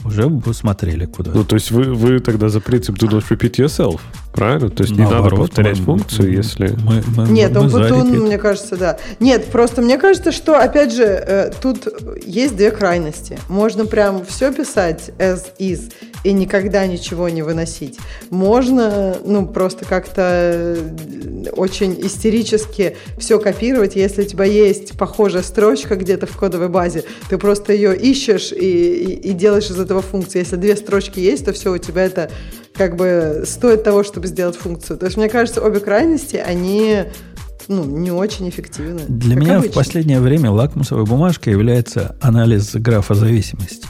уже бы смотрели куда. Ну, то есть вы, вы тогда за принцип do not repeat yourself, правильно? То есть не надо повторять мы- функцию, если... Мы, мы- Нет, мы он repeat. мне кажется, да. Нет, просто мне кажется, что, опять же, э, тут есть две крайности. Можно прям все писать as is и никогда ничего не выносить. Можно, ну, просто как-то э, очень истерически все копировать. Если у тебя есть похожая строчка где-то в кодовой базе, ты просто ее ищешь и, и- и делаешь из этого функцию. Если две строчки есть, то все, у тебя это как бы стоит того, чтобы сделать функцию. То есть, мне кажется, обе крайности, они ну, не очень эффективны. Для меня обычно. в последнее время лакмусовой бумажкой является анализ графа зависимости.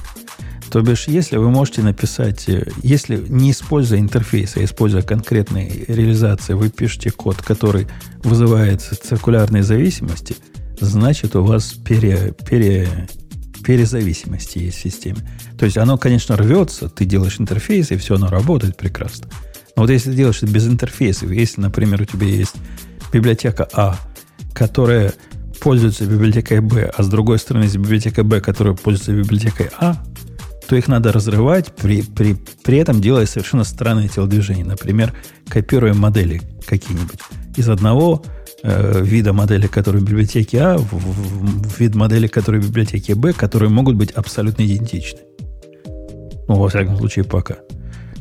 То бишь, если вы можете написать, э, если не используя интерфейс, а используя конкретные реализации, вы пишете код, который вызывает циркулярные зависимости, значит, у вас пере, пере, перезависимости есть в системе. То есть оно, конечно, рвется, ты делаешь интерфейс, и все, оно работает прекрасно. Но вот если делаешь это без интерфейсов, если, например, у тебя есть библиотека А, которая пользуется библиотекой Б, а с другой стороны есть библиотека Б, которая пользуется библиотекой А, то их надо разрывать, при, при, при этом делая совершенно странные телодвижения. Например, копируя модели какие-нибудь из одного э, вида модели, которые в библиотеке А, в, в- в вид модели, которые в библиотеке Б, которые могут быть абсолютно идентичны. Ну, во всяком случае, пока.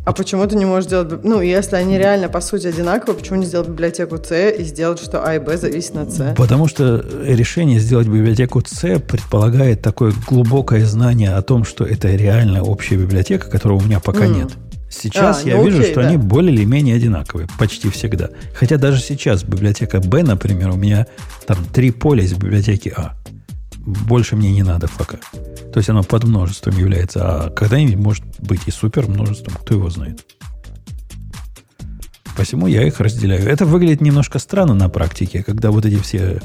А почему ты не можешь сделать... Ну, если они реально, по сути, одинаковые, почему не сделать библиотеку C и сделать, что А и Б зависят от C? Потому что решение сделать библиотеку C предполагает такое глубокое знание о том, что это реально общая библиотека, которого у меня пока М. нет. Сейчас А, я ну вижу, окей, что да. они более или менее одинаковые, почти всегда. Хотя даже сейчас библиотека B, например, у меня там три поля из библиотеки А. Больше мне не надо пока. То есть оно под множеством является, а когда-нибудь может быть и супер множеством, кто его знает. Посему я их разделяю. Это выглядит немножко странно на практике, когда вот эти все,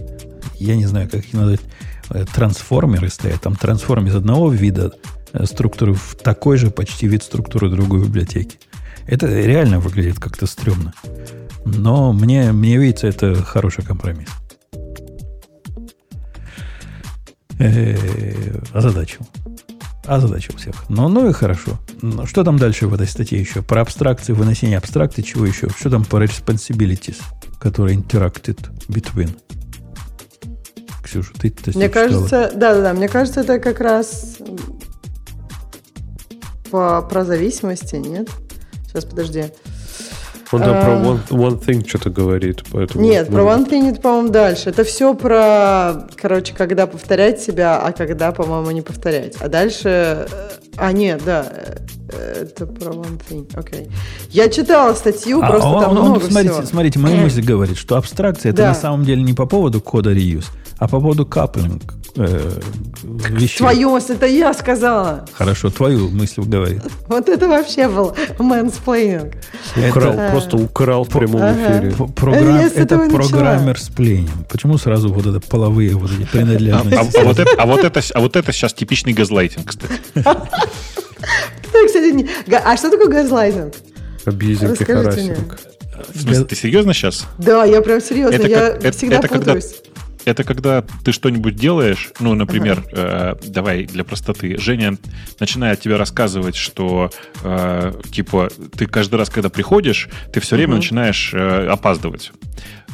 я не знаю, как их назвать, э, трансформеры стоят. Там трансформ из одного вида э, структуры в такой же почти вид структуры другой библиотеки. Это реально выглядит как-то стрёмно. Но мне, мне видится, это хороший компромисс. Озадачил. Озадачил всех. Ну, ну и хорошо. Ну, Что там дальше в этой статье еще? Про абстракции, выносение абстракции, чего еще? Что там по responsibilities, которые interacted between? Ксюша, ты ты Мне кажется, да-да-да, мне кажется, это как раз по, про зависимости, нет? Сейчас, подожди. Он там про А. one, one thing что-то говорит, поэтому... Нет, ну, про One Thing это, по-моему, дальше. Это все про, короче, когда повторять себя, а когда, по-моему, не повторять. А дальше... э, А, нет, да. это про One Thing. Окей. Я читала статью, А, просто он- там он, много смотрите, всего. смотрите, моя мысль говорит, что абстракция это Да. на самом деле не по поводу кода reuse, а по поводу coupling э, вещей. Твою, это я сказала. Хорошо, твою мысль говорит. Вот это вообще был mansplaining. Украл, Это- просто украл в прямом Ага. эфире. Программ, это programmer-splaining. Почему сразу вот это половые вот эти А, принадлежности? а вот это, а, вот это, а вот это сейчас типичный газлайтинг, кстати. Кстати, не- А что такое газлайтинг? Абьюзинг и харасинг. В смысле, ты серьезно сейчас? Да, я прям серьезно, Это я как- всегда это когда- путаюсь. Это когда ты что-нибудь делаешь, ну, например, э, давай для простоты, Женя начинает тебе рассказывать, что э, типа ты каждый раз, когда приходишь, ты все время начинаешь э, опаздывать.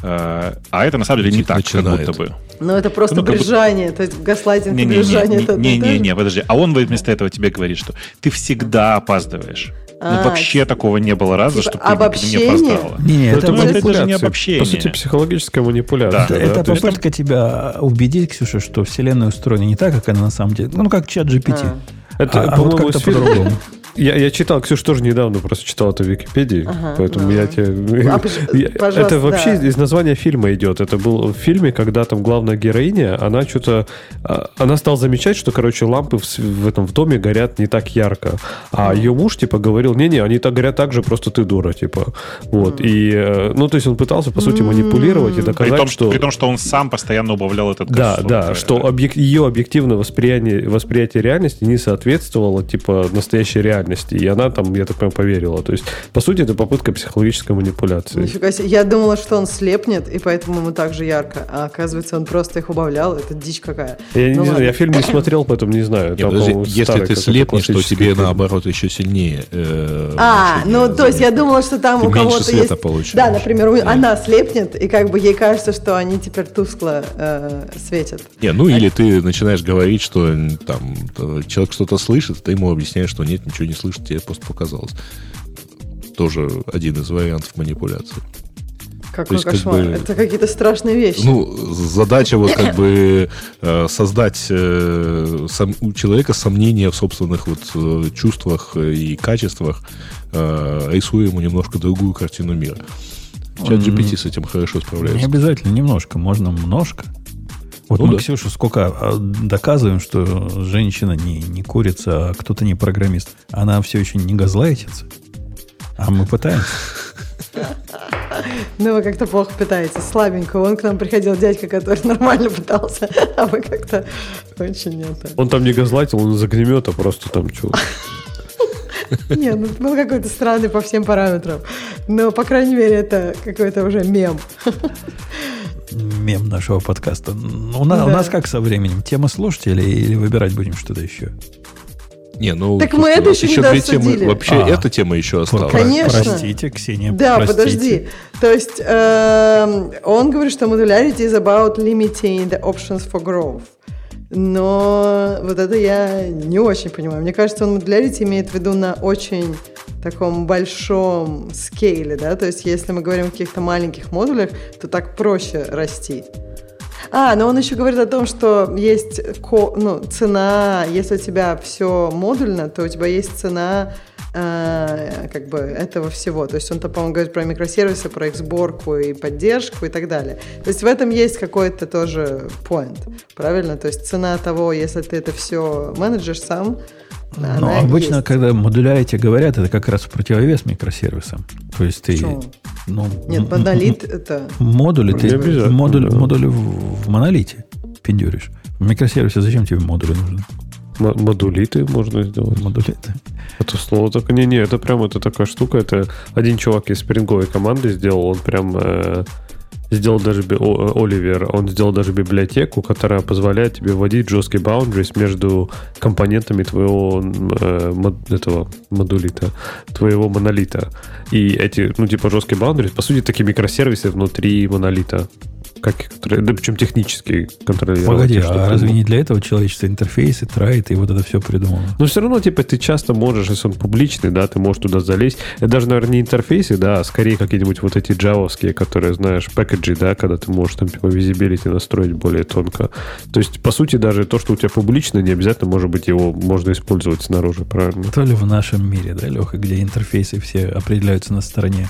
А это на самом деле не так, Начинает. как будто бы. Ну, это просто Ну, брюзжание, то есть и брюзжание. это одно и же? Не-не-не, подожди. А он вместо этого тебе говорит, что ты всегда опаздываешь. Ну, А, вообще такого не было раза, типа чтобы ты не обобщение? опоздала. Не, не, Ну, это, это Ну, это даже не обобщение. По сути, психологическая манипуляция. Да. Это, это То есть попытка тебя убедить, Ксюша, что Вселенная устроена не так, как она на самом деле. Ну, как чат GPT. А. Это, а, а вот как-то по-другому. Я, я читал, Ксюш тоже недавно просто читал это в Википедии, Ага, поэтому ну. я тебе... А, Я- это вообще да. из названия фильма идет. Это был в фильме, когда там главная героиня, она что-то... а, Она стала замечать, что, короче, лампы в, этом в доме горят не так ярко. А ее муж, типа, говорил, не-не, они так горят так же, просто ты дура, типа. Вот. И, э, ну, то есть он пытался, по сути, манипулировать и При доказать, том, что... при том, что он сам постоянно убавлял этот Да, да, что объек- ее объективное восприятие, восприятие реальности не соответствовало, типа, настоящей реальности. И она там, я так понимаю, поверила. То есть, по сути, это попытка психологической манипуляции. Нифига себе. Я думала, что он слепнет, и поэтому ему так же ярко. А оказывается, он просто их убавлял. Это дичь какая. Я не Ну знаю, ладно. я фильм не смотрел, поэтому не знаю. Нет, Там, подожди, если старый ты слепнешь, то тебе фильм. наоборот еще сильнее. э, А, ну то есть я думала, что там Ты у кого-то света есть... получаешь. Да, например, у- Да. она слепнет, и как бы ей кажется, что они теперь тускло э, светят. Не, ну или ты начинаешь говорить, что там человек что-то слышит, ты ему объясняешь, что нет, ничего не слышит, тебе просто показалось. Тоже один из вариантов манипуляции. Какой есть, как кошмар. бы- Это какие-то страшные вещи. Ну, задача вот как бы э, создать э, сом- у человека сомнения в собственных вот э, чувствах и качествах, рисуя ему немножко другую картину мира. Чат GPT с этим хорошо Не справляется. обязательно немножко, можно множко. Вот Ну мы, да. Ксюша, сколько а, доказываем, что женщина не, не курица, а кто-то не программист. Она все еще не газлайтится. А мы пытаемся. Ну, вы как-то плохо питаетесь, слабенько. Он к нам приходил дядька, который нормально пытался, а вы как-то очень это... Он там не газлайтил, он из огнемета просто там что. Нет, ну, был какой-то странный по всем параметрам. Но, по крайней мере, это какой-то уже мем. Мем нашего подкаста. Ну, У, на- у Да. нас как со временем? Тема слушателей или выбирать будем что-то еще? Не, ну, Так мы это нас еще не две темы. Вообще, А. эта тема еще осталась. Конечно. Простите, Ксения, Да, простите. подожди. То есть эм, он говорит, что modularity is about limiting the options for growth. Но вот это я не очень понимаю. Мне кажется, он modularity имеет в виду на очень таком большом скейле, да, то есть если мы говорим о каких-то маленьких модулях, то так проще расти. А, но он еще говорит о том, что есть ко- ну, цена, если у тебя все модульно, то у тебя есть цена э, как бы этого всего. То есть он, по-моему, говорит про микросервисы, про их сборку и поддержку и так далее. То есть в этом есть какой-то тоже point, правильно? То есть цена того, если ты это все менеджер сам, Но она обычно, есть. когда модулярити говорят, это как раз в противовес микросервисам. То есть ты... Почему? Ну, Нет, монолит это... Модули, ты да. модули в, в монолите пиндюришь. В микросервисе зачем тебе модули нужны? М- Модулиты можно сделать. Модули это. Это слово только не, не, это прям это такая штука. Это один чувак из спринговой команды сделал, он прям э, сделал даже Оливер, он сделал даже библиотеку, которая позволяет тебе вводить жесткие boundaries между компонентами твоего э, мод- этого модулита, твоего монолита. И эти, ну, типа, жесткие boundaries, по сути, такие микросервисы внутри монолита. Как да, причем технически контролировать. Погоди, а разве не для этого человечество интерфейсы, трайт и вот это все придумало? Но все равно, типа, ты часто можешь, если он публичный, да, ты можешь туда залезть. Это даже, наверное, не интерфейсы, да, а скорее какие-нибудь вот эти джавовские, которые, знаешь, пэкэджи, да, когда ты можешь там, типа, визибилити настроить более тонко. То есть, по сути, даже то, что у тебя публично, не обязательно, может быть, его можно использовать снаружи, правильно? То ли в нашем мире, да, Леха, где интерфейсы все определяются на стороне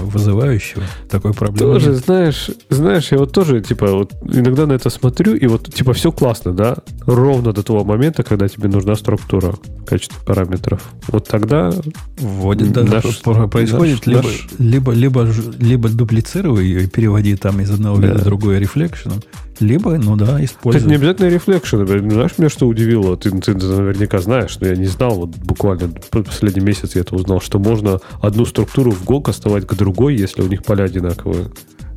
вызывающего, такой проблемы Тоже, нет. знаешь, знаешь, я вот тоже, типа, вот иногда на это смотрю, и вот, типа, все классно, да, ровно до того момента, когда тебе нужна структура в качестве параметров. Вот тогда вводит, да, наш, происходит наш, либо, наш... либо, либо, либо дуплицируй ее и переводи там из одного да. вида в другое рефлекшеном, либо, ну да, используй. Это не обязательно рефлекшн. Знаешь, меня что удивило? Ты, ты, ты наверняка знаешь, но я не знал. Вот буквально последний месяц я это узнал, что можно одну структуру в Go кастовать к другой, если у них поля одинаковые.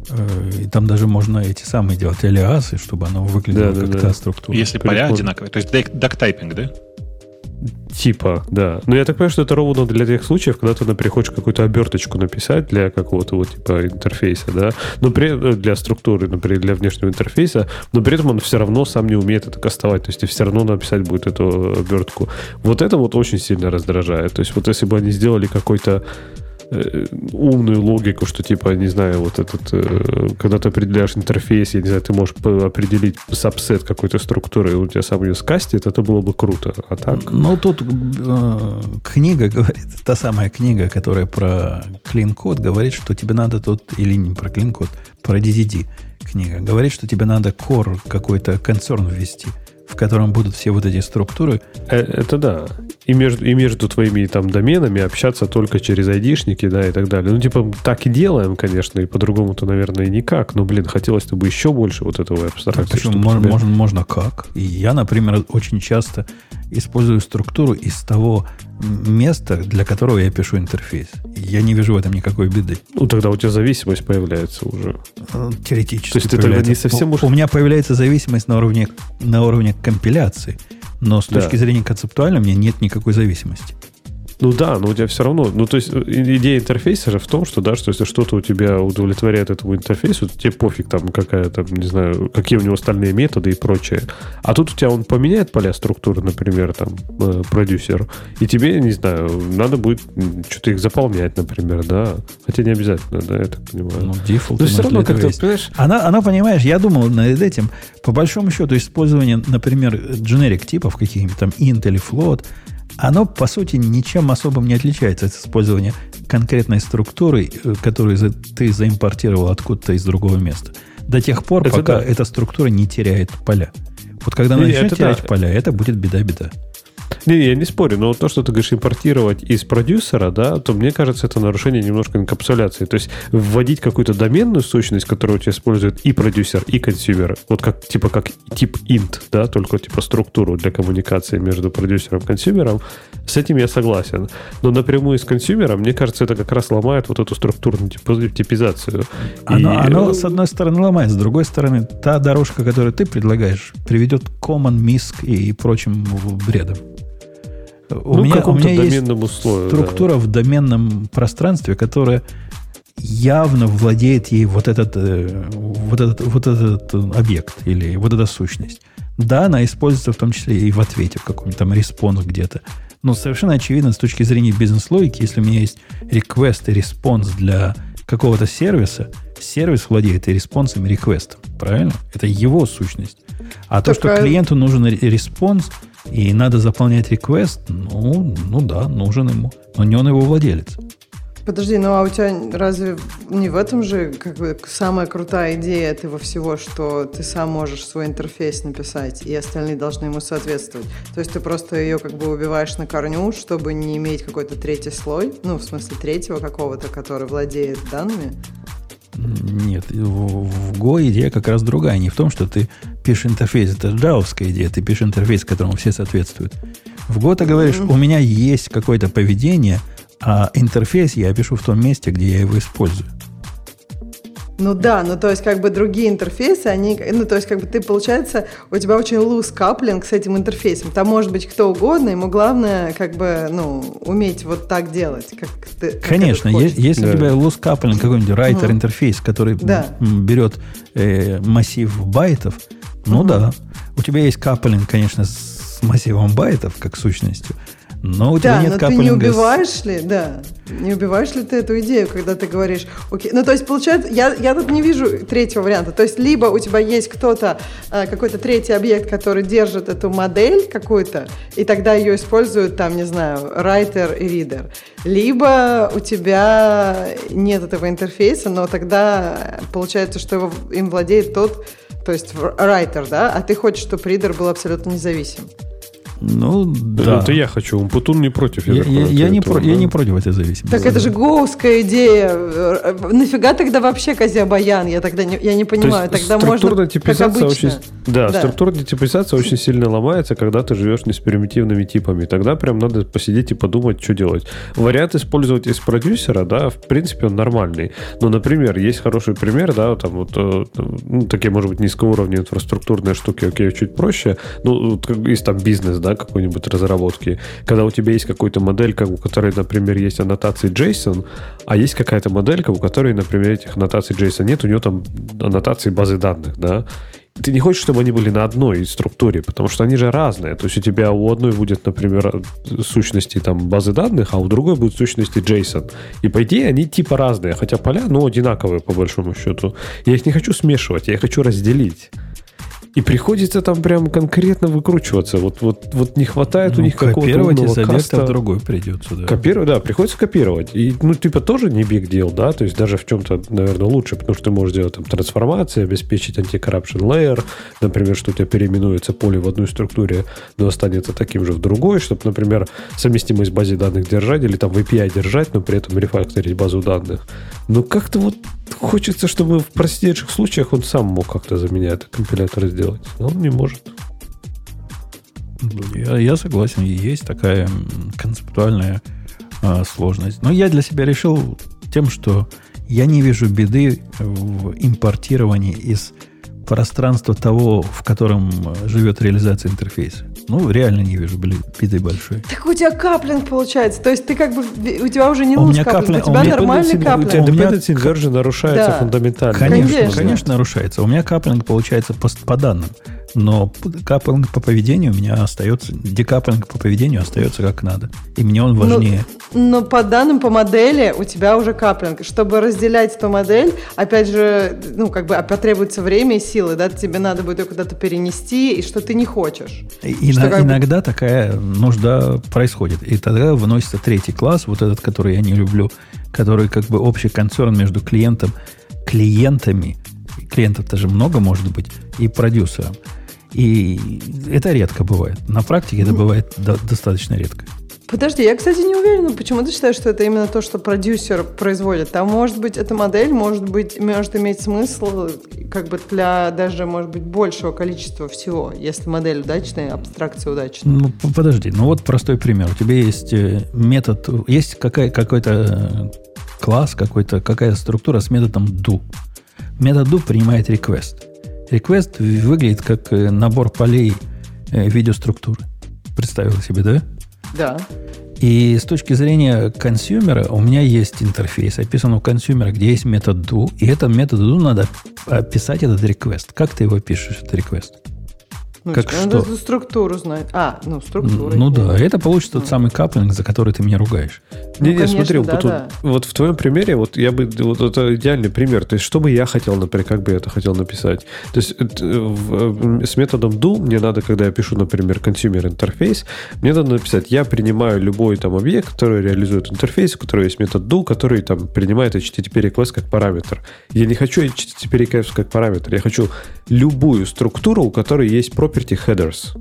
Э, и там даже можно эти самые делать алиасы, чтобы оно выглядело да, как да, та да. структура. Если Прикольно. поля одинаковые. То есть дактайпинг, да? Типа, да. Но я так понимаю, что это ровно для тех случаев, когда ты приходишь какую-то оберточку написать для какого-то вот типа интерфейса, да, но при, э, для структуры, например, для внешнего интерфейса, но при этом он все равно сам не умеет это кастовать, то есть тебе все равно написать будет эту обертку. Вот это вот очень сильно раздражает. То есть вот если бы они сделали какой-то умную логику, что типа, не знаю, вот этот, э, когда ты определяешь интерфейс, я не знаю, ты можешь определить сабсет какой-то структуры, и у тебя сам ее скастит, это было бы круто. А так? Ну, тут э, книга говорит, та самая книга, которая про клин-код, говорит, что тебе надо тут, или не про клин-код, про DDD книга, говорит, что тебе надо core какой-то концерн ввести – в котором будут все вот эти структуры. Э, это да. И между, и между твоими там доменами общаться только через айдишники, да, и так далее. Ну, типа, так и делаем, конечно, и по-другому-то, наверное, никак. Но, блин, хотелось бы еще больше вот этого абстракции. Почему? Можно, тебе... можно, можно как. И я, например, очень часто использую структуру из того место, для которого я пишу интерфейс. Я не вижу в этом никакой беды. Ну, тогда у тебя зависимость появляется уже. Э, теоретически. То есть ты тогда не совсем у, у меня появляется зависимость на уровне, на уровне компиляции. Но с точки да. зрения концептуальной у меня нет никакой зависимости. Ну да, но у тебя все равно, ну то есть э, идея интерфейса же в том, что да, что если что-то у тебя удовлетворяет этому интерфейсу, тебе пофиг там какая там, не знаю, какие у него остальные методы и прочее. А тут у тебя он поменяет поля структуры, например, там, э, продюсер, и тебе, не знаю, надо будет что-то их заполнять, например, да. Хотя не обязательно, да, я так понимаю. Ну, дефолт. Но все равно как-то, понимаешь... Она, она, понимаешь, я думал над этим, по большому счету, использование, например, generic типов каких-нибудь там int или float, оно, по сути, ничем особым не отличается от использования конкретной структуры, э, которую ты заимпортировал откуда-то из другого места. До тех пор, это пока да. эта структура не теряет поля. Вот когда она начнет терять да. поля, это будет беда-беда. Не, я не спорю, но то, что ты говоришь импортировать из продюсера, да, то мне кажется, это нарушение немножко инкапсуляции. То есть вводить какую-то доменную сущность, которую у тебя использует и продюсер, и консюмер, вот как типа как тип int, да, только типа структуру для коммуникации между продюсером и консюмером, с этим я согласен. Но напрямую с консюмером, мне кажется, это как раз ломает вот эту структурную типизацию. Оно, и... оно с одной стороны ломает, с другой стороны, та дорожка, которую ты предлагаешь, приведет к common, MISC и прочим бредам. У ну, меня, у меня есть условию, структура да. в доменном пространстве, которая явно владеет ей вот этот, э, вот этот, вот этот объект или вот эта сущность. Да, она используется в том числе и в ответе, в каком-нибудь там response где-то. Но совершенно очевидно с точки зрения бизнес-логики, если у меня есть request и response для какого-то сервиса, сервис владеет и response -ом, и request -ом. Правильно? Это его сущность. А так, то, что клиенту нужен response, и надо заполнять request, ну, ну да, нужен ему. Но не он его владелец. Подожди, ну а у тебя разве не в этом же как бы самая крутая идея этого всего, что ты сам можешь свой интерфейс написать, и остальные должны ему соответствовать? То есть ты просто ее как бы убиваешь на корню, чтобы не иметь какой-то третий слой, ну, в смысле третьего какого-то, который владеет данными? Нет, в Go идея как раз другая. Не в том, что ты пишешь интерфейс. Это джавовская идея. Ты пишешь интерфейс, которому все соответствуют. В ты говоришь, у меня есть какое-то поведение, а интерфейс я пишу в том месте, где я его использую. Ну да, ну то есть как бы другие интерфейсы, они, ну то есть как бы ты, получается, у тебя очень loose каплинг с этим интерфейсом. Там может быть кто угодно, ему главное как бы, ну, уметь вот так делать, как ты как Конечно, это е- если Да. у тебя loose coupling, какой-нибудь writer интерфейс, который Да. берет э, массив байтов, ну да, у тебя есть coupling, конечно, с массивом байтов, как сущностью, но у тебя Да, нет но ты не coupling -а убиваешь ли, да, не убиваешь ли ты эту идею, когда ты говоришь, окей, ну то есть получается, я, я тут не вижу третьего варианта, то есть либо у тебя есть кто-то, э, какой-то третий объект, который держит эту модель какую-то, и тогда ее используют там, не знаю, writer и reader, либо у тебя нет этого интерфейса, но тогда получается, что его, им владеет тот, то есть writer, да, а ты хочешь, чтобы reader был абсолютно независим. Ну, да. Это я хочу. Умпутун не против. Я, я- понял, я не этого, про- я да. не против этой зависимости. Так это же гоуская идея. Э, э, Нафига тогда вообще Казиабаян? Я тогда не, я не То понимаю. есть тогда можно структурная как типизация обычно. очень, да, Да. структурная типизация очень сильно ломается, когда ты живешь не с примитивными типами. Тогда прям надо посидеть и подумать, что делать. Вариант использовать из продюсера, да, в принципе, он нормальный. Но, например, есть хороший пример, да, там вот э, ну, такие, может быть, низкоуровневые инфраструктурные штуки, окей, чуть проще. Ну, есть там бизнес, да, какой-нибудь разработки. Когда у тебя есть какая-то моделька, у которой, например, есть аннотации JSON, а есть какая-то моделька, у которой, например, этих аннотаций JSON нет, у нее там аннотации базы данных, да. Ты не хочешь, чтобы они были на одной структуре, потому что они же разные. То есть у тебя у одной будет, например, сущности там базы данных, а у другой будут сущности JSON. И по идее они типа разные, хотя поля, ну, одинаковые по большому счету. Я их не хочу смешивать, я их хочу разделить. И приходится там прям конкретно выкручиваться. Вот, вот, вот не хватает у Ну, них какого-то копировать из объекта каста. в другой придется. Да. Копировать, да, приходится копировать. И, ну, типа, тоже не big deal, да, то есть даже в чем-то, наверное, лучше, потому что ты можешь делать там трансформации, обеспечить anti-corruption layer, например, что у тебя переименуется поле в одной структуре, но останется таким же в другой, чтобы, например, совместимость базы данных держать или там в API держать, но при этом рефакторить базу данных. Но как-то вот хочется, чтобы в простейших случаях он сам мог как-то за меня это компилятор сделать. Но он не может. Я, я согласен, есть такая концептуальная а, сложность. Но я для себя решил тем, что я не вижу беды в импортировании из пространства того, в котором э, живет реализация интерфейса. Ну, реально не вижу бли- беды большой. Так у тебя каплинг получается. То есть ты как бы, у тебя уже не У меня каплинг, каплинг- у у тебя меня нормальный Dependency- У каплинг. тебя У меня dependency inversion нарушается Да. фундаментально. Конечно, Конечно. конечно, нарушается. У меня каплинг получается по, по данным. Но каплинг по поведению у меня остается, декаплинг по поведению остается как надо. И мне он важнее. Но по данным по модели у тебя уже каплинг. Чтобы разделять эту модель, опять же, ну, как бы а, потребуется время и силы, да, тебе надо будет ее куда-то перенести, и что ты не хочешь. И- Что ино- как бы- иногда такая нужда происходит. И тогда выносится третий класс, вот этот, который я не люблю, который как бы общий концерн между клиентом, клиентами, клиентов тоже много может быть, и продюсером. И это редко бывает. На практике это бывает до- достаточно редко. Подожди, я, кстати, не уверена, почему ты считаешь, что это именно то, что продюсер производит. Там, может быть, эта модель может быть, может иметь смысл как бы для даже, может быть, большего количества всего, если модель удачная, абстракция удачная. Ну, подожди, ну вот простой пример. У тебя есть э, метод, есть какая, какой-то э, класс, какой-то, какая структура с методом do. Метод do принимает request. Request выглядит как э, набор полей э, в виде структуры. Представил себе, да? Да. И с точки зрения консюмера у меня есть интерфейс, описан у консюмера, где есть метод do, и этому методу do надо описать этот request. Как ты его пишешь, этот request? Ну, Как надо что? эту структуру знать. А, ну, структуру. Ну да, это получится тот самый coupling, за который ты меня ругаешь. Ну, Не, не, смотри, вот, вот в твоем примере, вот я бы, вот это идеальный пример. То есть, что бы я хотел, например, как бы я это хотел написать? То есть, э, в- э, с методом do мне надо, когда я пишу, например, consumer интерфейс, мне надо написать, я принимаю любой там объект, который реализует интерфейс, у которого есть метод do, который там принимает HTTP request как параметр. Я не хочу HTTP request как параметр, я хочу любую структуру, у которой есть property headers.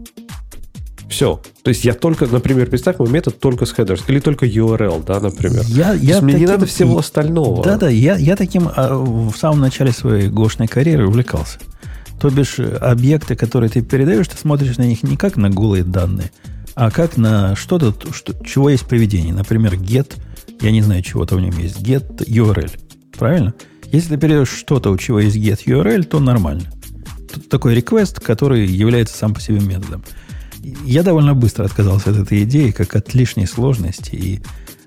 Все. То есть я только, например, представь мой метод только с headers или только URL, да, например. Я, я есть мне не таким- надо всего остального. Да-да, я, я таким а, в самом начале своей гошной карьеры увлекался. То бишь, э, объекты, которые ты передаешь, ты смотришь на них не как на голые данные, а как на что-то, что, чего есть поведение. Например, get, я не знаю, чего там в нем есть, get URL. Правильно? Если ты передаешь что-то, у чего есть get URL, то нормально. Тут такой request, который является сам по себе методом. Я довольно быстро отказался от этой идеи, как от лишней сложности и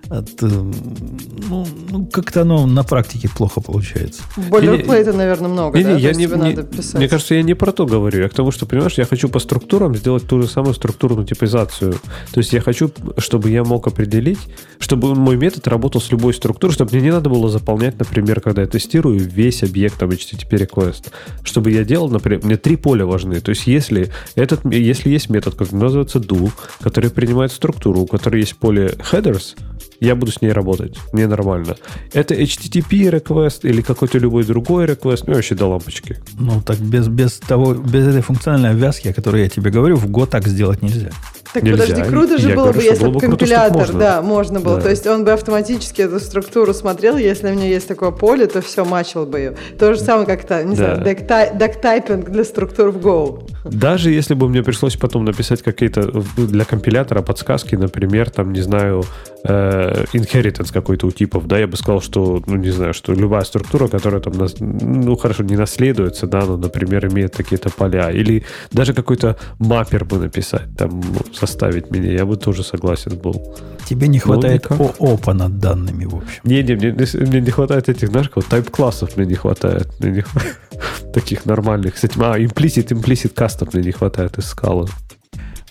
от, э, ну, ну, как-то оно на практике плохо получается. Бойлерплейта, наверное, много, не, да? Я не, не, надо писать. Мне кажется, я не про то говорю. Я к тому, что, понимаешь, я хочу по структурам сделать ту же самую структурную типизацию. То есть я хочу, чтобы я мог определить, чтобы мой метод работал с любой структурой, чтобы мне не надо было заполнять, например, когда я тестирую весь объект там HTTP request. Чтобы я делал, например, мне три поля важны. То есть если, этот, если есть метод, который называется do, который принимает структуру, у которой есть поле headers, я буду с ней работать. Мне нормально. Это HTTP request или какой-то любой другой request, ну, вообще до лампочки. Ну, так без, без того, без этой функциональной обвязки, о которой я тебе говорю, в Go так сделать нельзя. Так нельзя. подожди, круто же я было говорю, бы, если бы компилятор, круто, да, можно было. Да. То есть он бы автоматически эту структуру смотрел, если у меня есть такое поле, то все, мачил бы ее. То же самое, как то, не да. знаю, дактайпинг для структур в Go. Даже если бы мне пришлось потом написать какие-то для компилятора подсказки, например, там, не знаю, э, inheritance какой-то у типов, да, я бы сказал, что, ну, не знаю, что любая структура, которая там, ну, хорошо, не наследуется, да, но, например, имеет какие-то поля, или даже какой-то маппер бы написать, там, составить меня, я бы тоже согласен был. Тебе не хватает ну, ООПа над данными, в общем. Не, не, мне, мне не хватает этих, знаешь, вот тайп-классов мне не хватает. Мне не хватает таких нормальных. Кстати, а, implicit, implicit кастов мне не хватает из скалы.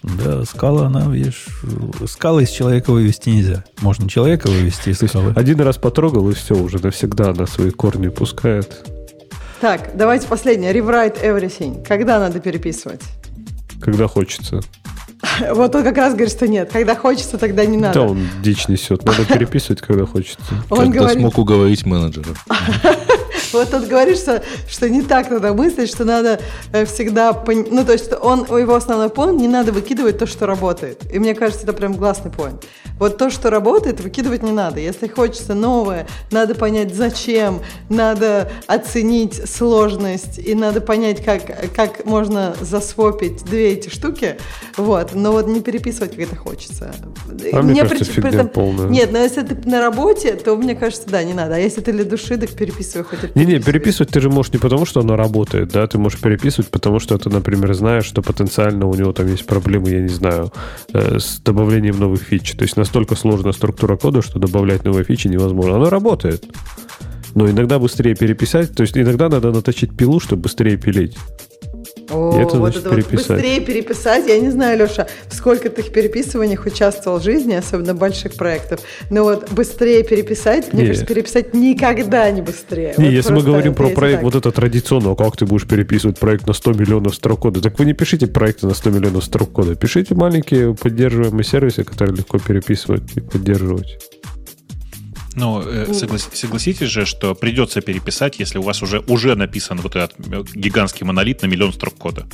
Да, скала, она, видишь, скала из человека вывести нельзя. Можно человека вывести из скалы. Один раз потрогал, и все, уже навсегда она свои корни пускает. Так, давайте последнее. Rewrite everything. Когда надо переписывать? Когда хочется. Вот он как раз говорит, что нет. Когда хочется, тогда не надо. Да, он дичь несет. Надо переписывать, когда хочется. Он когда говорит... смог уговорить менеджера. Вот он говорит, что, что не так надо мыслить, что надо э, всегда... Пон... Ну, то есть он, его основной поинт, не надо выкидывать то, что работает. И мне кажется, это прям классный поинт. Вот то, что работает, выкидывать не надо. Если хочется новое, надо понять, зачем, надо оценить сложность, и надо понять, как, как можно засвопить две эти штуки. Вот. Но вот не переписывать, как это хочется. А мне, мне кажется, при, при этом, полная. Нет, но если ты на работе, то мне кажется, да, не надо. А если ты для души, так переписывай хоть это. Не-не, переписывать ты же можешь не потому, что оно работает, да, ты можешь переписывать, потому что ты, например, знаешь, что потенциально у него там есть проблемы, я не знаю, э, с добавлением новых фич. То есть настолько сложная структура кода, что добавлять новые фичи невозможно. Оно работает. Но иногда быстрее переписать, то есть иногда надо наточить пилу, чтобы быстрее пилить. О, это вот это переписать. Вот быстрее переписать. Я не знаю, Леша, в сколько ты переписываниях участвовал в жизни, особенно больших проектов. Но вот быстрее переписать, мне не. кажется, переписать никогда не быстрее. Не, вот если мы говорим про проект так. вот это традиционного, как ты будешь переписывать проект на 100 миллионов строк кода, так вы не пишите проекты на 100 миллионов строк кода. Пишите маленькие поддерживаемые сервисы, которые легко переписывать и поддерживать. Ну, э, соглас, согласитесь же, что придется переписать, если у вас уже, уже написан вот этот э, гигантский монолит на миллион строк кода.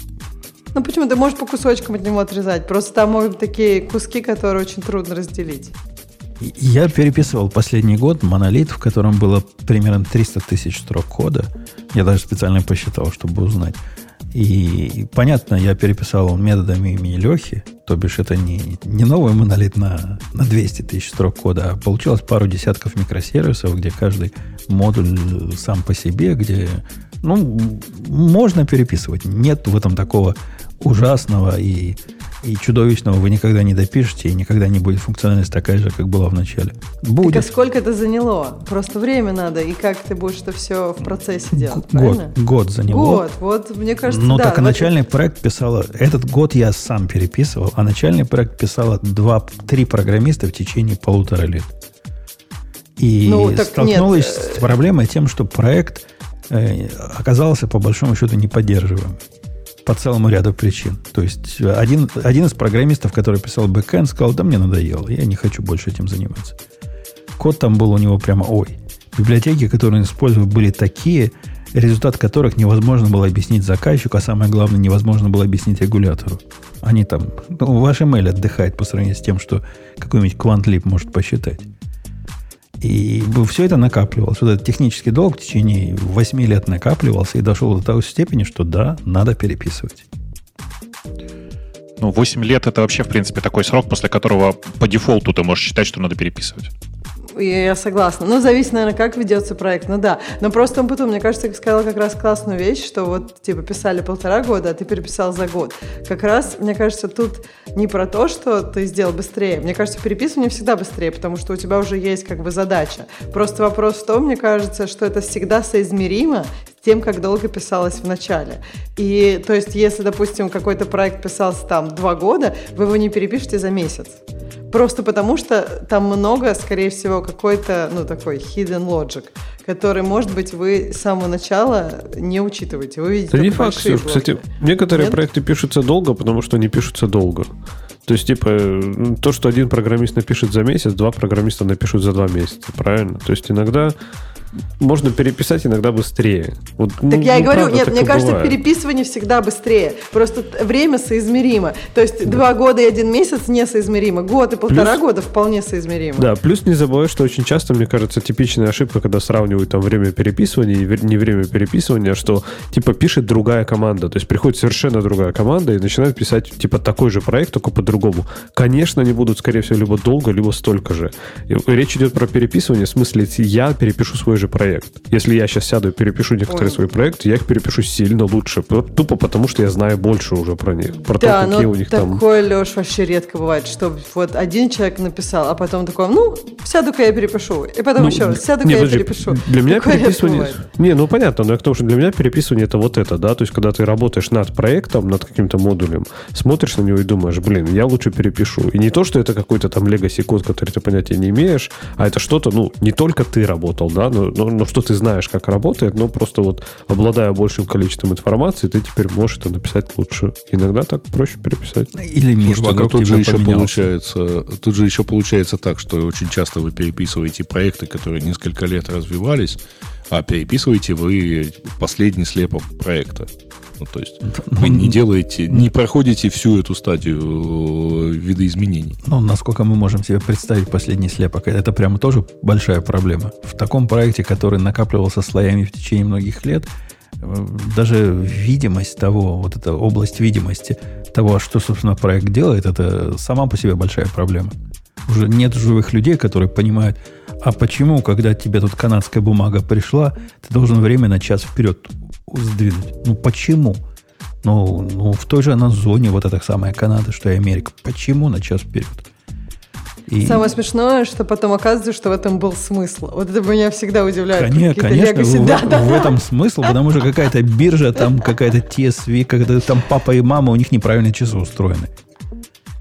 Ну почему? Ты можешь по кусочкам от него отрезать. Просто там могут такие куски, которые очень трудно разделить. Я переписывал последний год монолит, в котором было примерно 300 тысяч строк кода. Я даже специально посчитал, чтобы узнать. И понятно, я переписал методами имени Лехи, то бишь это не, не новый монолит на, на 200 тысяч строк кода, а получилось пару десятков микросервисов, где каждый модуль сам по себе, где ну, можно переписывать. Нет в этом такого ужасного и и чудовищного вы никогда не допишете, и никогда не будет функциональность такая же, как была в начале. Будет. Так а сколько это заняло? Просто время надо, и как ты будешь это все в процессе делать, год, Год заняло. Год, вот, мне кажется, Ну, да, так и начальный проект писала... Этот год я сам переписывал, а начальный проект писала два-три программиста в течение полутора лет. И ну, столкнулась нет. с проблемой тем, что проект э, оказался, по большому счету, неподдерживаемым по целому ряду причин. То есть один, один из программистов, который писал бэкэнд, сказал, да мне надоело, я не хочу больше этим заниматься. Код там был у него прямо ой. Библиотеки, которые он использовал, были такие, результат которых невозможно было объяснить заказчику, а самое главное, невозможно было объяснить регулятору. Они там, ну, ваш email отдыхает по сравнению с тем, что какой-нибудь квантлип может посчитать. И все это накапливалось. Вот этот технический долг в течение 8 лет накапливался и дошел до той степени, что да, надо переписывать. Ну, 8 лет это вообще, в принципе, такой срок, после которого по дефолту ты можешь считать, что надо переписывать. Я согласна. Ну, зависит, наверное, как ведется проект. Ну да. Но просто он потом, мне кажется, я сказала как раз классную вещь, что вот, типа, писали полтора года, а ты переписал за год. Как раз, мне кажется, тут не про то, что ты сделал быстрее. Мне кажется, переписывание всегда быстрее, потому что у тебя уже есть как бы задача. Просто вопрос в том, мне кажется, что это всегда соизмеримо тем, как долго писалось в начале. И то есть, если, допустим, какой-то проект писался там два года, вы его не перепишете за месяц. Просто потому, что там много, скорее всего, какой-то, ну, такой hidden logic, который, может быть, вы с самого начала не учитываете. Вы видите Это не факт, Ксюш. Кстати, некоторые Нет? проекты пишутся долго, потому что они пишутся долго. То есть, типа, то, что один программист напишет за месяц, два программиста напишут за два месяца, правильно? То есть, иногда можно переписать иногда быстрее. Вот, так ну, я и говорю, нет, мне кажется, бывает. переписывание всегда быстрее. Просто время соизмеримо. То есть да. два года и один месяц несоизмеримо. Год и полтора плюс, года вполне соизмеримо. Да, плюс не забывай, что очень часто, мне кажется, типичная ошибка, когда сравнивают там время переписывания и не время переписывания, что типа пишет другая команда. То есть приходит совершенно другая команда и начинает писать типа такой же проект, только по-другому. Конечно, они будут, скорее всего, либо долго, либо столько же. И речь идет про переписывание. В смысле, я перепишу свой же проект. Если я сейчас сяду и перепишу некоторые Ой. свои проекты, я их перепишу сильно лучше. Тупо потому, что я знаю больше уже про них. Про да, то, какие у них такое, там... такое, Леш, вообще редко бывает, что вот один человек написал, а потом такой, ну, сяду-ка я перепишу. И потом ну, еще раз, сяду-ка я подожди, перепишу. Для меня такое переписывание... Не, ну понятно, но я к тому, что для меня переписывание это вот это, да, то есть когда ты работаешь над проектом, над каким-то модулем, смотришь на него и думаешь, блин, я лучше перепишу. И не то, что это какой-то там legacy код, который ты понятия не имеешь, а это что-то, ну, не только ты работал, да, но, но, но что ты знаешь, как работает, но просто вот обладая большим количеством информации, ты теперь можешь это написать лучше. Иногда так проще переписать. Или мир Слушайте, вокруг тут же еще получается, тут же еще получается так, что очень часто вы переписываете проекты, которые несколько лет развивались, а переписываете вы последний слепок проекта. Ну, то есть вы не делаете, не проходите всю эту стадию э, видоизменений. Ну, насколько мы можем себе представить последний слепок, это прямо тоже большая проблема. В таком проекте, который накапливался слоями в течение многих лет, э, даже видимость того, вот эта область видимости того, что, собственно, проект делает, это сама по себе большая проблема. Уже нет живых людей, которые понимают, а почему, когда тебе тут канадская бумага пришла, ты должен время на час вперед сдвинуть. Ну почему? Ну, ну в той же она зоне вот эта самая Канада, что и Америка. Почему на час вперед? И... Самое смешное, что потом оказывается, что в этом был смысл. Вот это меня всегда удивляет. Конечно, конечно в, да, в, да, в этом смысл, потому что какая-то биржа, там какая-то TSV, когда там папа и мама, у них неправильные часы устроены.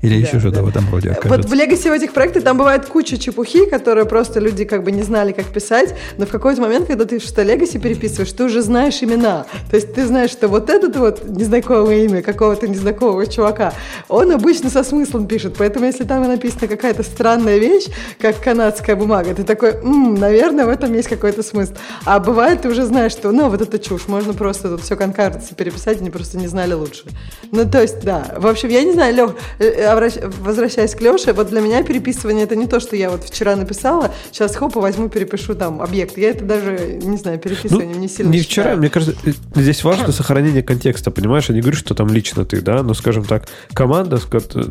Или да, еще что-то да. в этом роде окажется. Вот в Legacy в этих проектах там бывает куча чепухи, которые просто люди как бы не знали, как писать, но в какой-то момент, когда ты что Legacy переписываешь, ты уже знаешь имена. То есть ты знаешь, что вот этот вот незнакомое имя какого-то незнакомого чувака, он обычно со смыслом пишет, поэтому если там написана какая-то странная вещь, как канадская бумага, ты такой, м-м, наверное, в этом есть какой-то смысл. А бывает, ты уже знаешь, что, ну, вот это чушь, можно просто тут все конкардиться переписать, они просто не знали лучше. Ну, то есть, да. В общем, я не знаю, Лех, э, возвращаясь к Леше, вот для меня переписывание это не то, что я вот вчера написала, сейчас хоп, возьму, перепишу там объект. Я это даже, не знаю, переписывание ну, не сильно Не считаю. вчера, мне кажется, э, здесь важно сохранение контекста, понимаешь? Я не говорю, что там лично ты, да, но, скажем так, команда,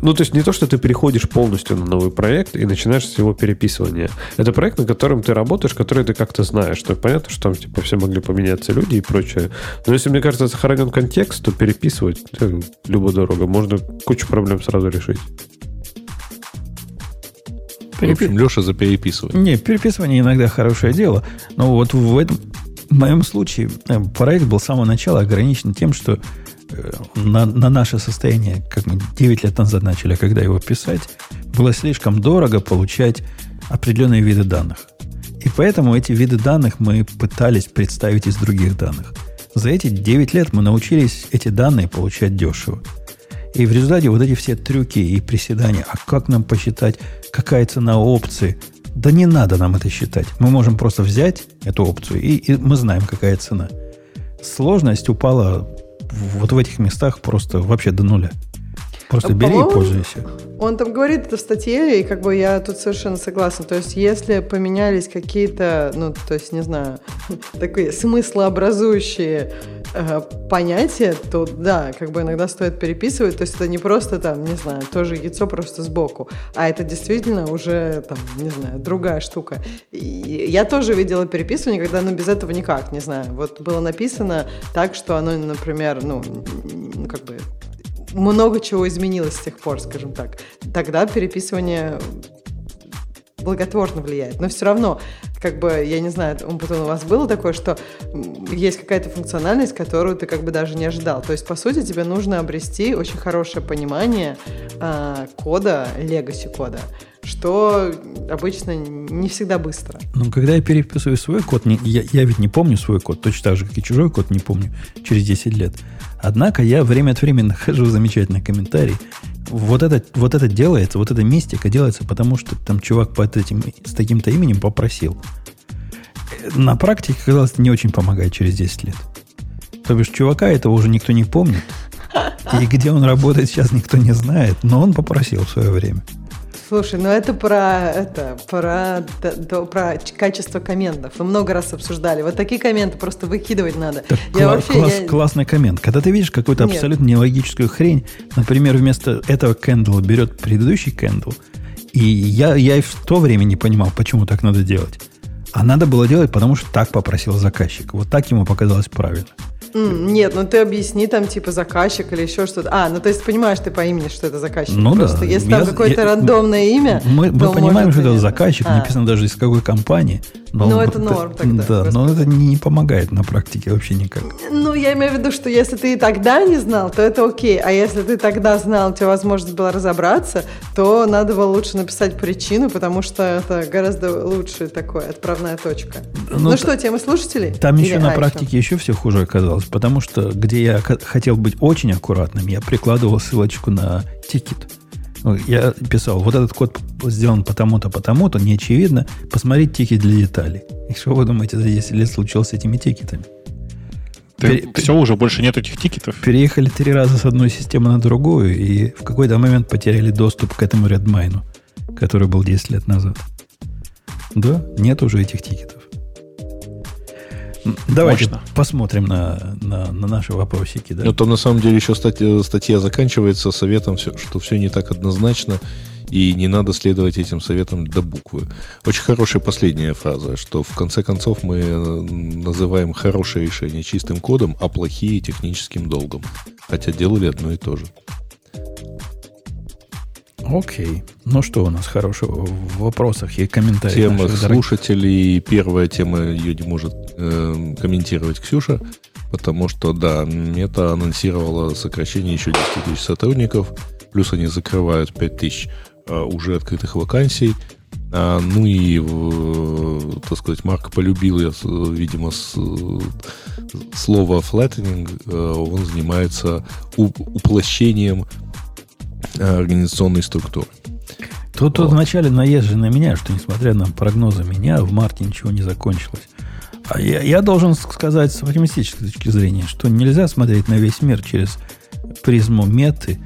ну, то есть не то, что ты переходишь полностью на новый проект и начинаешь с его переписывания. Это проект, на котором ты работаешь, который ты как-то знаешь. Что понятно, что там типа все могли поменяться люди и прочее. Но если, мне кажется, сохранен контекст, то переписывать любую дорогу можно кучу проблем сразу решить. В общем, Леша за переписывание. Не, переписывание иногда хорошее дело. Но вот в этом в моем случае э, проект был с самого начала ограничен тем, что э, на, на наше состояние, как мы 9 лет назад начали, когда его писать, было слишком дорого получать определенные виды данных. И поэтому эти виды данных мы пытались представить из других данных. За эти 9 лет мы научились эти данные получать дешево. И в результате вот эти все трюки и приседания, а как нам посчитать, какая цена опции, да не надо нам это считать. Мы можем просто взять эту опцию, и, и мы знаем, какая цена. Сложность упала вот в этих местах просто вообще до нуля. Просто бери и пользуйся. Он там говорит это в статье, и как бы я тут совершенно согласна. То есть, если поменялись какие-то, ну, то есть, не знаю, такие смыслообразующие э, понятие, то да, как бы иногда стоит переписывать. То есть это не просто там, не знаю, тоже яйцо просто сбоку, а это действительно уже там, не знаю, другая штука. И я тоже видела переписывание, когда, ну, без этого никак, не знаю. Вот было написано так, что оно, например, ну, как бы много чего изменилось с тех пор, скажем так. Тогда переписывание благотворно влияет. Но все равно, как бы, я не знаю, потом у вас было такое, что есть какая-то функциональность, которую ты как бы даже не ожидал. То есть, по сути, тебе нужно обрести очень хорошее понимание э, кода, legacy кода, что обычно не всегда быстро. Ну, когда я переписываю свой код, не, я, я ведь не помню свой код, точно так же, как и чужой код не помню через 10 лет. Однако я время от времени нахожу замечательный комментарий. Вот это, вот это делается, вот эта мистика делается, потому что там чувак под этим, с таким-то именем попросил. На практике, казалось, не очень помогает через 10 лет. То бишь, чувака этого уже никто не помнит. И где он работает, сейчас никто не знает. Но он попросил в свое время. Слушай, ну это про это про да, да, про качество комментов. Мы много раз обсуждали. Вот такие комменты просто выкидывать надо. Так я кла- вообще, класс, я... Классный коммент. Когда ты видишь какую-то Нет. абсолютно нелогическую хрень, например, вместо этого кэндла берет предыдущий кэндл, и я, я и в то время не понимал, почему так надо делать. А надо было делать, потому что так попросил заказчик. Вот так ему показалось правильно. Нет, ну ты объясни там типа заказчик или еще что-то. А, ну то есть понимаешь ты по имени, что это заказчик. Ну Просто да. если там какое-то рандомное имя, Мы, мы понимаем, что это заказчик, а. написано даже из какой компании. Но ну, это норм тогда. Да, но это не помогает на практике вообще никак. Ну, я имею в виду, что если ты и тогда не знал, то это окей. А если ты тогда знал, у тебя возможность была разобраться, то надо было лучше написать причину, потому что это гораздо лучше такое, отправная точка. Ну, ну что, темы слушателей? Там Или, еще на а, практике еще? еще все хуже оказалось, потому что где я хотел быть очень аккуратным, я прикладывал ссылочку на тикет. Ну, я писал, вот этот код сделан потому-то, потому-то, не очевидно. Посмотреть тикет для деталей. И что вы думаете, за 10 лет случилось с этими тикетами? Ты, Пере... Все, уже больше нет этих тикетов? Переехали три раза с одной системы на другую, и в какой-то момент потеряли доступ к этому Redmine, который был 10 лет назад. Да, нет уже этих тикетов. Давайте Мощно. посмотрим на, на, на наши вопросики. Да. Ну, там на самом деле еще статья, статья заканчивается советом, что все не так однозначно, и не надо следовать этим советам до буквы. Очень хорошая последняя фраза, что в конце концов мы э, называем хорошее решение чистым кодом, а плохие техническим долгом. Хотя делали одно и то же. Окей. Ну что у нас хорошего в вопросах и комментариях? Тема слушателей. Первая тема ее не может э, комментировать Ксюша, потому что, да, Мета анонсировала сокращение еще 10 тысяч сотрудников, плюс они закрывают 5 тысяч э, уже открытых вакансий. А, ну и, э, так сказать, Марк полюбил, я, видимо, с, слово flattening. Э, он занимается уплощением Э, организационной структуры. Тут, вот. вначале наезжи на меня, что несмотря на прогнозы меня, в марте ничего не закончилось. А я, я должен сказать с оптимистической точки зрения, что нельзя смотреть на весь мир через призму меты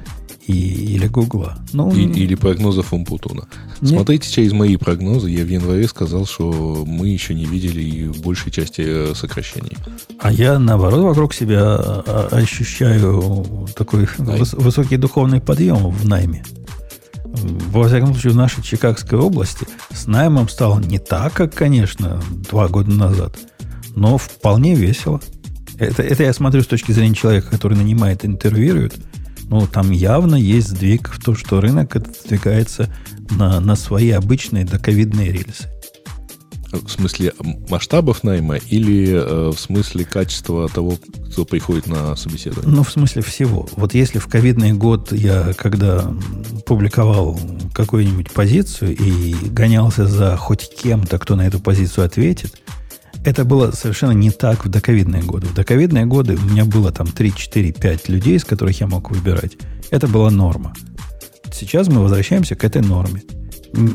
и, или Гугла. Ну, и, или прогнозов Умпутуна. Смотрите через мои прогнозы. Я в январе сказал, что мы еще не видели большей части э, сокращений. А я, наоборот, вокруг себя а, а, ощущаю такой выс- высокий духовный подъем в найме. Во всяком случае, в нашей Чикагской области с наймом стало не так, как, конечно, два года назад, но вполне весело. Это, это я смотрю с точки зрения человека, который нанимает, интервьюирует – ну, там явно есть сдвиг в то, что рынок сдвигается на, на свои обычные доковидные рельсы. В смысле масштабов найма или э, в смысле качества того, кто приходит на собеседование? Ну, в смысле всего. Вот если в ковидный год я, когда публиковал какую-нибудь позицию и гонялся за хоть кем-то, кто на эту позицию ответит, это было совершенно не так в доковидные годы. В доковидные годы у меня было там 3, 4, 5 людей, из которых я мог выбирать. Это была норма. Сейчас мы возвращаемся к этой норме.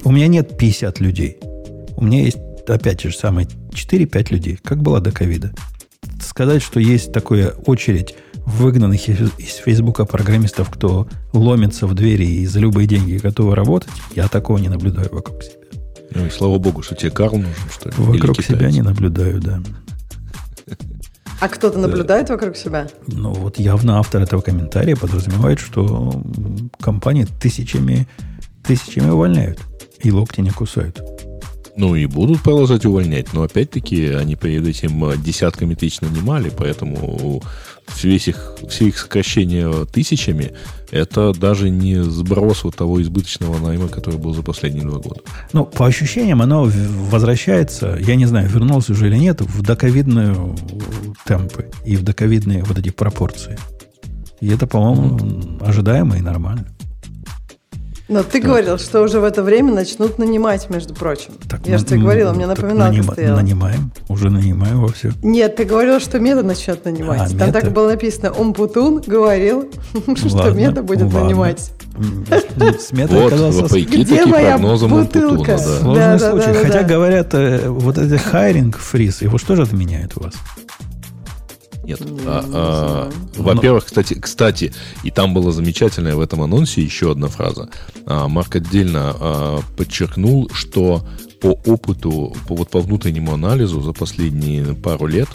У меня нет 50 людей. У меня есть, опять же, самые 4-5 людей, как было до ковида. Сказать, что есть такая очередь выгнанных из Фейсбука программистов, кто ломится в двери и за любые деньги готовы работать, я такого не наблюдаю вокруг себя. Ну и слава богу, что тебе Карл нужен, что ли? Вокруг себя не наблюдаю, да. А кто-то наблюдает вокруг себя? Ну, вот явно автор этого комментария подразумевает, что компании тысячами, тысячами увольняют и локти не кусают. Ну и будут продолжать увольнять, но опять-таки они перед этим десятками тысяч нанимали, поэтому весь их, все их сокращения тысячами это даже не сброс вот того избыточного найма, который был за последние два года. Ну, по ощущениям, оно возвращается, я не знаю, вернулся уже или нет, в доковидные темпы и в доковидные вот эти пропорции. И это, по-моему, mm-hmm. ожидаемо и нормально. Но ты говорил, что уже в это время начнут нанимать, между прочим. Так, Я же тебе говорила, мне напоминалка нанима, стояла. Нанимаем, уже нанимаем во все. Нет, ты говорил, что Мета начнет нанимать. А, Там мета? так было написано, Умпутун говорил, что Мета будет нанимать. С метой вот, вопреки Где моя бутылка? Сложный случай. Хотя говорят, э, вот этот хайринг фриз, его что же отменяет у вас? Нет. А, а, во-первых, кстати, кстати, и там была замечательная в этом анонсе еще одна фраза. А, Марк отдельно а, подчеркнул, что по опыту, по, вот по внутреннему анализу за последние пару лет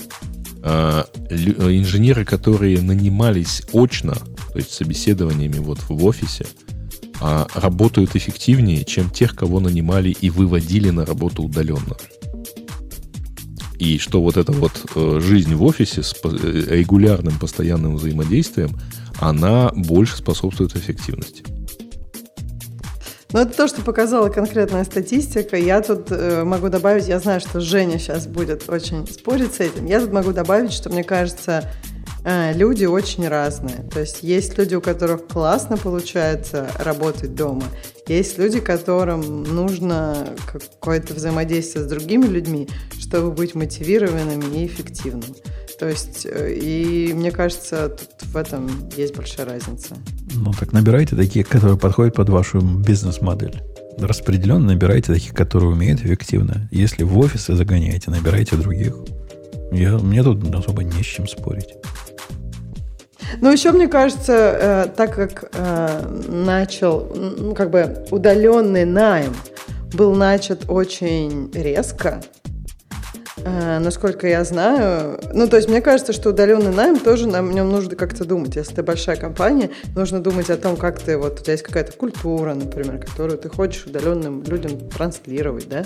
а, инженеры, которые нанимались очно, то есть собеседованиями вот в офисе, а, работают эффективнее, чем тех, кого нанимали и выводили на работу удаленно и что вот эта вот э, жизнь в офисе с э, регулярным постоянным взаимодействием, она больше способствует эффективности. Ну, это то, что показала конкретная статистика. Я тут э, могу добавить, я знаю, что Женя сейчас будет очень спорить с этим. Я тут могу добавить, что мне кажется, люди очень разные. То есть есть люди, у которых классно получается работать дома. Есть люди, которым нужно какое-то взаимодействие с другими людьми, чтобы быть мотивированными и эффективными. То есть, э, и мне кажется, тут в этом есть большая разница. Ну, так набирайте такие, которые подходят под вашу бизнес-модель. Распределенно набирайте таких, которые умеют эффективно. Если в офисы загоняете, набирайте других. Я, мне тут особо не с чем спорить. Ну, еще, мне кажется, э, так как э, начал, ну, как бы удаленный найм был начат очень резко, э, насколько я знаю. Ну, то есть, мне кажется, что удаленный найм тоже на нем нужно как-то думать. Если ты большая компания, нужно думать о том, как ты, вот у тебя есть какая-то культура, например, которую ты хочешь удаленным людям транслировать, да,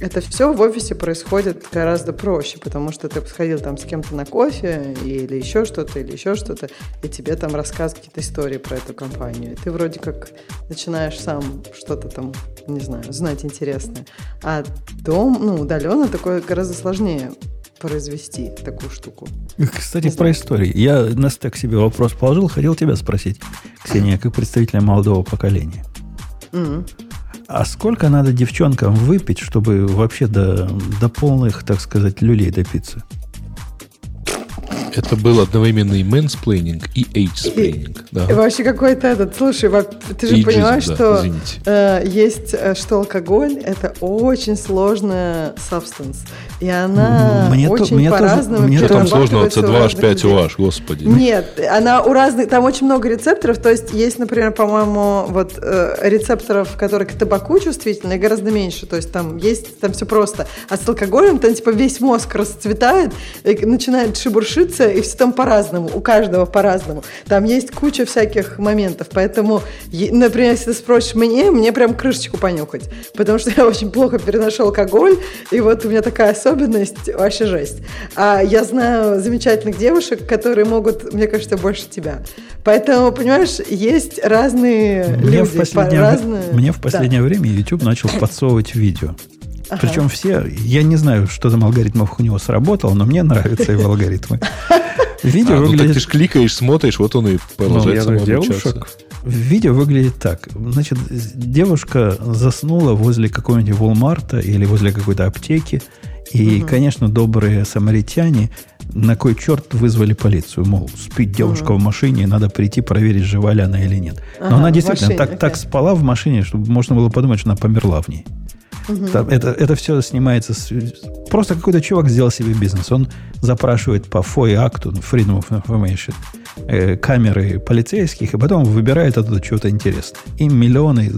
это все в офисе происходит гораздо проще, потому что ты сходил там с кем-то на кофе или еще что-то, или еще что-то, и тебе там рассказывают какие-то истории про эту компанию. И ты вроде как начинаешь сам что-то там, не знаю, знать интересное. А дом, ну, удаленно такое гораздо сложнее произвести такую штуку. Кстати, про истории. Я на стек себе вопрос положил, хотел тебя спросить, Ксения, как представителя молодого поколения. Mm-hmm. А сколько надо девчонкам выпить, чтобы вообще до, до полных, так сказать, люлей допиться? Это был одновременно и mansplaining, и age-splaining. Да. И вообще какой-то этот... Слушай, ты же Ageism, понимаешь, да, что э, есть, э, что алкоголь – это очень сложная substance. И она мне очень то, мне по-разному тоже, мне Что там сложного? C2H5OH, господи. Нет, она у разных... Там очень много рецепторов. То есть есть, например, по-моему, вот э, рецепторов, которые к табаку чувствительны, гораздо меньше. То есть там есть, там все просто. А с алкоголем там типа весь мозг расцветает, и начинает шебуршиться, и все там по-разному. У каждого по-разному. Там есть куча всяких моментов. Поэтому, например, если ты спросишь мне, мне прям крышечку понюхать. Потому что я очень плохо переношу алкоголь, и вот у меня такая особенность, вообще жесть. А я знаю замечательных девушек, которые могут, мне кажется, больше тебя. Поэтому, понимаешь, есть разные мне люди. В последнее, разные... Мне в последнее да. время YouTube начал подсовывать видео. Ага. Причем все, я не знаю, что там алгоритмов у него сработал, но мне нравятся его алгоритмы. Видео а, выглядит... Ну, так ты ж кликаешь, смотришь, вот он и продолжает ну, девушек. Видео выглядит так. Значит, девушка заснула возле какого-нибудь Walmart или возле какой-то аптеки, и, угу. конечно, добрые самаритяне на кой черт вызвали полицию? Мол, спит девушка угу. в машине, надо прийти проверить, жива ли она или нет. Но ага, она действительно машине, так, okay. так спала в машине, чтобы можно было подумать, что она померла в ней. Угу. Там, это, это все снимается. С, просто какой-то чувак сделал себе бизнес. Он запрашивает по FOI акту, Freedom of Information, э, камеры полицейских, и потом выбирает оттуда что-то интересное. И миллионы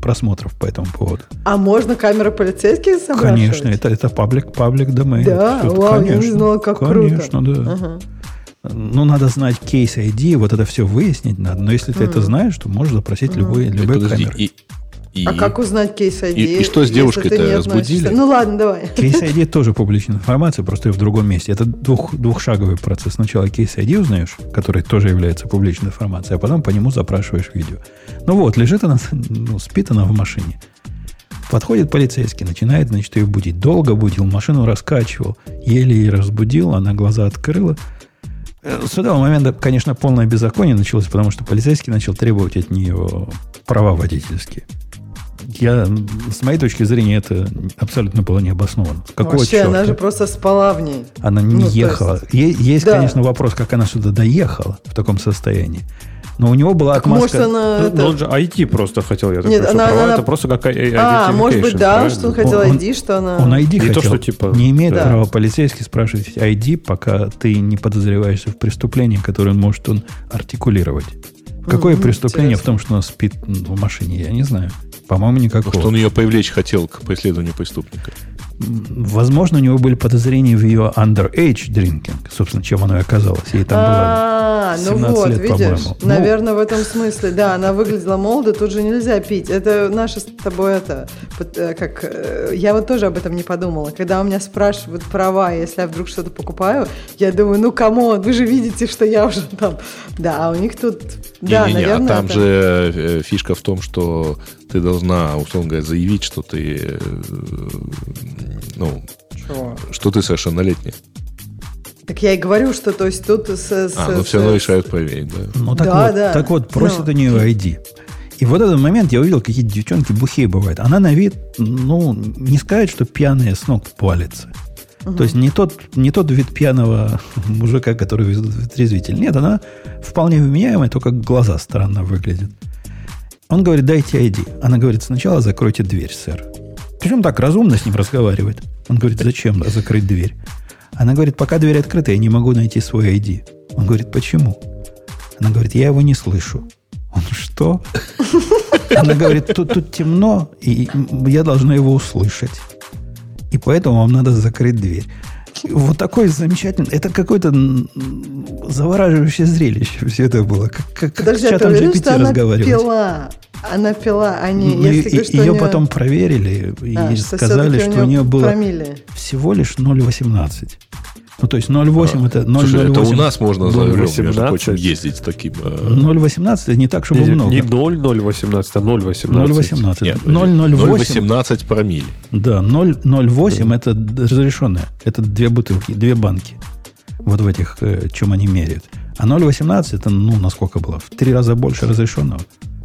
просмотров по этому поводу. А можно камеры полицейских запрашивать? Конечно, это, это паблик, паблик domain. Да, это, вау, конечно, я не знала, как конечно. Конечно, да. Ага. Ну, надо знать кейс ID, вот это все выяснить надо. Но если ты это знаешь, то можешь запросить любой, Э, любой Подожди, камеры. и, и- А как узнать кейс ID? И- и что с девушкой-то, разбудили? Ну ладно, давай. Кейс ID тоже публичная информация, просто и в другом месте. Это двух, двухшаговый процесс. Сначала кейс ID узнаешь, который тоже является публичной информацией, а потом по нему запрашиваешь видео. Ну вот, лежит она, ну, спит она в машине. Подходит полицейский, начинает, значит, ее будить. Долго будил, машину раскачивал, еле ее разбудил, она глаза открыла. Э, С этого момента, конечно, полное беззаконие началось, потому что полицейский начал требовать от нее права водительские. Я, с моей точки зрения, это абсолютно было необоснованно. Какого Вообще, черта? она же просто спала в ней. Она не Ну, ехала. есть- Е- есть, Да. конечно, вопрос, как она сюда доехала в таком состоянии. Но у него была Так отмазка. может она... Ну, он же IT просто хотел, я так Нет, понимаю, она- права она- это просто как I- А, может быть, да, правильно? что он хотел Он- ID, что она... Он ID Не то, хотел. что типа- не имеет Да. права полицейский спрашивать ID, пока ты не подозреваешься в преступлении, которое он может он артикулировать. Какое Мгм, преступление в интересно. том, что она спит в машине, я не знаю. По-моему, никакого. что он ее привлечь хотел к преследованию преступника. Возможно, у него были подозрения в ее underage drinking. Собственно, чем оно и оказалось. Ей там было А, ну 17 вот, лет, видишь, по-моему. Ну- наверное, в этом смысле, да, она выглядела молодо, тут же нельзя пить. Это наше с тобой это, э, как, э, я вот тоже об этом не подумала. Когда у меня спрашивают права, если я вдруг что-то покупаю, я думаю, ну, come on, вы же видите, что я уже там. Да, а у них тут, да, Не-не-не, наверное, а там это- же э, фишка в том, что ты должна, условно говоря, заявить, что ты, ну, Чего? что ты совершеннолетняя. Так я и говорю, что то есть тут с... с- А, ну с- все равно с- решают проверить, да. Ну так Да, вот, да. так вот, просят Ну. у нее ID. И в этот момент я увидел, какие девчонки бухие бывают. Она на вид, ну, не сказать, что пьяная с ног палится. То есть не тот, не тот вид пьяного мужика, который везут в трезвитель. Нет, она вполне вменяемая, только глаза странно выглядят. Он говорит, дайте ID. Она говорит, сначала закройте дверь, сэр. Причем так разумно с ним разговаривает. Он говорит, зачем закрыть дверь? Она говорит, пока дверь открыта, я не могу найти свой ID. Он говорит, почему? Она говорит, я его не слышу. Он, что? Она говорит, тут, тут темно, и я должна его услышать. И поэтому вам надо закрыть дверь. Вот такой замечательный... Это какое-то завораживающее зрелище все это было. Как, как, с чатом GPT что разговаривать. пила? Она пила, а не... Ну, если и- что ее у неё- потом проверили и А, что сказали, всё-таки что у нее было промилле. всего лишь 0,18. Ну, то есть 0,8 это 0,08. Слушай, это у нас можно за рулем, между 0,18. прочим, ездить с таким... э, 0,18 это не так, чтобы Не, много. не 0,018, а 0,18. 0,18. Нет, 0,08. 0,18 промилле. Да, 0,08 это разрешенное. Это две бутылки, две банки. Вот в этих, э, чем они меряют. А 0,18 это, ну, насколько было? В три раза больше разрешенного.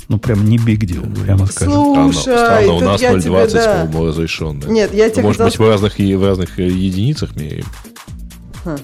Ну, прям не big deal, прямо скажем. Странно, Слушай, странно, у тут нас я 0,20, тебе, да. по-моему, разрешенное. Нет, я тебе Может хотела быть, в разных, в разных э, единицах меряем. Ха.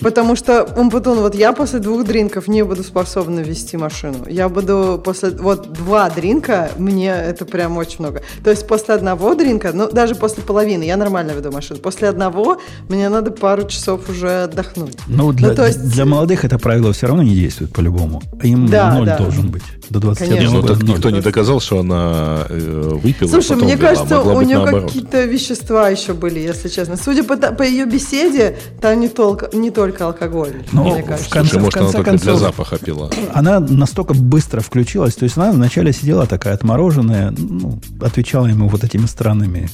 Потому что, Умпутун, вот я после двух дринков не буду способна вести машину. Я буду после... Вот два дринка, мне это прям очень много. То есть после одного дринка, ну, даже после половины, я нормально веду машину. После одного мне надо пару часов уже отдохнуть. Ну, для, Ну, то есть- для молодых это правило все равно не действует по-любому. Им Да, ноль да. должен быть. До 21 Конечно. Не, ну года так ноль. никто не доказал, что она э, выпила, Слушай, а потом мне вела. кажется, Могло у нее какие-то вещества еще были, если честно. Судя по, по ее беседе, там не только, не только алкоголь, Ну, мне в кажется. конце- Слушай, может, она конце для концов- запаха пила. Она настолько быстро включилась. То есть она вначале сидела такая отмороженная, ну, отвечала ему вот этими странными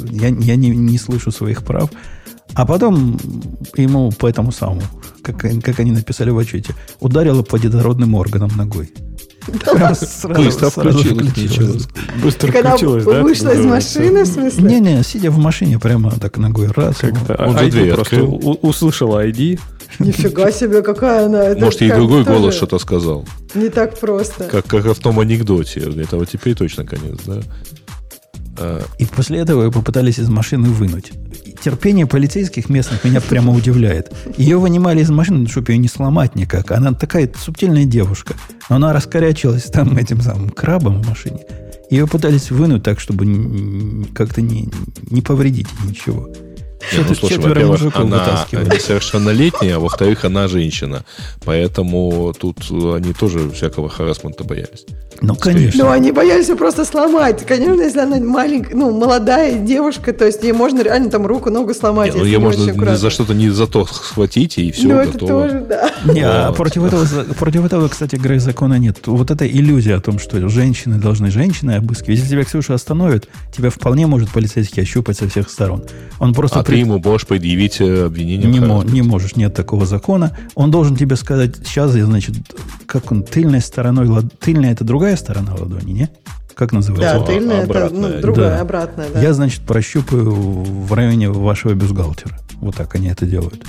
я, я не, не слышу своих прав. А потом ему по этому самому, как, как они написали в отчете, ударила по детородным органам ногой. Прям сразу- Быстро сразу ничего. Быстро Когда включилась, да? вышла из машины, в смысле? Не-не, сидя в машине, прямо так ногой раз. Как-то Он же ID дверь просто открыл. у- услышала ID. Нифига себе, какая она. Это Может, ей другой тоже голос что-то сказал. Не так просто. Как, как в том анекдоте. Это вот теперь точно конец, да? А, И после этого ее попытались из машины вынуть. Терпение полицейских местных меня прямо удивляет. Ее вынимали из машины, чтобы ее не сломать никак. Она такая субтильная девушка. Но она раскорячилась там этим самым крабом в машине. Ее пытались вынуть так, чтобы как-то не, не повредить ничего. Не, ну, слушай, во-первых, она несовершеннолетняя, а во-вторых, она женщина. Поэтому тут они тоже всякого харасмента боялись. Ну, конечно. Ну, они боялись просто сломать. Конечно, если она маленькая, ну, молодая девушка, то есть ей можно реально там руку, ногу сломать. Не, ну, ее можно за что-то не за то схватить, и все, ну, готово. это тоже, да. Не, а против этого, против этого, кстати, игры закона нет. Вот эта иллюзия о том, что женщины должны женщины обыскивать. Если тебя Ксюша остановит, тебя вполне может полицейский ощупать со всех сторон. Он просто а. Ты ему можешь предъявить э, обвинение? Не, мо- не можешь, нет такого закона. Он должен тебе сказать, сейчас, значит, как он, тыльной стороной, тыльная это другая сторона ладони, не? Как называется? Да, тыльная это ну, другая, да. обратная. Да. Я, значит, прощупаю в районе вашего бюстгальтера. Вот так они это делают.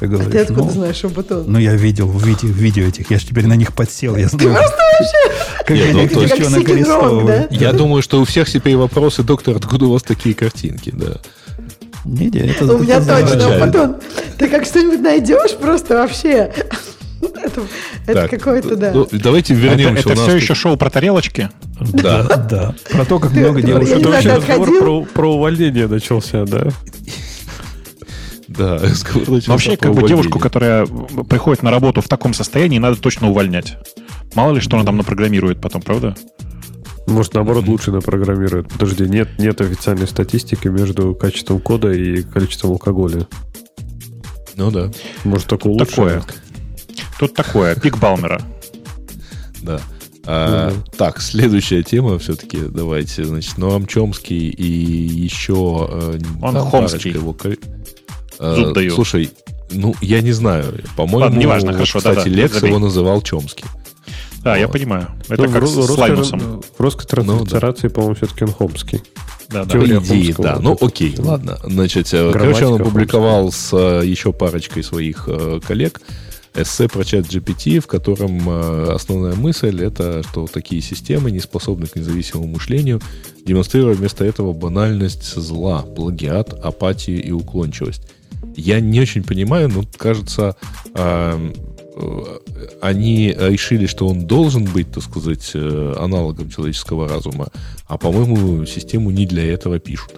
Ты говоришь, а ты откуда ну, знаешь Шабутон? Ну, я видел в видео, в видео этих. Я же теперь на них подсел. Я знаю, ты просто вообще... Как Нет, ну, девчонок арестовывают. Да? Я думаю, что у всех теперь вопросы, доктор, откуда у вас такие картинки, да. Не, не, это, у меня точно, потом. Ты как что-нибудь найдешь просто вообще. Это, это какое-то, да. Ну, давайте вернемся. Это, это все тут... еще шоу про тарелочки? Да. Да. Про то, как много девушек. Это вообще разговор про, про увольнение начался, да? Да, Вообще, как бы девушку, которая приходит на работу в таком состоянии, надо точно увольнять. Мало ли, что она там напрограммирует потом, правда? Может, наоборот, лучше напрограммирует. Подожди, нет, нет официальной статистики между качеством кода и количеством алкоголя. Ну да. Может, такое лучше? Такое. Тут такое, пик Балмера. Да. А, угу. Так, следующая тема все-таки, давайте, значит, Ноам Чомский и еще... Э, Он Хомский. Его... Э, Зуб даю. Слушай, ну, я не знаю. По-моему, неважно, хорошо, кстати, да, да, Лекс его называл Чомский. Да, вот. я понимаю. Это ну, как в, с Лаймусом. В русской транслитерации, ну, да. по-моему, все-таки он Хомский. Да, да. Теория идее, да. Ну, окей, ладно. Значит, э, короче, он опубликовал с еще парочкой своих коллег эссе про чат GPT, в котором основная мысль это, что такие системы не способны к независимому мышлению, демонстрируя вместо этого банальность зла, плагиат, апатию и уклончивость. Я не очень понимаю, но кажется, э, они решили, что он должен быть, так сказать, э, аналогом человеческого разума, а, по-моему, систему не для этого пишут.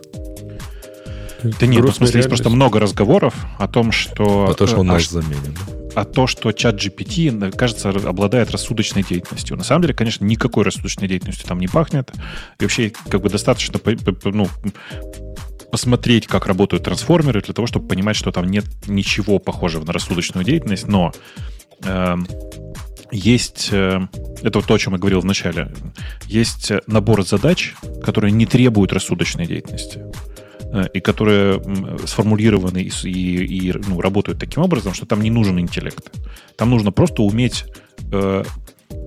Да нет, ну, в смысле, есть просто много разговоров о том, что... Потому что он наш заменен. А то, что чат GPT, кажется, обладает рассудочной деятельностью. На самом деле, конечно, никакой рассудочной деятельностью там не пахнет. И вообще, как бы достаточно ну, посмотреть, как работают трансформеры, для того, чтобы понимать, что там нет ничего похожего на рассудочную деятельность, но э, есть, э, это вот то, о чем я говорил в начале, есть набор задач, которые не требуют рассудочной деятельности э, и которые сформулированы и, и, и ну, работают таким образом, что там не нужен интеллект. Там нужно просто уметь э,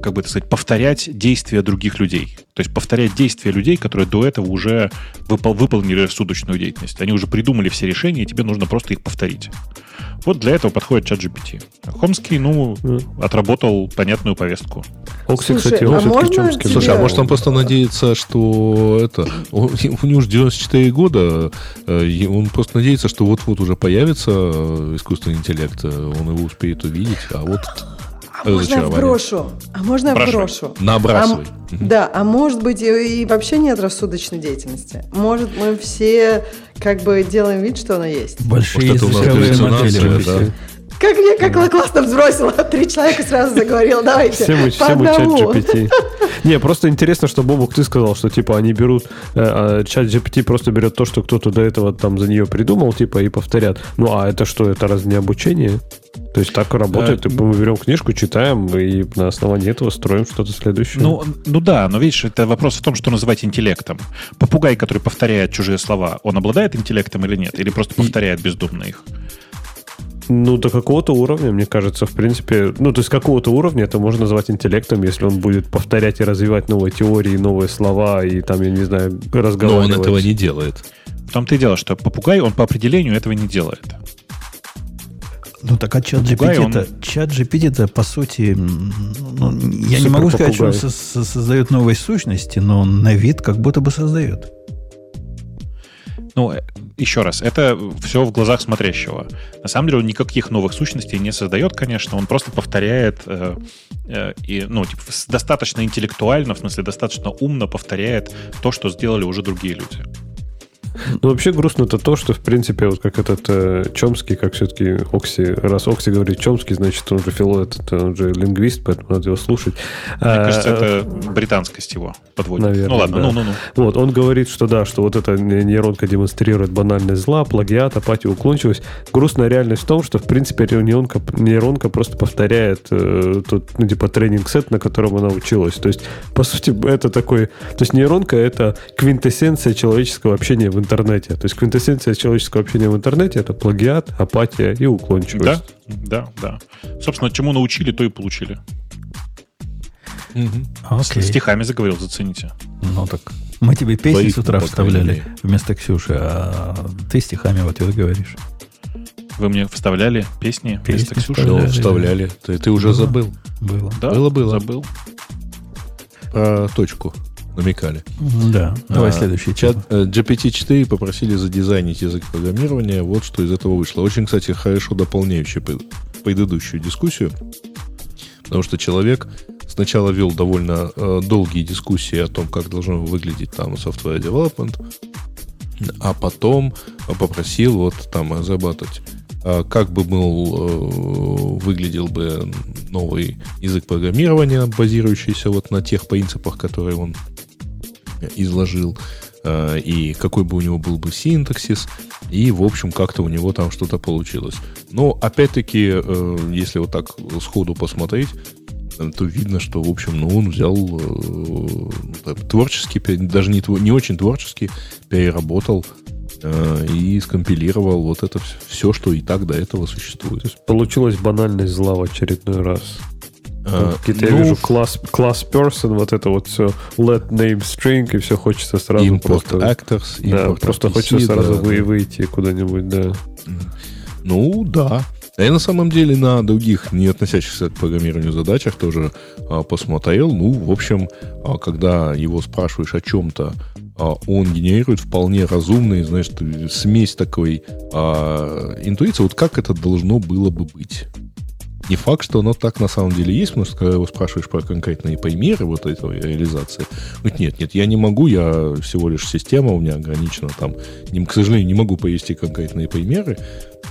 как бы, так сказать, повторять действия других людей. То есть повторять действия людей, которые до этого уже выпол- выполнили рассудочную деятельность. Они уже придумали все решения, и тебе нужно просто их повторить. Вот для этого подходит чат GPT. Хомский, ну, отработал понятную повестку. Окси, кстати, а все-таки Чомский. Слушай, а может он просто надеется, что это... У, у него уже 94 года, э, он просто надеется, что вот-вот уже появится э, искусственный интеллект, э, он его успеет увидеть, а вот а можно я вброшу? А можно вброшу? Набрасывай. А, да, а может быть и, и вообще нет рассудочной деятельности. Может мы все как бы делаем вид, что она есть. Большие языковые модели. Да. Как мне как классно взбросила. Три человека сразу заговорил. Давайте. Все мы, все мы чат GPT. Не, просто интересно, что, Бобук, ты сказал, что типа они берут, э, а чат GPT просто берет то, что кто-то до этого там за нее придумал, типа, и повторят. Ну, а это что, это раз не обучение? То есть так работает, а, мы берем книжку, читаем, и на основании этого строим что-то следующее. Ну, ну да, но видишь, это вопрос в том, что называть интеллектом. Попугай, который повторяет чужие слова, он обладает интеллектом или нет? Или просто повторяет бездумно их? Ну, до какого-то уровня, мне кажется, в принципе, ну, то есть какого-то уровня это можно назвать интеллектом, если он будет повторять и развивать новые теории, новые слова и там, я не знаю, разговаривать. Но он этого не делает. В том-то и дело, что попугай, он по определению этого не делает. Ну так а чат GPT, он... это, чат GPT это по сути, ну, я не могу сказать, что он со- создает новые сущности, но на вид как будто бы создает. Ну, э, еще раз, это все в глазах смотрящего. На самом деле он никаких новых сущностей не создает, конечно, он просто повторяет э, э, и, ну, типа, достаточно интеллектуально, в смысле, достаточно умно повторяет то, что сделали уже другие люди. Ну, вообще грустно это то, что, в принципе, вот как этот э, Чомский, как все-таки Окси, раз Окси говорит Чомский, значит, он же фило, этот, он же лингвист, поэтому надо его слушать. Мне а, кажется, это британскость его подводит. Наверное, ну ладно, да. ну, ну, ну. Вот, он говорит, что да, что вот эта нейронка демонстрирует банальность зла, плагиат, апатию, уклончивость. Грустная реальность в том, что, в принципе, нейронка, нейронка просто повторяет э, тот, ну, типа, тренинг-сет, на котором она училась. То есть, по сути, это такой... То есть, нейронка — это квинтэссенция человеческого общения в интернете. То есть, квинтэссенция человеческого общения в интернете — это плагиат, апатия и уклончивость. Да, да, да. Собственно, чему научили, то и получили. Угу. С стихами заговорил, зацените. Ну так, мы тебе песни Твои, с утра вставляли крайней вместо Ксюши, а ты стихами в ответ говоришь. Вы мне вставляли песни вместо Песни Ксюши? вставляли. Вставляли? Ты, ты уже Было. забыл. Было. Да, Было, было. Забыл. Про точку намекали. Да. Давай А, следующий Чат э, GPT-4 попросили задизайнить язык программирования. Вот что из этого вышло. Очень, кстати, хорошо дополняющий пред- предыдущую дискуссию. Потому что человек сначала вел довольно э, долгие дискуссии о том, как должно выглядеть там software development, а потом попросил вот там разрабатывать а, как бы, э, выглядел бы новый язык программирования, базирующийся вот на тех принципах, которые он изложил, э, и какой бы у него был бы синтаксис, и, в общем, как-то у него там что-то получилось. Но, опять-таки, э, если вот так сходу посмотреть, э, то видно, что, в общем, ну, он взял так, творчески, пе- даже не, не очень творчески, переработал и скомпилировал вот это все, что и так до этого существует. То есть получилась банальность зла в очередной раз. Какие-то я ну, вижу класс, класс person, вот это вот все let name string, и все хочется сразу import просто... actors, Да, import просто хочется сразу да, вы- да. выйти куда-нибудь, да. Ну, да. А я на самом деле на других, не относящихся к программированию задачах тоже а, посмотрел. Ну, в общем, а, когда его спрашиваешь о чем-то, а, он генерирует вполне разумный, знаешь, смесь такой а, интуиции, вот как это должно было бы быть. Не факт, что оно так на самом деле есть, потому что когда его спрашиваешь про конкретные примеры вот этой реализации, говорит, нет, нет, я не могу, я всего лишь система, у меня ограничена там, не- к сожалению, не могу привести конкретные примеры,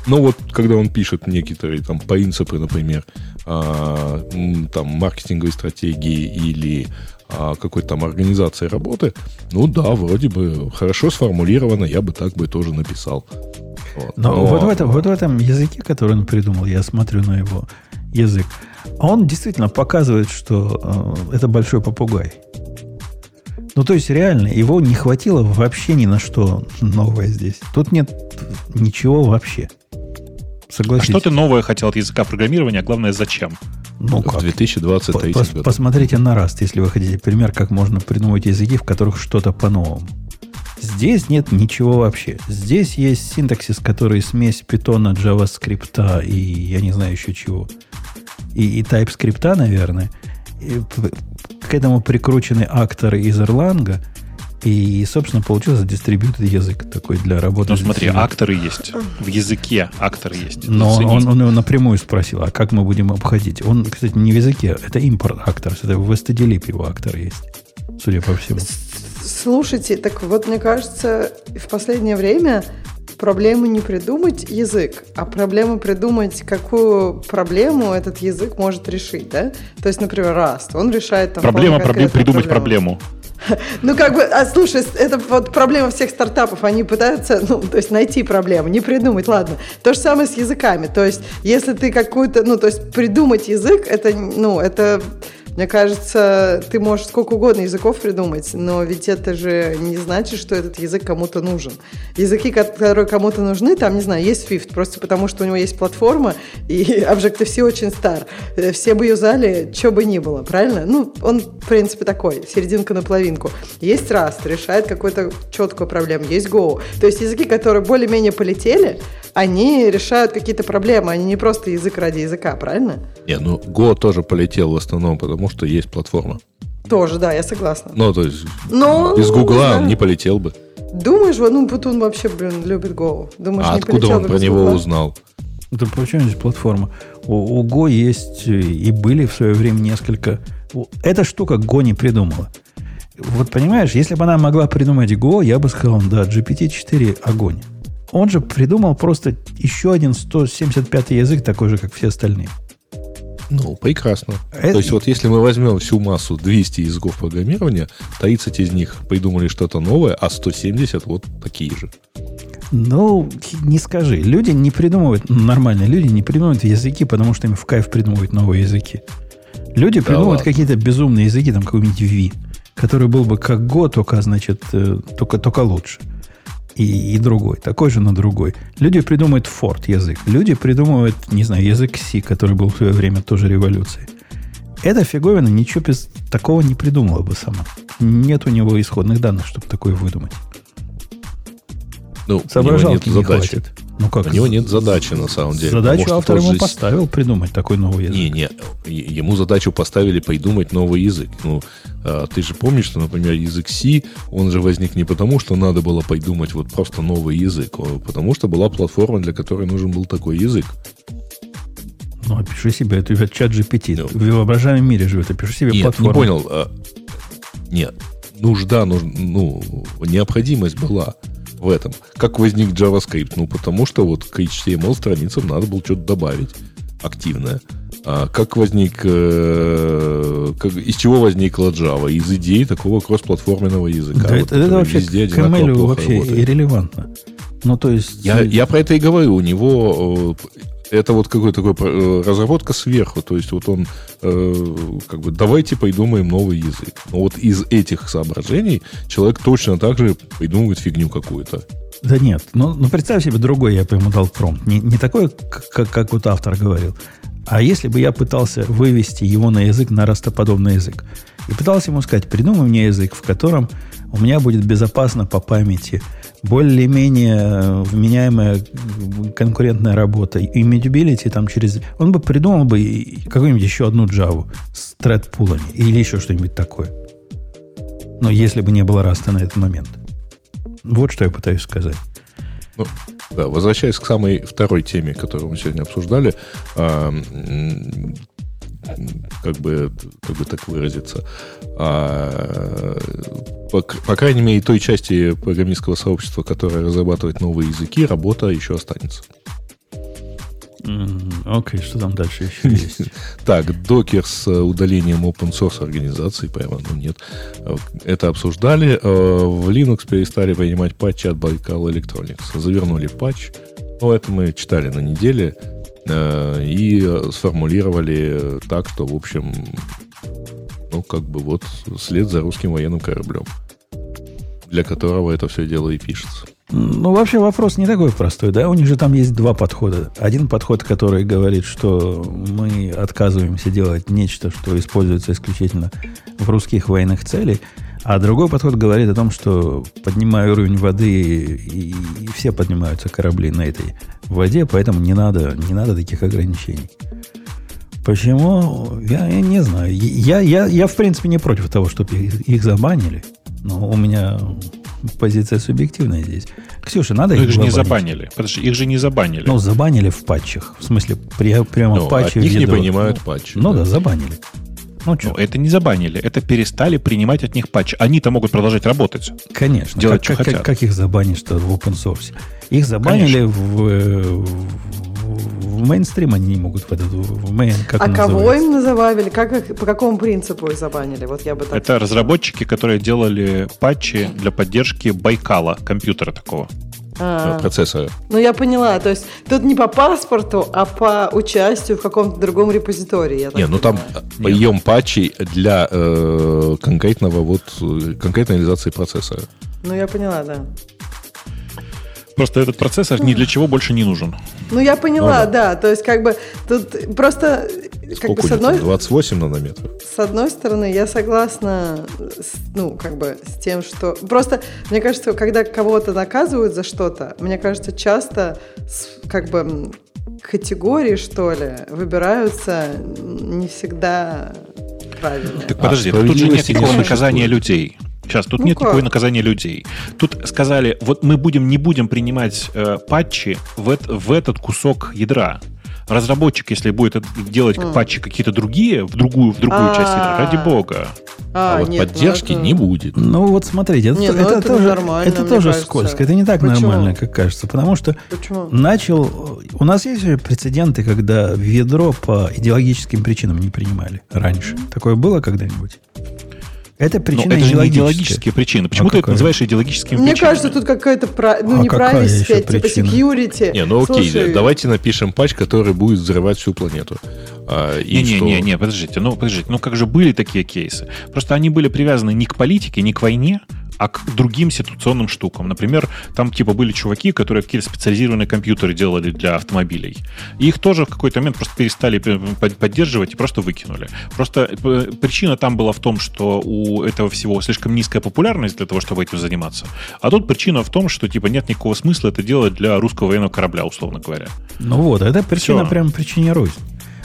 но вот когда он пишет некоторые там принципы, например, а, там маркетинговой стратегии или а, какой-то там организации работы, ну да, вроде бы хорошо сформулировано, я бы так бы тоже написал. Вот. Но вот в, этом, вот в этом языке, который он придумал, я смотрю на его язык, он действительно показывает, что э, это большой попугай. Ну, то есть, реально, его не хватило вообще ни на что новое здесь. Тут нет ничего вообще. А Согласитесь. что ты новое хотел от языка программирования, а главное, зачем? Ну, в как? 2023 Пос- году. Посмотрите на Rust, если вы хотите пример, как можно придумать языки, в которых что-то по-новому. Здесь нет ничего вообще. Здесь есть синтаксис, который смесь питона, JavaScript и я не знаю еще чего. И, и TypeScript, наверное. И к этому прикручены акторы из Erlang. И, собственно, получился дистрибьютор язык такой для работы. Ну, смотри, акторы есть. В языке акторы есть. Но Зацени. он, он его напрямую спросил, а как мы будем обходить? Он, кстати, не в языке, это импорт акторс, это в stdlib его актор есть, судя по всему. Слушайте, так вот мне кажется, в последнее время проблема не придумать язык, а проблема придумать, какую проблему этот язык может решить, да? То есть, например, Rust, он решает там... Проблема, проблем, придумать проблему. Ну, как бы, а слушай, это вот проблема всех стартапов. Они пытаются, ну, то есть найти проблему, не придумать, ладно. То же самое с языками. То есть, если ты какую-то, ну, то есть придумать язык, это, ну, это, мне кажется, ты можешь сколько угодно языков придумать, но ведь это же не значит, что этот язык кому-то нужен. Языки, которые кому-то нужны, там, не знаю, есть Swift, просто потому что у него есть платформа, и Objective-C очень стар. Э, Все бы юзали, что бы ни было, правильно? Ну, он, в принципе, такой, серединка на половинку. Есть Rust, решает какую-то четкую проблему. Есть Go. То есть языки, которые более-менее полетели, они решают какие-то проблемы, они не просто язык ради языка, правильно? Не, ну Go тоже полетел в основном, потому что есть платформа. Тоже, да, я согласна. Ну, то есть Но, без ну, Гугла знаю. он не полетел бы. Думаешь, вот, ну, Путун вообще, блин, любит Go. Думаешь, А не откуда он про без него Гугла? узнал? Это почему здесь платформа? У, у Go есть и были в свое время несколько... Эта штука Go не придумала. вот понимаешь, если бы она могла придумать Go, я бы сказал, да, GPT-4 огонь. Он же придумал просто еще один 175 язык, такой же, как все остальные. Ну, прекрасно. Это... То есть, вот если мы возьмем всю массу 200 языков программирования, 30 из них придумали что-то новое, а 170 вот такие же. Ну, не скажи. Люди не придумывают, нормальные люди не придумывают языки, потому что им в кайф придумывают новые языки. Люди да придумывают какие-то безумные языки, там какой-нибудь V, который был бы как Go, только, значит, э, только, только лучше и, и другой, такой же, но другой. Люди придумывают Ford язык. Люди придумывают, не знаю, язык C, который был в свое время тоже революцией. Эта фиговина ничего без такого не придумала бы сама. Нет у него исходных данных, чтобы такое выдумать. Ну, Соображалки не хватит. Ну как? У него нет задачи на самом деле. Задачу автор ему же... поставил придумать такой новый язык. Не, не, ему задачу поставили придумать новый язык. Ну, а, ты же помнишь, что, например, язык C, он же возник не потому, что надо было придумать вот просто новый язык, а потому что была платформа, для которой нужен был такой язык. Ну, опиши себе, это чат GPT. Ну, в воображаемом мире живет, опиши себе нет, платформу. не понял. А, нет, нужда, нуж, ну, необходимость была в этом. Как возник JavaScript? Ну, потому что вот к HTML страницам надо было что-то добавить активное. А как возник, э, как, из чего возникла Java? Из идеи такого кроссплатформенного языка. Да, вот, это, это вообще везде к ML вообще работает. иррелевантно. Ну, то есть... Я, я про это и говорю. У него э, это вот какой-то такой э, разработка сверху. То есть вот он э, как бы давайте придумаем новый язык. Но вот из этих соображений человек точно так же придумывает фигню какую-то. Да нет, ну, ну представь себе другой, я бы ему дал промпт. Не, не такой, как, как вот автор говорил. А если бы я пытался вывести его на язык, на растоподобный язык, и пытался ему сказать, придумай мне язык, в котором у меня будет безопасно по памяти – более-менее вменяемая конкурентная работа. И Immutability там через... Он бы придумал бы какую-нибудь еще одну Java с thread-пулами или еще что-нибудь такое. Но если бы не было раста на этот момент. Вот что я пытаюсь сказать. Ну, да, возвращаясь к самой второй теме, которую мы сегодня обсуждали, а, как бы, как бы так выразиться, а, по, по крайней мере, той части программистского сообщества, которая разрабатывает новые языки, работа еще останется. Окей, okay, что там дальше еще есть? так, докер с удалением open source организации, прямо, ну нет. Это обсуждали. Э, в Linux перестали принимать патчи от Baikal Electronics. Завернули патч. Ну, это мы читали на неделе. Э, и сформулировали так, что, в общем, ну, как бы вот след за русским военным кораблем, для которого это все дело и пишется. Ну, вообще вопрос не такой простой, да? У них же там есть два подхода. Один подход, который говорит, что мы отказываемся делать нечто, что используется исключительно в русских военных целях, а другой подход говорит о том, что поднимая уровень воды, и, и все поднимаются корабли на этой воде, поэтому не надо, не надо таких ограничений. Почему? Я, я не знаю. Я, я, я, в принципе, не против того, чтобы их, их забанили. Но у меня позиция субъективная здесь. Ксюша, надо Но их, их же не забанили. Подожди, их же не забанили. Ну, забанили в патчах. В смысле, при, прямо Но в патче. От них не принимают патчи. Ну да, да забанили. Ну, что? Ну, это не забанили, это перестали принимать от них патчи. Они-то могут продолжать работать. Конечно. Делать, как, что как, хотят. как их забанить что в open source? Их забанили в, в, в мейнстрим, они не могут в этот в мейн, как А кого им называли? Как, по какому принципу их забанили? Вот я бы так Это сказал. разработчики, которые делали патчи для поддержки Байкала, компьютера такого. А, процессора. Ну, я поняла. То есть тут не по паспорту, а по участию в каком-то другом репозитории. Я не, ну там прием патчей для э, конкретного вот конкретной реализации процессора. Ну, я поняла, да. Просто этот процессор ни для чего больше не нужен. Ну, я поняла, ну, да. да. То есть, как бы, тут просто... Сколько как бы, с одной... 28 нанометров. С одной стороны, я согласна, с, ну, как бы, с тем, что... Просто, мне кажется, когда кого-то наказывают за что-то, мне кажется, часто, как бы, категории, что ли, выбираются не всегда правильно. Так подожди, а, тут же нет никакого наказания людей. Сейчас, тут ну нет как? такое наказания людей. Тут сказали, вот мы будем, не будем принимать э, патчи в, в этот кусок ядра. Разработчик, если будет делать mm. патчи какие-то другие, в другую, в другую часть ядра, ради бога. А, а вот нет, ну поддержки это... не будет. Ну вот смотрите, это, не, ну, это, это тоже, нормально, это тоже кажется. скользко. Это не так Почему? нормально, как кажется. Потому что Почему? начал... У нас есть же прецеденты, когда ведро по идеологическим причинам не принимали раньше. Mm-hmm. Такое было когда-нибудь? Это причина это же не идеологические причины. Почему а ты какая? это называешь идеологическими Мне причинами? кажется, тут какая-то про... ну, а не правильность, типа security. Не, ну окей, Слушай... давайте напишем патч, который будет взрывать всю планету. А, не, не, что... не, не, подождите, ну подождите, ну как же были такие кейсы? Просто они были привязаны не к политике, не к войне, а к другим ситуационным штукам. Например, там типа были чуваки, которые какие-то специализированные компьютеры делали для автомобилей. И их тоже в какой-то момент просто перестали поддерживать и просто выкинули. Просто э, причина там была в том, что у этого всего слишком низкая популярность для того, чтобы этим заниматься. А тут причина в том, что типа нет никакого смысла это делать для русского военного корабля, условно говоря. Ну вот, это причина Все. прям причине рознь.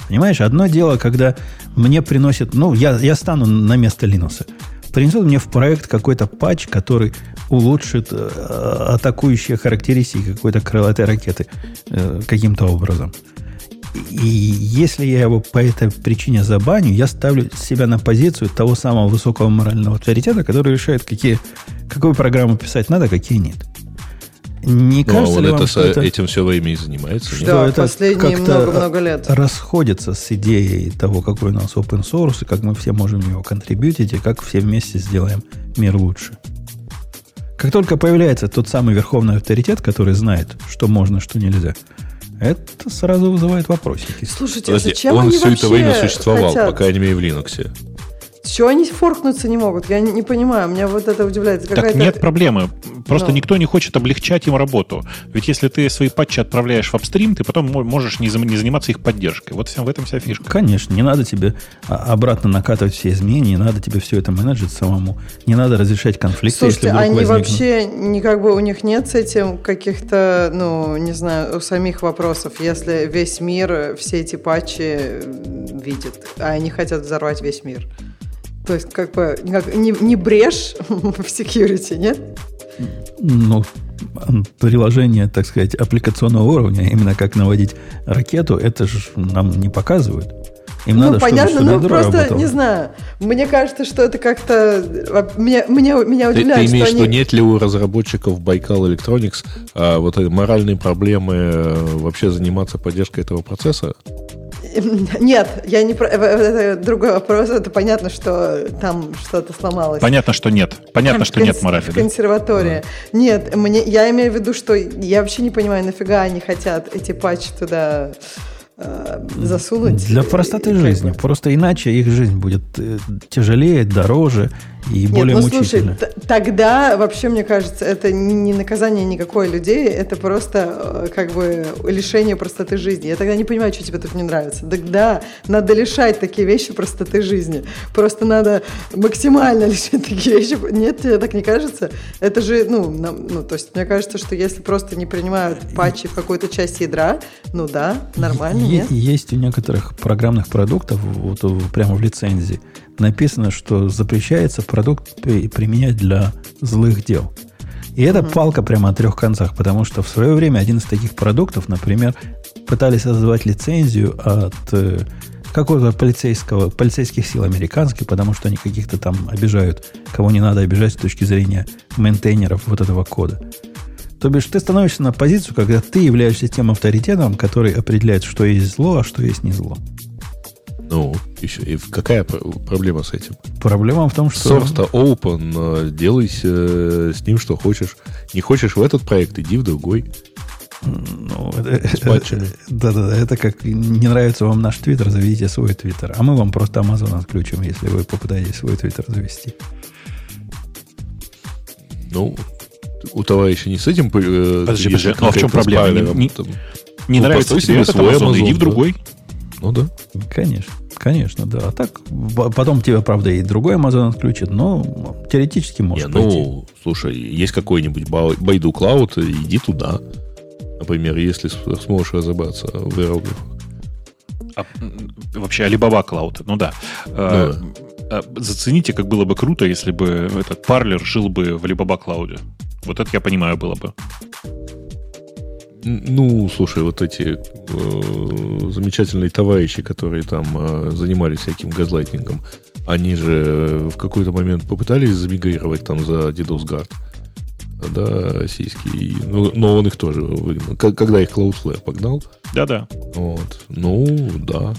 Понимаешь, одно дело, когда мне приносят, ну, я, я стану на место Линуса принесут мне в проект какой-то патч, который улучшит э, атакующие характеристики какой-то крылатой ракеты э, каким-то образом. И если я его по этой причине забаню, я ставлю себя на позицию того самого высокого морального авторитета, который решает, какие, какую программу писать надо, какие нет. Не ну, кажется а он ли вам, это, что это, этим все время и занимается? Что да, это последние много-много лет. расходится с идеей того, какой у нас open source, и как мы все можем его контрибьютить, и как все вместе сделаем мир лучше. Как только появляется тот самый верховный авторитет, который знает, что можно, что нельзя, это сразу вызывает вопросики. Слушайте, Подожди, зачем он они все это время существовал, хотят? по крайней мере, в Linux. Чего они форкнуться не могут? Я не, понимаю. Меня вот это удивляет. Так нет проблемы. Просто ну. никто не хочет облегчать им работу. Ведь если ты свои патчи отправляешь в апстрим, ты потом можешь не, не заниматься их поддержкой. Вот в этом вся фишка. Конечно. Не надо тебе обратно накатывать все изменения, не надо тебе все это менеджить самому. Не надо разрешать конфликты, Слушайте, если они возникнут. вообще, не как бы у них нет с этим каких-то, ну, не знаю, у самих вопросов. Если весь мир все эти патчи видит, а они хотят взорвать весь мир. То есть, как бы, не, не брешь в security, нет? Ну, приложение, так сказать, аппликационного уровня, именно как наводить ракету, это же нам не показывают. Им ну, надо, понятно, чтобы ну просто, работало. не знаю, мне кажется, что это как-то... Меня, меня, меня удивляет, ты, ты имеешь, что, что они... нет ли у разработчиков Байкал Electronics а, вот моральные проблемы э, вообще заниматься поддержкой этого процесса? Нет, я не про... Э, это другой вопрос. Это понятно, что там что-то сломалось. Понятно, что нет. Понятно, что нет морали. В консерватории. Да? Нет, мне, я имею в виду, что я вообще не понимаю, нафига они хотят эти патчи туда э, засунуть. Для простоты жизни. Просто иначе их жизнь будет э, тяжелее, дороже и Нет, более ну, мучительно. Слушай, тогда вообще, мне кажется, это не наказание никакой людей, это просто э, как бы лишение простоты жизни. Я тогда не понимаю, что тебе тут не нравится. Тогда надо лишать такие вещи простоты жизни. Просто надо максимально лишить такие вещи. Нет, тебе так не кажется? Это же, ну, нам, ну, то есть мне кажется, что если просто не принимают патчи в какую-то часть ядра, ну да, нормально, нет? Есть у некоторых программных продуктов вот, прямо в лицензии написано, что запрещается продукт применять для злых дел. И это mm палка прямо о трех концах, потому что в свое время один из таких продуктов, например, пытались создавать лицензию от э, какого-то полицейского, полицейских сил американских, потому что они каких-то там обижают, кого не надо обижать с точки зрения мейнтейнеров вот этого кода. То бишь, ты становишься на позицию, когда ты являешься тем авторитетом, который определяет, что есть зло, а что есть не зло. Ну, еще. И какая проблема с этим? Проблема в том, что... Source-то open, делай э, с ним что хочешь. Не хочешь в этот проект, иди в другой. Ну, Да-да-да, это как не нравится вам наш твиттер, заведите свой твиттер. А мы вам просто Amazon отключим, если вы попытаетесь свой твиттер завести. Ну, у товарища не с этим... Э, подожди, подожди, ну а в чем проблема? Не, не, не ну, нравится тебе этот Amazon, иди в другой. Ну да. Конечно. Конечно, да. А так, потом тебе, правда, и другой Amazon отключит, но теоретически может Не, Ну, слушай, есть какой-нибудь Байду Клауд, иди туда. Например, если сможешь разобраться в иероглифах. А, вообще Alibaba Cloud, ну да. А, а, зацените, как было бы круто, если бы этот парлер жил бы в Alibaba Cloud. Вот это я понимаю было бы. Ну, слушай, вот эти э, замечательные товарищи, которые там э, занимались всяким газлайтингом, Они же в какой-то момент попытались замигрировать там за DDoS Guard да, российский. Ну, но он их тоже выгнал. Когда их Cloudflare погнал. Да-да. Вот. Ну, да.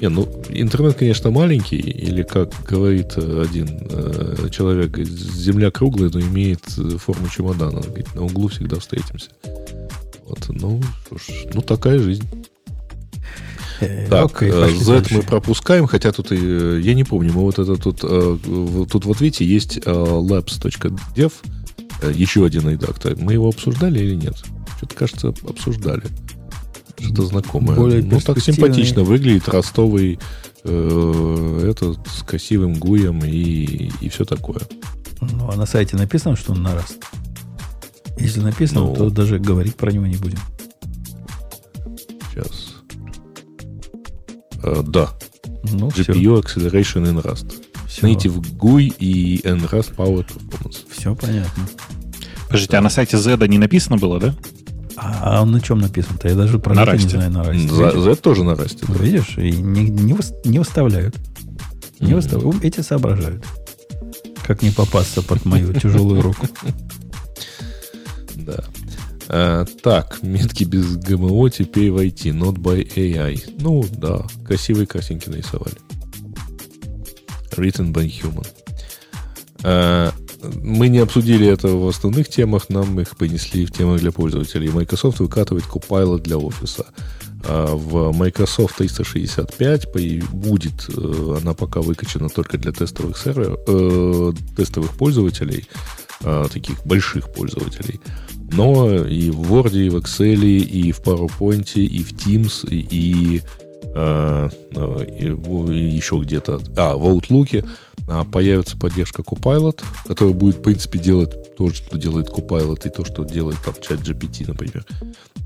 Не, ну, интернет, конечно, маленький, или, как говорит один э, человек, земля круглая, но имеет форму чемодана. Он говорит, на углу всегда встретимся. Вот, ну, что ж, ну, такая жизнь. Э, так, okay, э, Z дальше. мы пропускаем, хотя тут и, э, я не помню, мы вот это тут, тут вот видите, есть labs.dev, еще один редактор. Мы его обсуждали или нет? Что-то, кажется, обсуждали. Что-то знакомое. Более ну, так симпатично выглядит ростовый э, этот с красивым гуем и, и все такое. Ну, а на сайте написано, что он на раст. Если написано, ну, то даже говорить про него не будем. Сейчас. Uh, да. Ну, GPU все. Acceleration in Rust. Все. Native GUI и NRust Power Performance. Все понятно. Подождите, а на сайте Z не написано было, да? А, а на чем написано-то? Я даже про это не знаю на расте. За, Z тоже на расте. Да. Видишь, и не, не, не выставляют. Не mm-hmm. выставляют. Эти соображают. Как не попасться под мою тяжелую руку. Да. А, так, метки без ГМО теперь в IT, not by AI. Ну, да, красивые картинки нарисовали. Written by human. А, мы не обсудили это в основных темах, нам их понесли в темах для пользователей. Microsoft выкатывает Copilot для офиса. А в Microsoft 365 будет, э, она пока выкачана только для тестовых серверов, э, тестовых пользователей, э, таких больших пользователей. Но и в Word, и в Excel, и в PowerPoint, и в Teams, и, и, э, еще где-то, а, в Outlook а, появится поддержка Copilot, которая будет, в принципе, делать то, что делает Copilot, и то, что делает там чат GPT, например.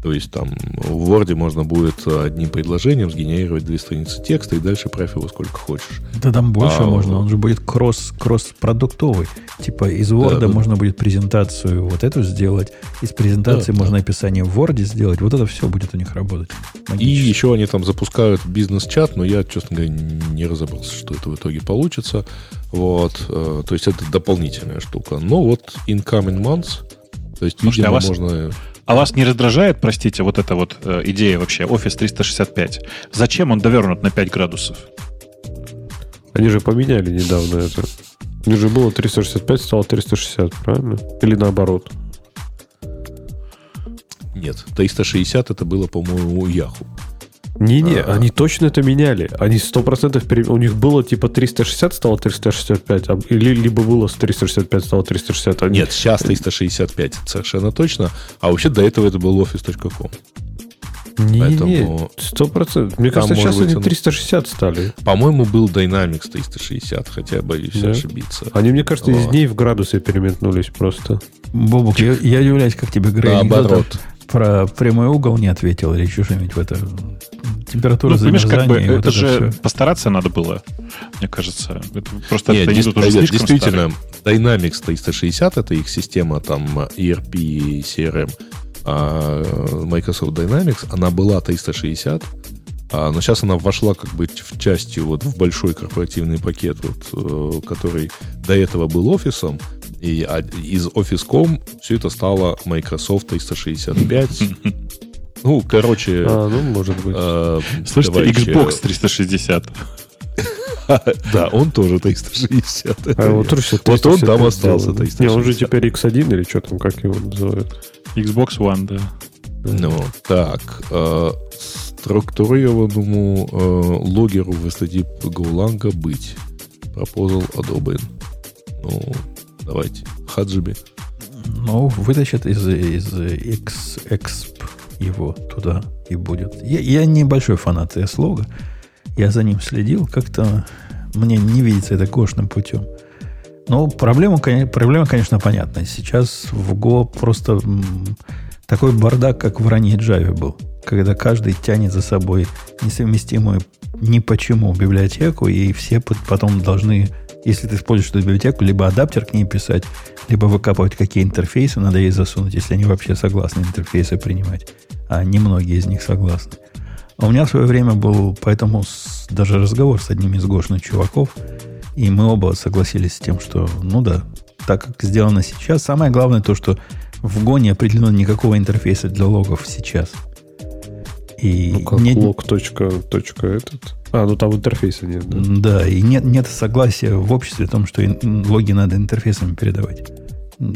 То есть там в Word можно будет одним предложением сгенерировать две страницы текста и дальше правь его сколько хочешь. Да там больше а, можно, он же будет кросс, кросс-продуктовый. Типа из Word да, можно да. будет презентацию вот эту сделать, из презентации да, можно да. описание в Word сделать, вот это все будет у них работать. И еще они там запускают бизнес-чат, но я, честно говоря, не разобрался, что это в итоге получится. Вот, э, то есть это дополнительная штука. Но вот incoming months, то есть, Слушайте, видимо, а вас, можно... А вас не раздражает, простите, вот эта вот э, идея вообще, Office 365? Зачем он довернут на 5 градусов? Они же поменяли недавно это. У них же было 365, стало 360, правильно? Или наоборот? Нет, 360 это было, по-моему, у Yahoo. Не-не, а, они точно это меняли. Они 100% пере... У них было типа 360 стало 365, а... или либо было с 365 стало 360. Они... Нет, сейчас 365 совершенно точно. А вообще до этого это был office.com. Не, Поэтому... сто процентов. Мне кажется, сейчас они 360 стали. По-моему, был Dynamics 360, хотя боюсь да? ошибиться. Они, мне кажется, вот. из дней в градусы переметнулись просто. Бобук, я, я удивляюсь, как тебе Грей Наоборот. Про прямой угол не ответил или что-нибудь в это температура ну, понимаешь, как бы это вот же все. постараться надо было, мне кажется. Это просто Нет, это дис- уже действительно, старый. Dynamics 360 это их система там ERP и CRM. А Microsoft Dynamics, она была 360, а, но сейчас она вошла как бы в частью вот в большой корпоративный пакет, вот, э, который до этого был офисом, и из Office.com все это стало Microsoft 365 Ну, короче... А, ну, может быть. Э, Слушайте, Xbox 360. Да, он тоже 360. А вот, вот он там остался. Не, он же теперь X1 или что там, как его называют? Xbox One, да. Ну, так. Э, структурированному э, логеру в статье Гоуланга быть. Пропозал одобрен. Ну, давайте. Хаджиби. Ну, вытащат из, из X, Exp его туда и будет. Я, я небольшой фанат слога. Я за ним следил. Как-то мне не видится это кошным путем. Но проблема, проблема, конечно, понятна. Сейчас в Go просто такой бардак, как в ранней Java был. Когда каждый тянет за собой несовместимую ни почему библиотеку, и все потом должны, если ты используешь эту библиотеку, либо адаптер к ней писать, либо выкапывать какие интерфейсы надо ей засунуть, если они вообще согласны интерфейсы принимать. А немногие из них согласны. А у меня в свое время был поэтому с, даже разговор с одним из Гошных чуваков, и мы оба согласились с тем, что, ну да, так как сделано сейчас, самое главное то, что в гоне определенно никакого интерфейса для логов сейчас. И ну, как нет... лог точка, точка этот? А, ну там интерфейса нет, да? Да, и нет, нет согласия в обществе о том, что логи надо интерфейсами передавать.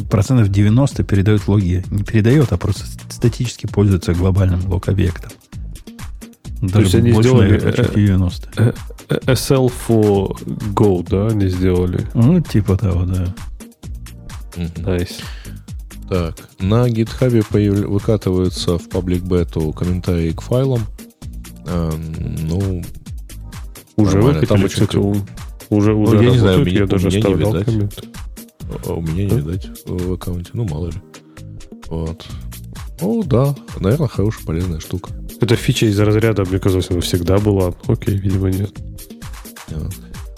Процентов 90 передают логи. Не передает, а просто статически пользуются глобальным лог-объектом. Даже То есть они больше, сделали наверное, 90. Э, э, SL for Go, да, они сделали? Ну, типа того, да. Nice. Так, на GitHub появ... выкатываются в паблик бету комментарии к файлам. Эм, ну, уже выкатили, кстати, у... уже, уже ну, я не знаю, у меня, я даже меня не видать. Коммент. А у меня не видать в аккаунте, ну, мало ли. Вот. Ну, да, наверное, хорошая, полезная штука. Это фича из разряда, мне казалось, она всегда была. Окей, видимо, нет.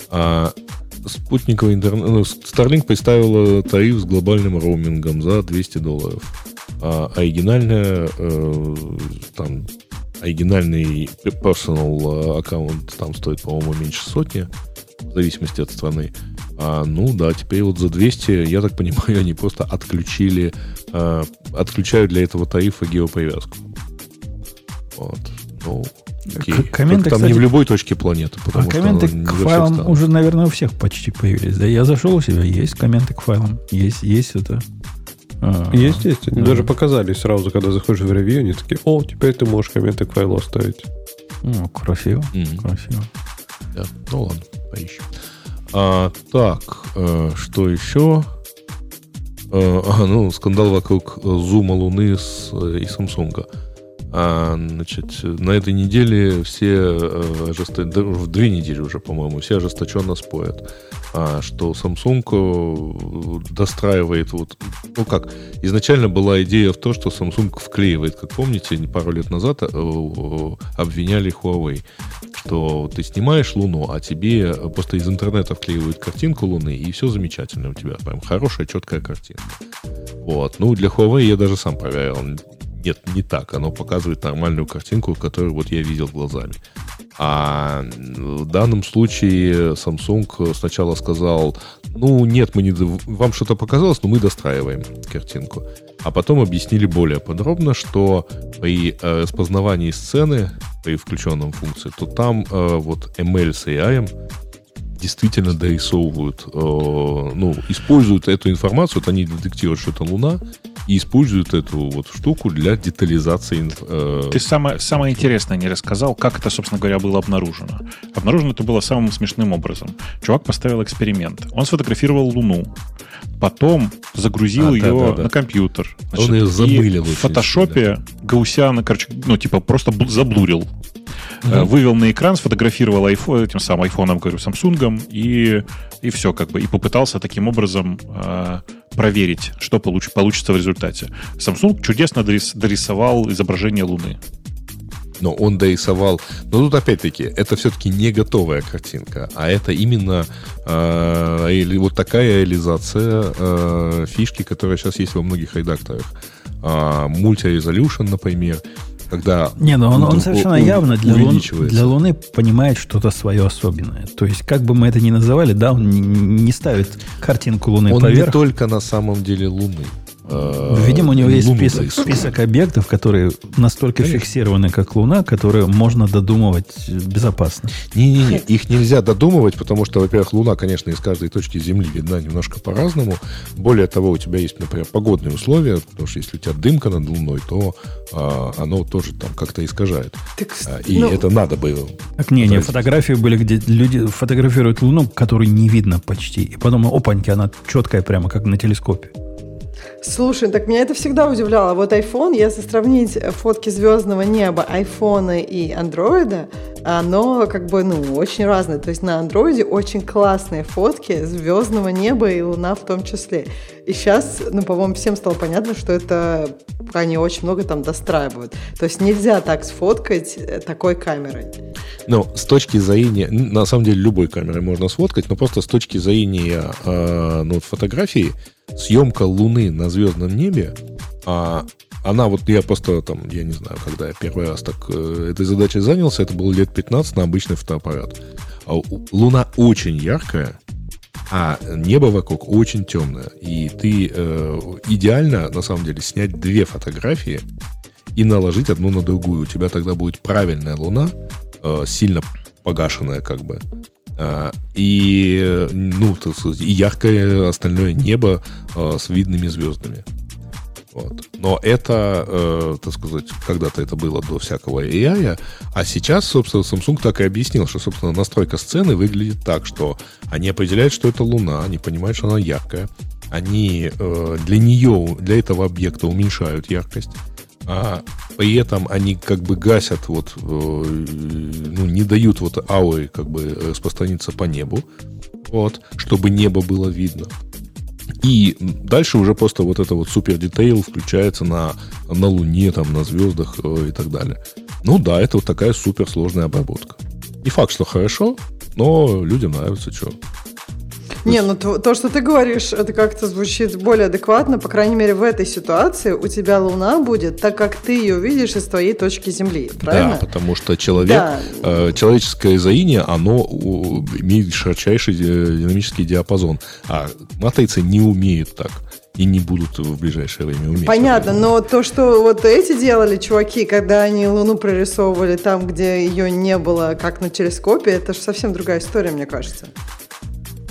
А спутниковый интернет... Ну, Starlink представила тариф с глобальным роумингом за 200 долларов. А оригинальная э, там оригинальный personal аккаунт там стоит, по-моему, меньше сотни, в зависимости от страны. А, ну да, теперь вот за 200, я так понимаю, они просто отключили, э, отключают для этого тарифа геопривязку. Вот. Ну, окей. Комменты, там кстати, не в любой точке планеты. Потому а что комменты к файлам уже, наверное, у всех почти появились. Да, я зашел у себя, есть комменты к файлам. Есть, есть это. А, есть, есть. Они да. даже показали сразу, когда заходишь в ревью, они такие, о, теперь ты можешь комменты к файлу оставить. Ну, красиво. Mm-hmm. Красиво. Да. Ну ладно, поищем. А, так, э, что еще? Э, а, ну, скандал вокруг зума Луны с, э, и Samsung. А, значит, на этой неделе все э, ожесто... в две недели уже, по-моему, все ожесточенно спорят, а, что Samsung э, достраивает вот, ну как, изначально была идея в том, что Samsung вклеивает, как помните, пару лет назад э, обвиняли Huawei, что ты снимаешь Луну, а тебе просто из интернета вклеивают картинку Луны, и все замечательно у тебя, прям хорошая, четкая картинка. Вот. Ну, для Huawei я даже сам проверял. Нет, не так. Оно показывает нормальную картинку, которую вот я видел глазами. А в данном случае Samsung сначала сказал, ну нет, мы не, вам что-то показалось, но мы достраиваем картинку. А потом объяснили более подробно, что при э, распознавании сцены, при включенном функции, то там э, вот ML с AI действительно дорисовывают, э, ну, используют эту информацию, вот они детектируют, что это Луна, и используют эту вот штуку для детализации. Э... Ты самое, самое интересное не рассказал, как это, собственно говоря, было обнаружено. Обнаружено это было самым смешным образом. Чувак поставил эксперимент. Он сфотографировал Луну, потом загрузил а, ее да, да, да. на компьютер. Значит, Он ее замылил. в фотошопе да. Гаусяна, короче, ну, типа, просто заблурил Uh-huh. Вывел на экран, сфотографировал iPhone, этим самым айфоном, говорю, Samsung, и, и все как бы. И попытался таким образом э, проверить, что получ, получится в результате. Samsung чудесно дорис, дорисовал изображение Луны. Но он дорисовал... Но тут опять-таки, это все-таки не готовая картинка, а это именно э, вот такая реализация э, фишки, которая сейчас есть во многих редакторах. Э, Multi-resolution, например, когда... Не, ну он, он совершенно явно для, лун, для Луны понимает что-то свое особенное. То есть, как бы мы это ни называли, да, он не, не ставит картинку Луны он поверх. Он не только на самом деле Луны. Э, Видимо, у него есть список, список объектов, которые настолько Конечно. фиксированы, как Луна, которые можно додумывать безопасно. Не-не-не, их нельзя додумывать, потому что, во-первых, Луна, конечно, из каждой точки Земли видна немножко по-разному. Более того, у тебя есть, например, погодные условия, потому что если у тебя дымка над Луной, то а, оно тоже там как-то искажает. Так, а, и ну, это надо было. Так не, не, фотографии были, где люди фотографируют Луну, которую не видно почти. И потом, опаньки, она четкая прямо, как на телескопе. Слушай, так меня это всегда удивляло. Вот iPhone, если сравнить фотки звездного неба айфона и андроида, оно как бы, ну, очень разное. То есть на андроиде очень классные фотки звездного неба и луна в том числе. И сейчас, ну, по-моему, всем стало понятно, что это они очень много там достраивают. То есть нельзя так сфоткать э, такой камерой. Ну, с точки зрения, на самом деле любой камерой можно сфоткать, но просто с точки зрения э, ну, фотографии, съемка Луны на звездном небе, а, она вот, я просто там, я не знаю, когда я первый раз так э, этой задачей занялся, это было лет 15 на обычный фотоаппарат. А Луна очень яркая, а небо вокруг очень темное. И ты э, идеально, на самом деле, снять две фотографии и наложить одну на другую. У тебя тогда будет правильная луна, э, сильно погашенная как бы. Э, и, ну, и яркое остальное небо э, с видными звездами. Вот. Но это, э, так сказать, когда-то это было до всякого AI, а сейчас, собственно, Samsung так и объяснил, что, собственно, настройка сцены выглядит так, что они определяют, что это Луна, они понимают, что она яркая, они э, для нее, для этого объекта уменьшают яркость, а при этом они как бы гасят вот, э, ну, не дают вот ауры как бы распространиться по небу, вот, чтобы небо было видно. И дальше уже просто вот это вот супер детейл включается на, на Луне, там, на звездах э, и так далее. Ну да, это вот такая супер сложная обработка. Не факт, что хорошо, но людям нравится, что. Не, ну то, то, что ты говоришь, это как-то звучит более адекватно. По крайней мере, в этой ситуации у тебя Луна будет, так как ты ее видишь из твоей точки Земли. Правильно? Да, потому что человек, да. э, человеческое зрение, оно имеет широчайший динамический диапазон. А матрицы не умеют так и не будут в ближайшее время уметь. Понятно, но то, что вот эти делали чуваки, когда они Луну прорисовывали там, где ее не было, как на телескопе, это же совсем другая история, мне кажется.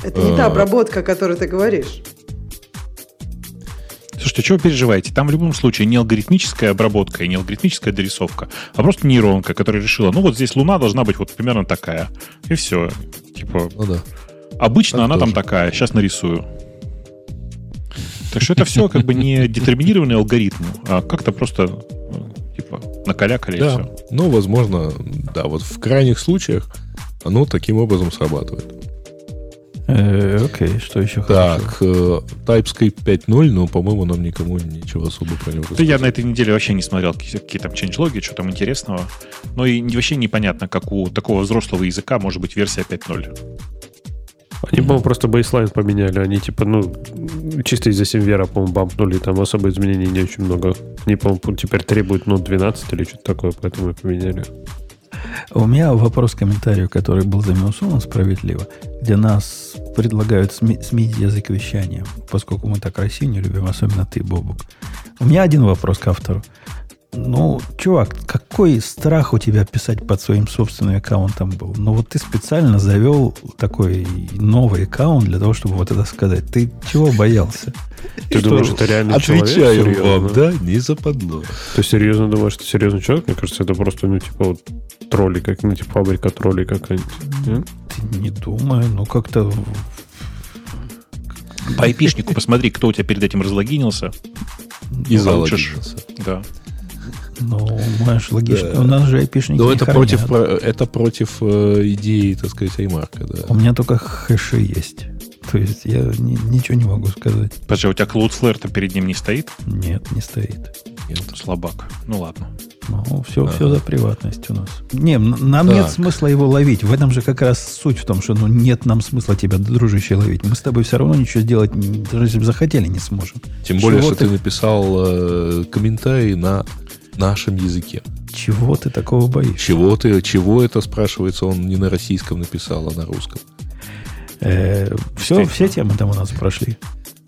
Это не та а. обработка, о которой ты говоришь. Слушайте, чего вы переживаете? Там в любом случае не алгоритмическая обработка и не алгоритмическая дорисовка, а просто нейронка, которая решила, ну вот здесь Луна должна быть вот примерно такая. И все. Типа, ну, да. обычно так она тоже. там такая, сейчас нарисую. Так что это все как бы не детерминированный алгоритм, а как-то просто типа накалякали да. и все. Ну, возможно, да, вот в крайних случаях оно таким образом срабатывает. Э, окей, что еще Так, э, TypeScript 5.0, но, по-моему, нам никому ничего особо про него Да я на этой неделе вообще не смотрел, какие, какие там changelog, что там интересного. Но и вообще непонятно, как у такого взрослого языка может быть версия 5.0. Они, по-моему, просто бейслайн поменяли. Они, типа, ну, чисто из-за Симвера, по-моему, бампнули. Там особо изменений не очень много. Они, по-моему, теперь требуют, ну, 12 или что-то такое, поэтому и поменяли. У меня вопрос к комментарию, который был заминусован справедливо, где нас предлагают сменить язык вещания, поскольку мы так Россию не любим, особенно ты, Бобук. У меня один вопрос к автору. Ну, чувак, какой страх у тебя писать под своим собственным аккаунтом был? Ну, вот ты специально завел такой новый аккаунт для того, чтобы вот это сказать. Ты чего боялся? Ты что? думаешь, это реально человек? Отвечаю вам, да, не западло. Ты серьезно думаешь, что серьезный человек? Мне кажется, это просто, ну, типа, вот тролли, как, ну, типа, фабрика троллей какая-нибудь. Ты не думаю, ну, как-то по айпишнику посмотри, кто у тебя перед этим разлогинился. И залогинился. Да. Ну, знаешь, логично. Да. У нас же айпишники Но это против, это против э, идеи, так сказать, аймарка, да. У меня только хэши есть. То есть я ни, ничего не могу сказать. Подожди, у тебя Cloudflare-то перед ним не стоит? Нет, не стоит. Нет. Слабак. Ну ладно. Ну, все, а. все за приватность у нас. Не, нам так. нет смысла его ловить. В этом же как раз суть в том, что ну, нет нам смысла тебя, дружище, ловить. Мы с тобой все равно ничего сделать, даже если бы захотели, не сможем. Тем более, Чего что ты, ты написал э, комментарий на нашем языке. Чего ты такого боишься? Чего ты, чего это, спрашивается, он не на российском написал, а на русском? Э, все, все темы там у нас прошли.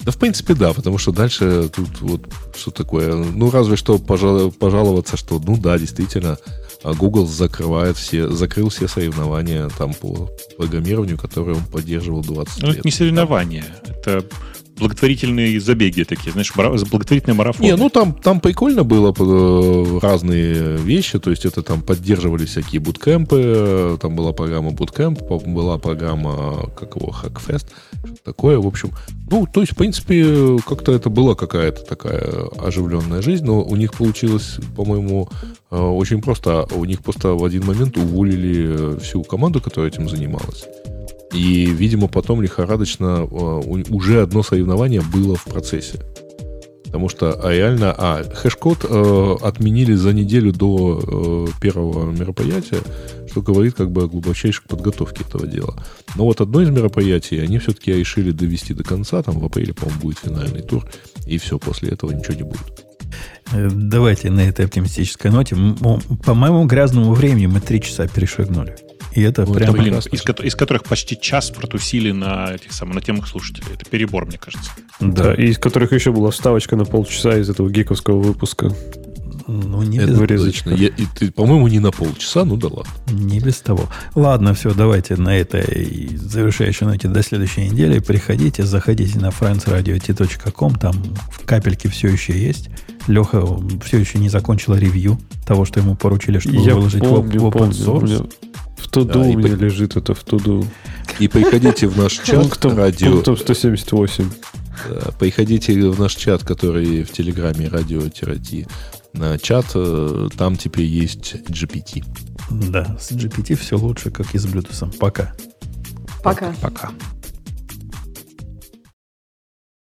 Да, в принципе, да, потому что дальше тут вот что такое. Ну, разве что пожал, пожаловаться, что, ну да, действительно, а Google закрывает все, закрыл все соревнования там по программированию, которые он поддерживал 20 ну, лет. Это не соревнования, это благотворительные забеги такие, знаешь, благотворительный марафон. Не, ну там, там прикольно было э, разные вещи, то есть это там поддерживали всякие буткемпы, там была программа буткемп, была программа, как его, что такое, в общем. Ну, то есть, в принципе, как-то это была какая-то такая оживленная жизнь, но у них получилось, по-моему, э, очень просто. У них просто в один момент уволили всю команду, которая этим занималась. И, видимо, потом лихорадочно э, уже одно соревнование было в процессе. Потому что а реально, а, хэш-код э, отменили за неделю до э, первого мероприятия, что говорит как бы о глубочайшей подготовке этого дела. Но вот одно из мероприятий они все-таки решили довести до конца. Там в апреле, по-моему, будет финальный тур. И все, после этого ничего не будет. Э, давайте на этой оптимистической ноте. По моему грязному времени мы три часа перешагнули. И это ну, прям... Это, блин, из, из которых почти час протусили на этих самых, на темах слушателей. Это перебор, мне кажется. Да. да, и из которых еще была вставочка на полчаса из этого гиковского выпуска. Ну, не это без Я, и ты, по-моему, не на полчаса, ну да ладно. Не без того. Ладно, все, давайте на этой завершающей ноте до следующей недели. Приходите, заходите на friendsradio.t.com, там капельки все еще есть. Леха все еще не закончила ревью того, что ему поручили, чтобы Я выложить помню, в open source. В туду да, у меня по... лежит это в туду. И приходите в наш чат пунктом, радио... Пунктом 178. Приходите в наш чат, который в Телеграме радио-ти. На чат, э, там теперь есть GPT. Да, с GPT все лучше, как и с Bluetooth. Пока. Пока. Пока.